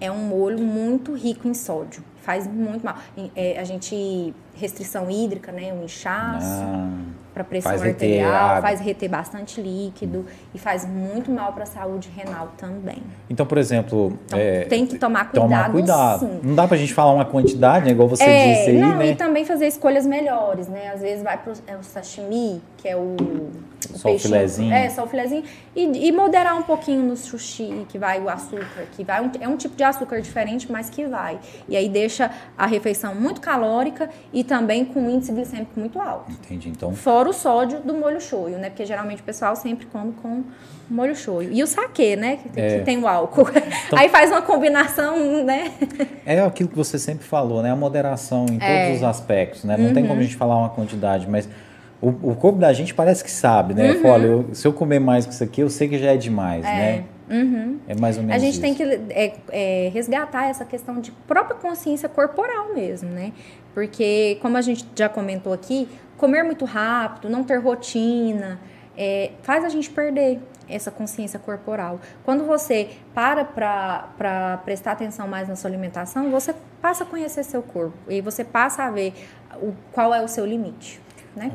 é um molho muito rico em sódio. Faz muito mal. É, a gente restrição hídrica, né, um inchaço, ah, para pressão faz arterial, faz reter bastante líquido e faz muito mal para a saúde renal também. Então, por exemplo, então, é, tem que tomar cuidado. Tomar cuidado. Sim. Não dá para a gente falar uma quantidade, né, igual você é, disse aí, não, né? E também fazer escolhas melhores, né? Às vezes vai para é o sashimi, que é o, o só o filezinho. É, só o filezinho e, e, moderar um pouquinho no sushi, que vai o açúcar, que vai um, é um tipo de açúcar diferente, mas que vai. E aí deixa a refeição muito calórica e também com um índice glicêmico muito alto. Entendi, então. Fora o sódio do molho shoyu, né? Porque geralmente o pessoal sempre come com molho shoyu. E o saquê, né? Que, é. que tem o álcool. Então, Aí faz uma combinação, né? É aquilo que você sempre falou, né? A moderação em é. todos os aspectos, né? Não uhum. tem como a gente falar uma quantidade, mas o, o corpo da gente parece que sabe, né? Uhum. Olha, eu, se eu comer mais que isso aqui, eu sei que já é demais, é. né? Uhum. É mais ou menos A gente isso. tem que é, é, resgatar essa questão de própria consciência corporal mesmo, né? Porque, como a gente já comentou aqui, comer muito rápido, não ter rotina, é, faz a gente perder essa consciência corporal. Quando você para para prestar atenção mais na sua alimentação, você passa a conhecer seu corpo e você passa a ver o, qual é o seu limite, né?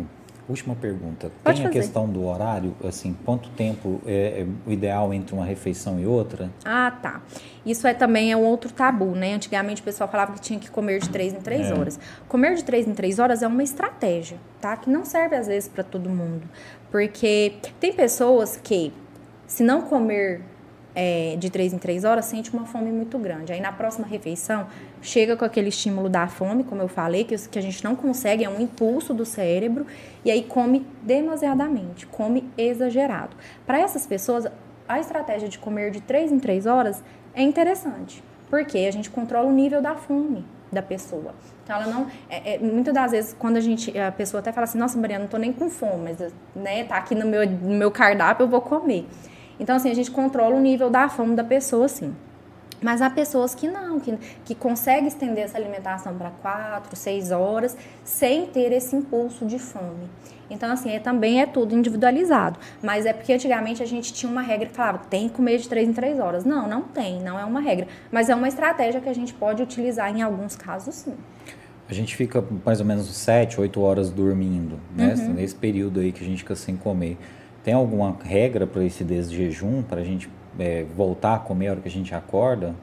Última pergunta. Pode Tem fazer. a questão do horário, assim, quanto tempo é, é, o ideal entre uma refeição e outra? Ah, tá. Isso é também é um outro tabu, né? Antigamente o pessoal falava que tinha que comer de três em três é. horas. Comer de três em três horas é uma estratégia, tá? Que não serve às vezes para todo mundo. Porque tem pessoas que, se não comer é, de três em três horas, sente uma fome muito grande. Aí na próxima refeição, chega com aquele estímulo da fome, como eu falei, que, que a gente não consegue, é um impulso do cérebro, e aí come demasiadamente, come exagerado. Para essas pessoas, a estratégia de comer de três em três horas é interessante, porque a gente controla o nível da fome da pessoa. Então ela não, é, é, muitas das vezes quando a gente, a pessoa até fala assim, nossa Mariana, não tô nem com fome, mas né, tá aqui no meu, no meu cardápio, eu vou comer. Então assim, a gente controla o nível da fome da pessoa, sim. Mas há pessoas que não, que, que conseguem estender essa alimentação para quatro, seis horas, sem ter esse impulso de fome. Então, assim, é, também é tudo individualizado. Mas é porque antigamente a gente tinha uma regra que falava, tem que comer de três em três horas. Não, não tem, não é uma regra. Mas é uma estratégia que a gente pode utilizar em alguns casos, sim. A gente fica mais ou menos sete, oito horas dormindo, né? Uhum. Nesse período aí que a gente fica sem comer. Tem alguma regra para esse desjejum, para a gente é, voltar a comer a hora que a gente acorda?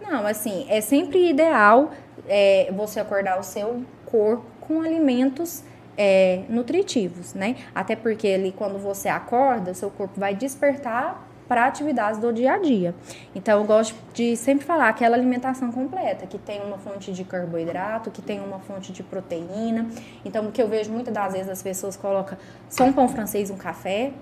Não, assim, é sempre ideal é, você acordar o seu corpo com alimentos é, nutritivos, né? Até porque ali quando você acorda, seu corpo vai despertar para atividades do dia a dia. Então eu gosto de sempre falar aquela alimentação completa, que tem uma fonte de carboidrato, que tem uma fonte de proteína. Então o que eu vejo muitas das vezes as pessoas colocam só um pão francês, um café,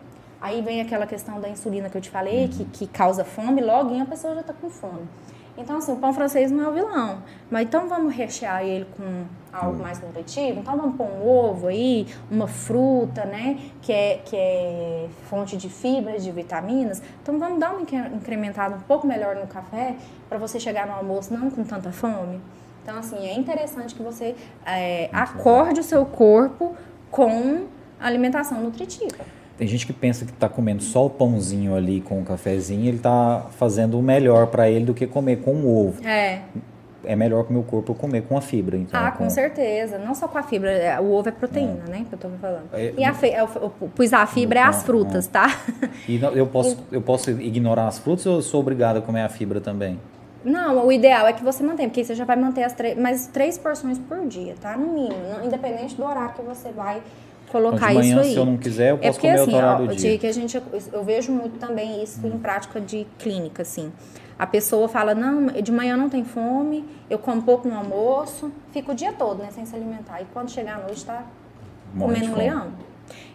Aí vem aquela questão da insulina que eu te falei, que, que causa fome, logo a pessoa já está com fome. Então, assim, o pão francês não é o vilão. Mas então vamos rechear ele com algo mais nutritivo? Então vamos pôr um ovo aí, uma fruta, né? Que é, que é fonte de fibras, de vitaminas. Então vamos dar uma incrementada um pouco melhor no café para você chegar no almoço não com tanta fome. Então, assim, é interessante que você é, acorde o seu corpo com alimentação nutritiva. Tem gente que pensa que está comendo só o pãozinho ali com o cafezinho, ele está fazendo o melhor para ele do que comer com o ovo. É. É melhor que o meu corpo comer com a fibra. Então, ah, com... com... certeza. Não só com a fibra. É, o ovo é proteína, é. né? Que eu tô falando. É, e a fe... eu, eu pus a fibra é as frutas, tá? E eu posso, eu posso ignorar as frutas ou eu sou obrigado a comer a fibra também? Não, o ideal é que você mantenha, porque você já vai manter as três, mais três porções por dia, tá? No mínimo, independente do horário que você vai colocar então, de manhã, isso aí. Se eu não quiser, eu é posso é porque, comer assim, horário ó, do dia. Que a gente, eu vejo muito também isso em prática de clínica, assim. A pessoa fala, não, de manhã não tem fome, eu como pouco no almoço, fico o dia todo, né, sem se alimentar. E quando chegar à noite, está comendo um leão.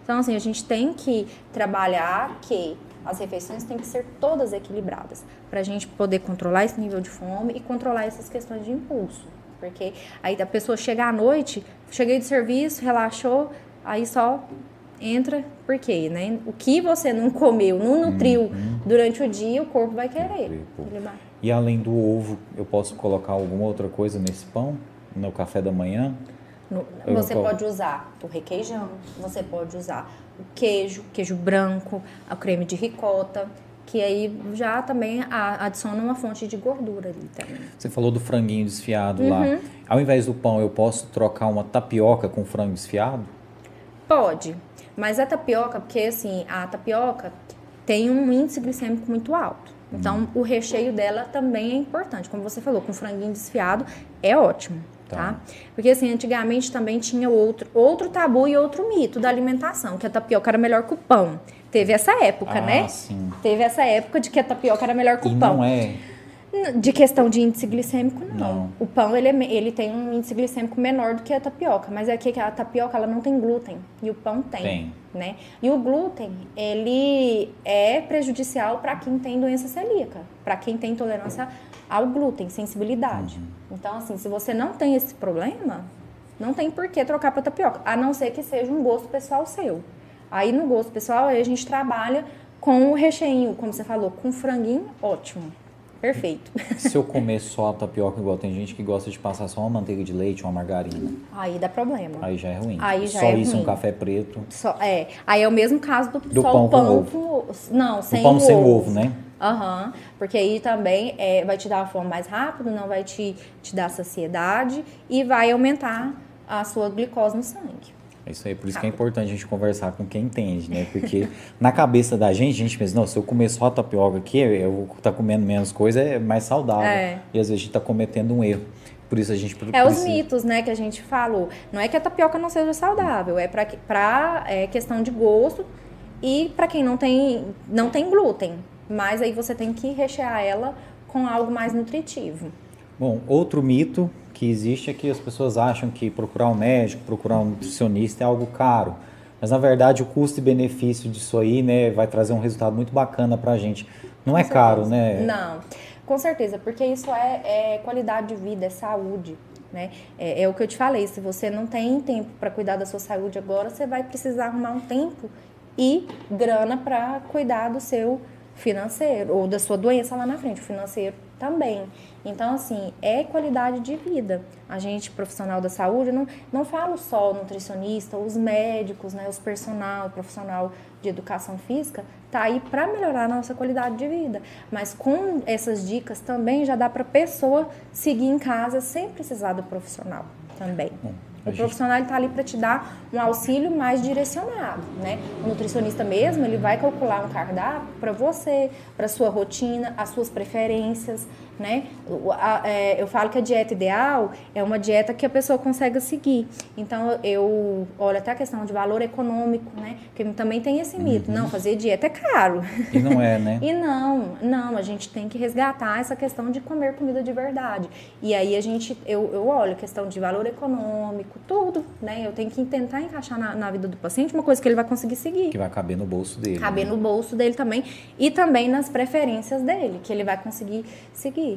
Então, assim, a gente tem que trabalhar que as refeições têm que ser todas equilibradas, para a gente poder controlar esse nível de fome e controlar essas questões de impulso. Porque aí a pessoa chega à noite, cheguei do serviço, relaxou, aí só entra, porque, né? O que você não comeu, não nutriu uhum. durante o dia, o corpo vai querer. E além do ovo, eu posso colocar alguma outra coisa nesse pão? No café da manhã? No, você pode usar o requeijão, você pode usar o queijo, queijo branco, o creme de ricota, que aí já também adiciona uma fonte de gordura ali também. Você falou do franguinho desfiado uhum. lá. Ao invés do pão, eu posso trocar uma tapioca com frango desfiado? Pode, mas a tapioca, porque assim, a tapioca tem um índice glicêmico muito alto. Então, hum. o recheio dela também é importante. Como você falou, com franguinho desfiado é ótimo, tá? tá? Porque assim, antigamente também tinha outro, outro tabu e outro mito da alimentação, que a tapioca era melhor que o pão. Teve essa época, ah, né? Sim. Teve essa época de que a tapioca era melhor que e o pão. Não é. De questão de índice glicêmico, não. não. O pão, ele, é, ele tem um índice glicêmico menor do que a tapioca, mas é que a tapioca, ela não tem glúten, e o pão tem, tem. né? E o glúten, ele é prejudicial para quem tem doença celíaca, para quem tem intolerância ao glúten, sensibilidade. Uhum. Então, assim, se você não tem esse problema, não tem por que trocar para tapioca, a não ser que seja um gosto pessoal seu. Aí, no gosto pessoal, a gente trabalha com o recheio, como você falou, com franguinho, ótimo. Perfeito. Se eu comer só a tapioca, igual tem gente que gosta de passar só uma manteiga de leite, uma margarina. Aí dá problema. Aí já é ruim. Aí já só é isso, ruim. um café preto. Só, é. Aí é o mesmo caso do, do pão, o pão com ovo. Com, não, sem o pão o sem ovo. ovo, né? Aham. Uhum, porque aí também é, vai te dar a fome mais rápido, não vai te, te dar saciedade e vai aumentar a sua glicose no sangue. É isso aí, por isso que é importante a gente conversar com quem entende, né? Porque na cabeça da gente, a gente pensa, não, se eu comer só tapioca aqui, eu vou estar tá comendo menos coisa, é mais saudável. É. E às vezes a gente está cometendo um erro. Por isso a gente precisa... É os mitos, né, que a gente falou. Não é que a tapioca não seja saudável, é para é, questão de gosto e para quem não tem, não tem glúten. Mas aí você tem que rechear ela com algo mais nutritivo. Bom, outro mito que existe é que as pessoas acham que procurar um médico, procurar um nutricionista é algo caro. Mas na verdade o custo e benefício disso aí, né, vai trazer um resultado muito bacana para a gente. Não é caro, né? Não. Com certeza, porque isso é, é qualidade de vida, é saúde. Né? É, é, o que eu te falei, se você não tem tempo para cuidar da sua saúde agora, você vai precisar arrumar um tempo e grana para cuidar do seu financeiro ou da sua doença lá na frente, o financeiro também. Então, assim, é qualidade de vida. A gente, profissional da saúde, não, não falo só nutricionista, os médicos, né, os personal, o profissional de educação física, tá aí para melhorar a nossa qualidade de vida. Mas com essas dicas também já dá para pessoa seguir em casa sem precisar do profissional também. O profissional está ali para te dar um auxílio mais direcionado, né? O nutricionista mesmo, ele vai calcular um cardápio para você, para sua rotina, as suas preferências, né? É, eu falo que a dieta ideal é uma dieta que a pessoa consegue seguir. Então, eu olho até a questão de valor econômico, né? Porque também tem esse mito. Uhum. Não, fazer dieta é caro. E não é, né? e não, não. A gente tem que resgatar essa questão de comer comida de verdade. E aí, a gente, eu, eu olho a questão de valor econômico, tudo, né? Eu tenho que tentar encaixar na, na vida do paciente uma coisa que ele vai conseguir seguir. Que vai caber no bolso dele. Caber né? no bolso dele também. E também nas preferências dele, que ele vai conseguir seguir.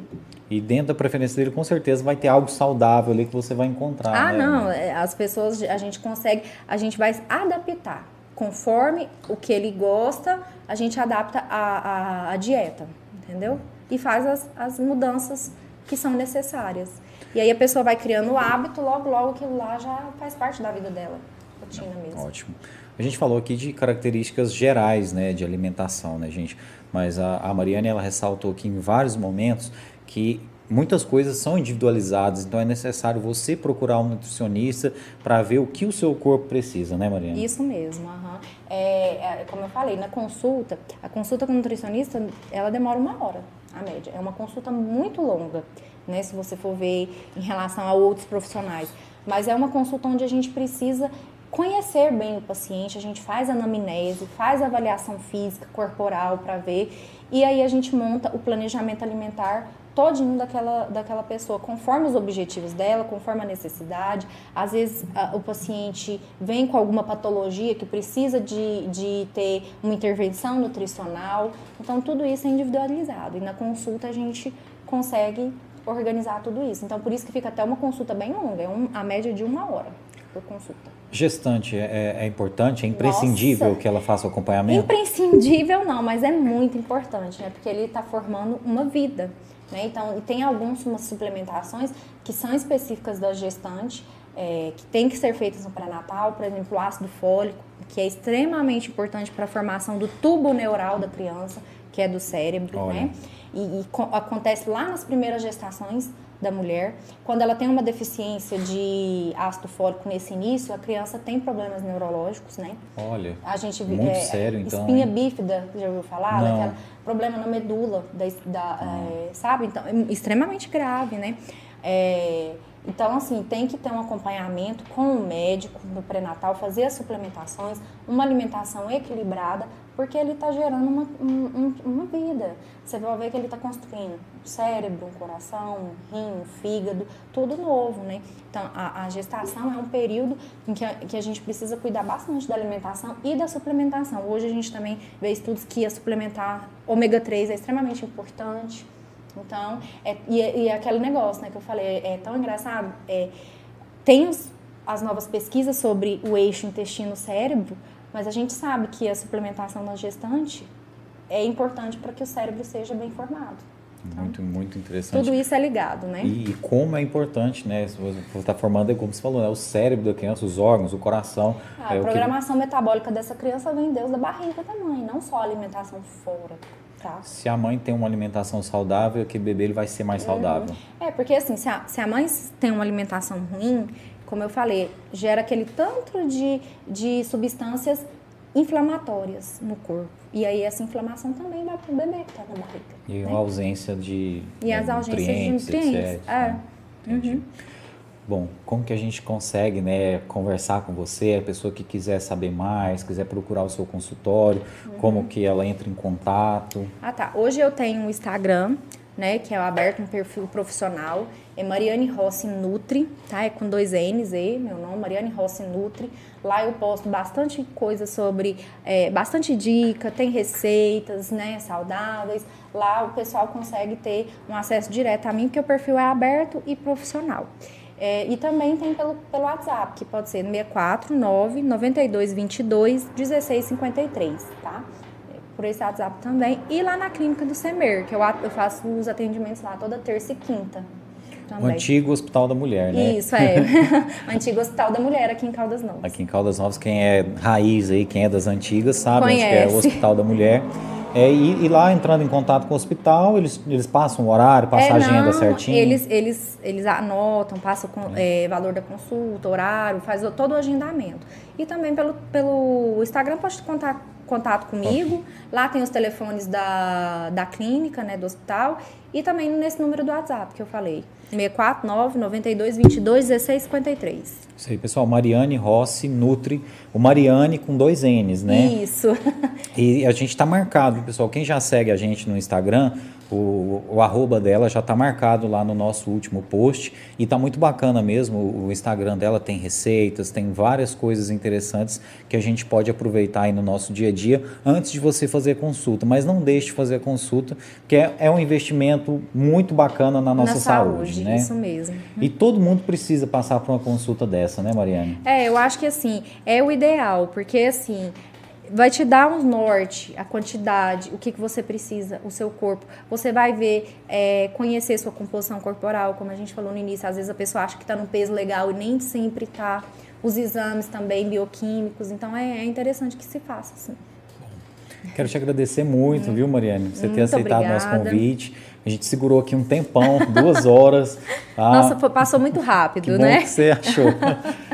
E dentro da preferência dele, com certeza, vai ter algo saudável ali que você vai encontrar. Ah, né? não. É, as pessoas, a gente consegue, a gente vai adaptar. Conforme o que ele gosta, a gente adapta a, a, a dieta, entendeu? E faz as, as mudanças que são necessárias. E aí a pessoa vai criando o hábito, logo, logo aquilo lá já faz parte da vida dela. Rotina mesmo. Ótimo. A gente falou aqui de características gerais, né, de alimentação, né, gente? Mas a, a Mariane, ela ressaltou aqui em vários momentos que muitas coisas são individualizadas, então é necessário você procurar um nutricionista para ver o que o seu corpo precisa, né, Mariana? Isso mesmo, uhum. é, como eu falei, na consulta, a consulta com o nutricionista, ela demora uma hora, a média. É uma consulta muito longa, né, se você for ver em relação a outros profissionais. Mas é uma consulta onde a gente precisa conhecer bem o paciente, a gente faz anamnese, faz avaliação física, corporal para ver, e aí a gente monta o planejamento alimentar todinho daquela, daquela pessoa, conforme os objetivos dela, conforme a necessidade. Às vezes a, o paciente vem com alguma patologia que precisa de, de ter uma intervenção nutricional. Então, tudo isso é individualizado. E na consulta a gente consegue organizar tudo isso. Então, por isso que fica até uma consulta bem longa, é um, a média de uma hora por consulta. Gestante é, é importante, é imprescindível Nossa. que ela faça o acompanhamento? Imprescindível não, mas é muito importante, né? Porque ele está formando uma vida. Né? Então, tem algumas suplementações que são específicas da gestante, é, que tem que ser feitas no pré-natal, por exemplo, o ácido fólico, que é extremamente importante para a formação do tubo neural da criança, que é do cérebro, né? E, e acontece lá nas primeiras gestações da mulher. Quando ela tem uma deficiência de ácido fólico nesse início, a criança tem problemas neurológicos, né? Olha, a gente, muito é, sério então. Espinha hein? bífida, já ouviu falar? Não. Daquela, problema na medula, da, da é, sabe? Então, é extremamente grave, né? É, então, assim, tem que ter um acompanhamento com o médico no pré-natal, fazer as suplementações, uma alimentação equilibrada, porque ele está gerando uma, um, uma vida. Você vai ver que ele está construindo um cérebro, um coração, um rim, um fígado, tudo novo, né? Então, a, a gestação é um período em que a, que a gente precisa cuidar bastante da alimentação e da suplementação. Hoje a gente também vê estudos que a suplementar ômega 3 é extremamente importante. Então, é, e, e é aquele negócio né, que eu falei, é, tão engraçado. É, tem os, as novas pesquisas sobre o eixo intestino-cérebro, mas a gente sabe que a suplementação na gestante é importante para que o cérebro seja bem formado. Então, muito, muito interessante. Tudo isso é ligado, né? E, como é importante, né? Você está formando, é como você falou, né? o cérebro da criança, os órgãos, o coração. Ah, é a programação que... metabólica dessa criança vem Deus da barriga também, não só a alimentação fora. Tá. Se a mãe tem uma alimentação saudável, aquele bebê ele vai ser mais saudável. É, porque assim, se a, se a mãe tem uma alimentação ruim, como eu falei, gera aquele tanto de, de substâncias inflamatórias no corpo. E aí essa inflamação também vai para o bebê que está na barriga. E né? uma ausência de E as ausências de nutrientes. Etc, é. Uhum. Bom, como que a gente consegue né, conversar com você, a pessoa que quiser saber mais, quiser procurar o seu consultório, uhum. como que ela entra em contato? Ah tá, hoje eu tenho o Instagram, né, que é aberto um perfil profissional, é Mariane Rossi Nutri, tá? É com dois N's e meu nome, Mariane Rossi Nutri. Lá eu posto bastante coisa sobre, é, bastante dica, tem receitas, né, saudáveis. Lá o pessoal consegue ter um acesso direto a mim, porque o perfil é aberto e profissional. É, e também tem pelo, pelo WhatsApp, que pode ser 649 9222 1653, tá? Por esse WhatsApp também. E lá na clínica do Semer, que eu, eu faço os atendimentos lá toda terça e quinta. Também. O antigo Hospital da Mulher, né? Isso, é. o antigo Hospital da Mulher aqui em Caldas Novas. Aqui em Caldas Novas, quem é raiz aí, quem é das antigas, sabe Conhece. onde é o Hospital da Mulher. É, e, e, lá entrando em contato com o hospital, eles, eles passam o horário, passam é, a agenda não, certinho? Eles, eles, eles anotam, passam o é, valor da consulta, horário, faz todo o agendamento. E também pelo, pelo Instagram pode contar contato comigo. Lá tem os telefones da, da clínica, né, do hospital. E também nesse número do WhatsApp que eu falei. 649 92 22 16 53. Isso aí, pessoal. Mariane Rossi Nutri. O Mariane com dois N's, né? Isso. e a gente está marcado, pessoal. Quem já segue a gente no Instagram, o, o arroba dela já está marcado lá no nosso último post e está muito bacana mesmo. O Instagram dela tem receitas, tem várias coisas interessantes que a gente pode aproveitar aí no nosso dia a dia antes de você fazer consulta. Mas não deixe de fazer a consulta, que é, é um investimento muito bacana na nossa na saúde, saúde, né? Isso mesmo. E todo mundo precisa passar por uma consulta dessa, né, Mariane? É, eu acho que assim, é o ideal, porque assim, vai te dar um norte, a quantidade, o que, que você precisa, o seu corpo. Você vai ver, é, conhecer sua composição corporal, como a gente falou no início. Às vezes a pessoa acha que está no peso legal e nem sempre está. Os exames também bioquímicos. Então é, é interessante que se faça, sim. Quero te agradecer muito, viu, Mariane, você ter aceitado o nosso convite. A gente segurou aqui um tempão, duas horas. Tá? Nossa, passou muito rápido, que né? Que você achou.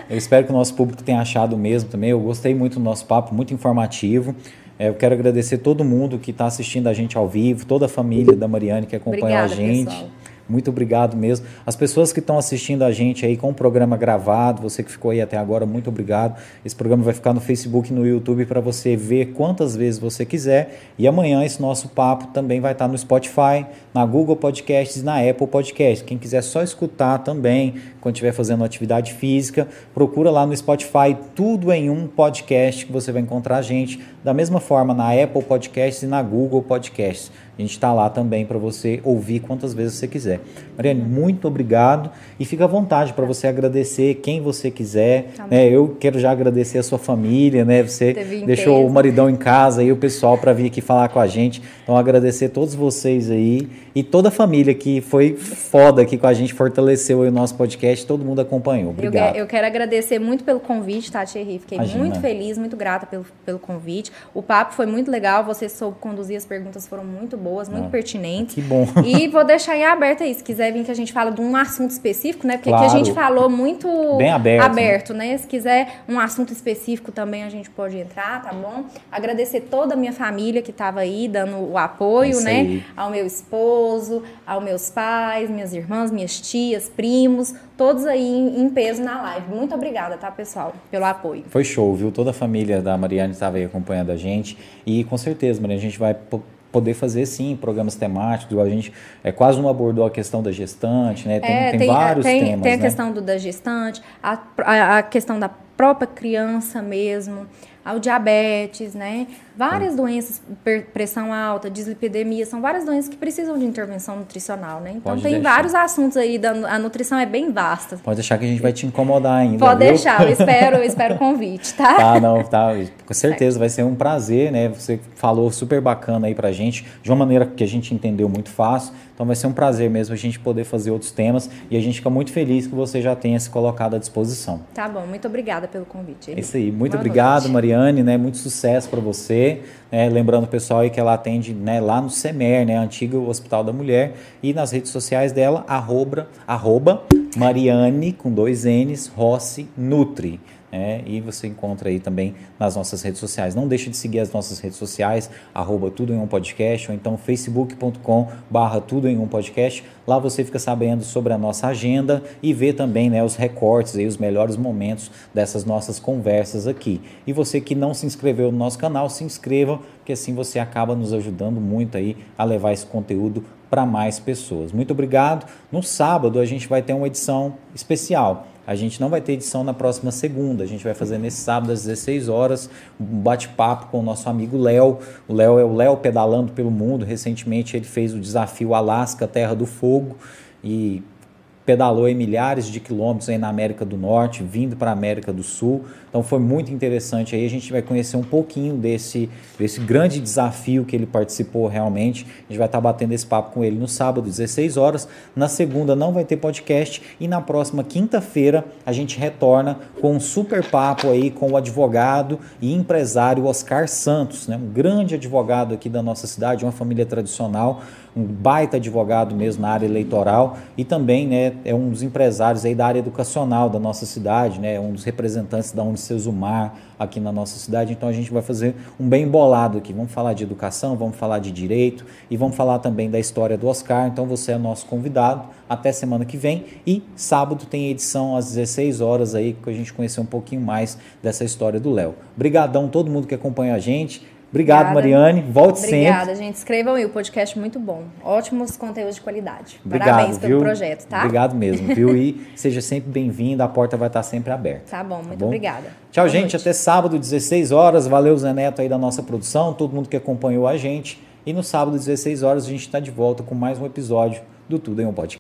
Eu espero que o nosso público tenha achado mesmo também. Eu gostei muito do nosso papo, muito informativo. É, eu quero agradecer todo mundo que está assistindo a gente ao vivo, toda a família da Mariane que acompanha Obrigada, a gente. Pessoal. Muito obrigado mesmo. As pessoas que estão assistindo a gente aí com o programa gravado, você que ficou aí até agora, muito obrigado. Esse programa vai ficar no Facebook e no YouTube para você ver quantas vezes você quiser. E amanhã esse nosso papo também vai estar no Spotify, na Google Podcasts na Apple Podcasts. Quem quiser só escutar também, quando estiver fazendo atividade física, procura lá no Spotify, tudo em um podcast que você vai encontrar a gente. Da mesma forma na Apple Podcasts e na Google Podcasts. A gente está lá também para você ouvir quantas vezes você quiser. Mariane, muito obrigado e fica à vontade para você agradecer quem você quiser. Tá né? Eu quero já agradecer a sua família, né? Você deixou o maridão em casa e o pessoal para vir aqui falar com a gente. Então agradecer a todos vocês aí e toda a família que foi foda aqui com a gente, fortaleceu o nosso podcast, todo mundo acompanhou. Obrigado. Eu, eu quero agradecer muito pelo convite, Tati Henri. Fiquei Imagina. muito feliz, muito grata pelo, pelo convite. O papo foi muito legal, você soube conduzir, as perguntas foram muito boas boas, muito ah, pertinentes. Que bom. E vou deixar em aberto aí, se quiser vir que a gente fala de um assunto específico, né? Porque claro. aqui a gente falou muito Bem aberto, aberto né? né? Se quiser um assunto específico também a gente pode entrar, tá bom? Agradecer toda a minha família que estava aí dando o apoio, né? Aí. Ao meu esposo, aos meus pais, minhas irmãs, minhas tias, primos, todos aí em, em peso na live. Muito obrigada, tá, pessoal, pelo apoio. Foi show, viu? Toda a família da Mariane estava aí acompanhando a gente e com certeza, Mariane, a gente vai poder fazer sim programas temáticos. A gente é, quase não abordou a questão da gestante, né? Tem, é, tem, tem vários tem, temas. Tem a né? questão do, da gestante, a, a, a questão da própria criança mesmo, ao diabetes, né? Várias doenças, pressão alta, dislipidemia, são várias doenças que precisam de intervenção nutricional, né? Então Pode tem deixar. vários assuntos aí, da, a nutrição é bem vasta. Pode deixar que a gente vai te incomodar ainda. Pode viu? deixar, eu espero, eu espero o convite, tá? Tá, não, tá. Com certeza vai ser um prazer, né? Você falou super bacana aí pra gente, de uma maneira que a gente entendeu muito fácil. Então vai ser um prazer mesmo a gente poder fazer outros temas e a gente fica muito feliz que você já tenha se colocado à disposição. Tá bom, muito obrigada pelo convite. É isso aí, muito Boa obrigado, noite. Mariane, né? Muito sucesso para você. É, lembrando o pessoal aí que ela atende né, lá no SEMER, né, antigo Hospital da Mulher, e nas redes sociais dela, arroba, arroba Mariane, com dois N's, Rossi Nutri. É, e você encontra aí também nas nossas redes sociais. Não deixe de seguir as nossas redes sociais, arroba tudo em um podcast, ou então facebook.com barra tudo em um podcast. Lá você fica sabendo sobre a nossa agenda e vê também né, os recortes e os melhores momentos dessas nossas conversas aqui. E você que não se inscreveu no nosso canal, se inscreva, porque assim você acaba nos ajudando muito aí a levar esse conteúdo para mais pessoas. Muito obrigado. No sábado a gente vai ter uma edição especial. A gente não vai ter edição na próxima segunda. A gente vai fazer nesse sábado às 16 horas um bate-papo com o nosso amigo Léo. O Léo é o Léo pedalando pelo mundo. Recentemente ele fez o desafio Alasca Terra do Fogo e pedalou em milhares de quilômetros aí na América do Norte, vindo para a América do Sul. Então foi muito interessante aí. A gente vai conhecer um pouquinho desse, desse grande desafio que ele participou realmente. A gente vai estar batendo esse papo com ele no sábado, 16 horas. Na segunda não vai ter podcast. E na próxima quinta-feira a gente retorna com um super papo aí com o advogado e empresário Oscar Santos, né? um grande advogado aqui da nossa cidade, uma família tradicional um baita advogado mesmo na área eleitoral e também né, é um dos empresários aí da área educacional da nossa cidade, né, um dos representantes da Unicesumar aqui na nossa cidade. Então a gente vai fazer um bem bolado aqui. Vamos falar de educação, vamos falar de direito e vamos falar também da história do Oscar. Então você é nosso convidado. Até semana que vem e sábado tem edição às 16 horas aí que a gente conhecer um pouquinho mais dessa história do Léo. Obrigadão todo mundo que acompanha a gente. Obrigado, Obrigada. Mariane. Volte Obrigada, sempre. Obrigada, gente. Escrevam aí, o podcast é muito bom. Ótimos conteúdos de qualidade. Obrigado, Parabéns pelo viu? projeto, tá? Obrigado mesmo, viu? E seja sempre bem-vindo, a porta vai estar sempre aberta. Tá bom, muito tá bom? obrigada. Tchau, Boa gente. Noite. Até sábado, 16 horas. Valeu, Zé Neto aí da nossa produção, todo mundo que acompanhou a gente. E no sábado, 16 horas, a gente está de volta com mais um episódio do Tudo em um Podcast.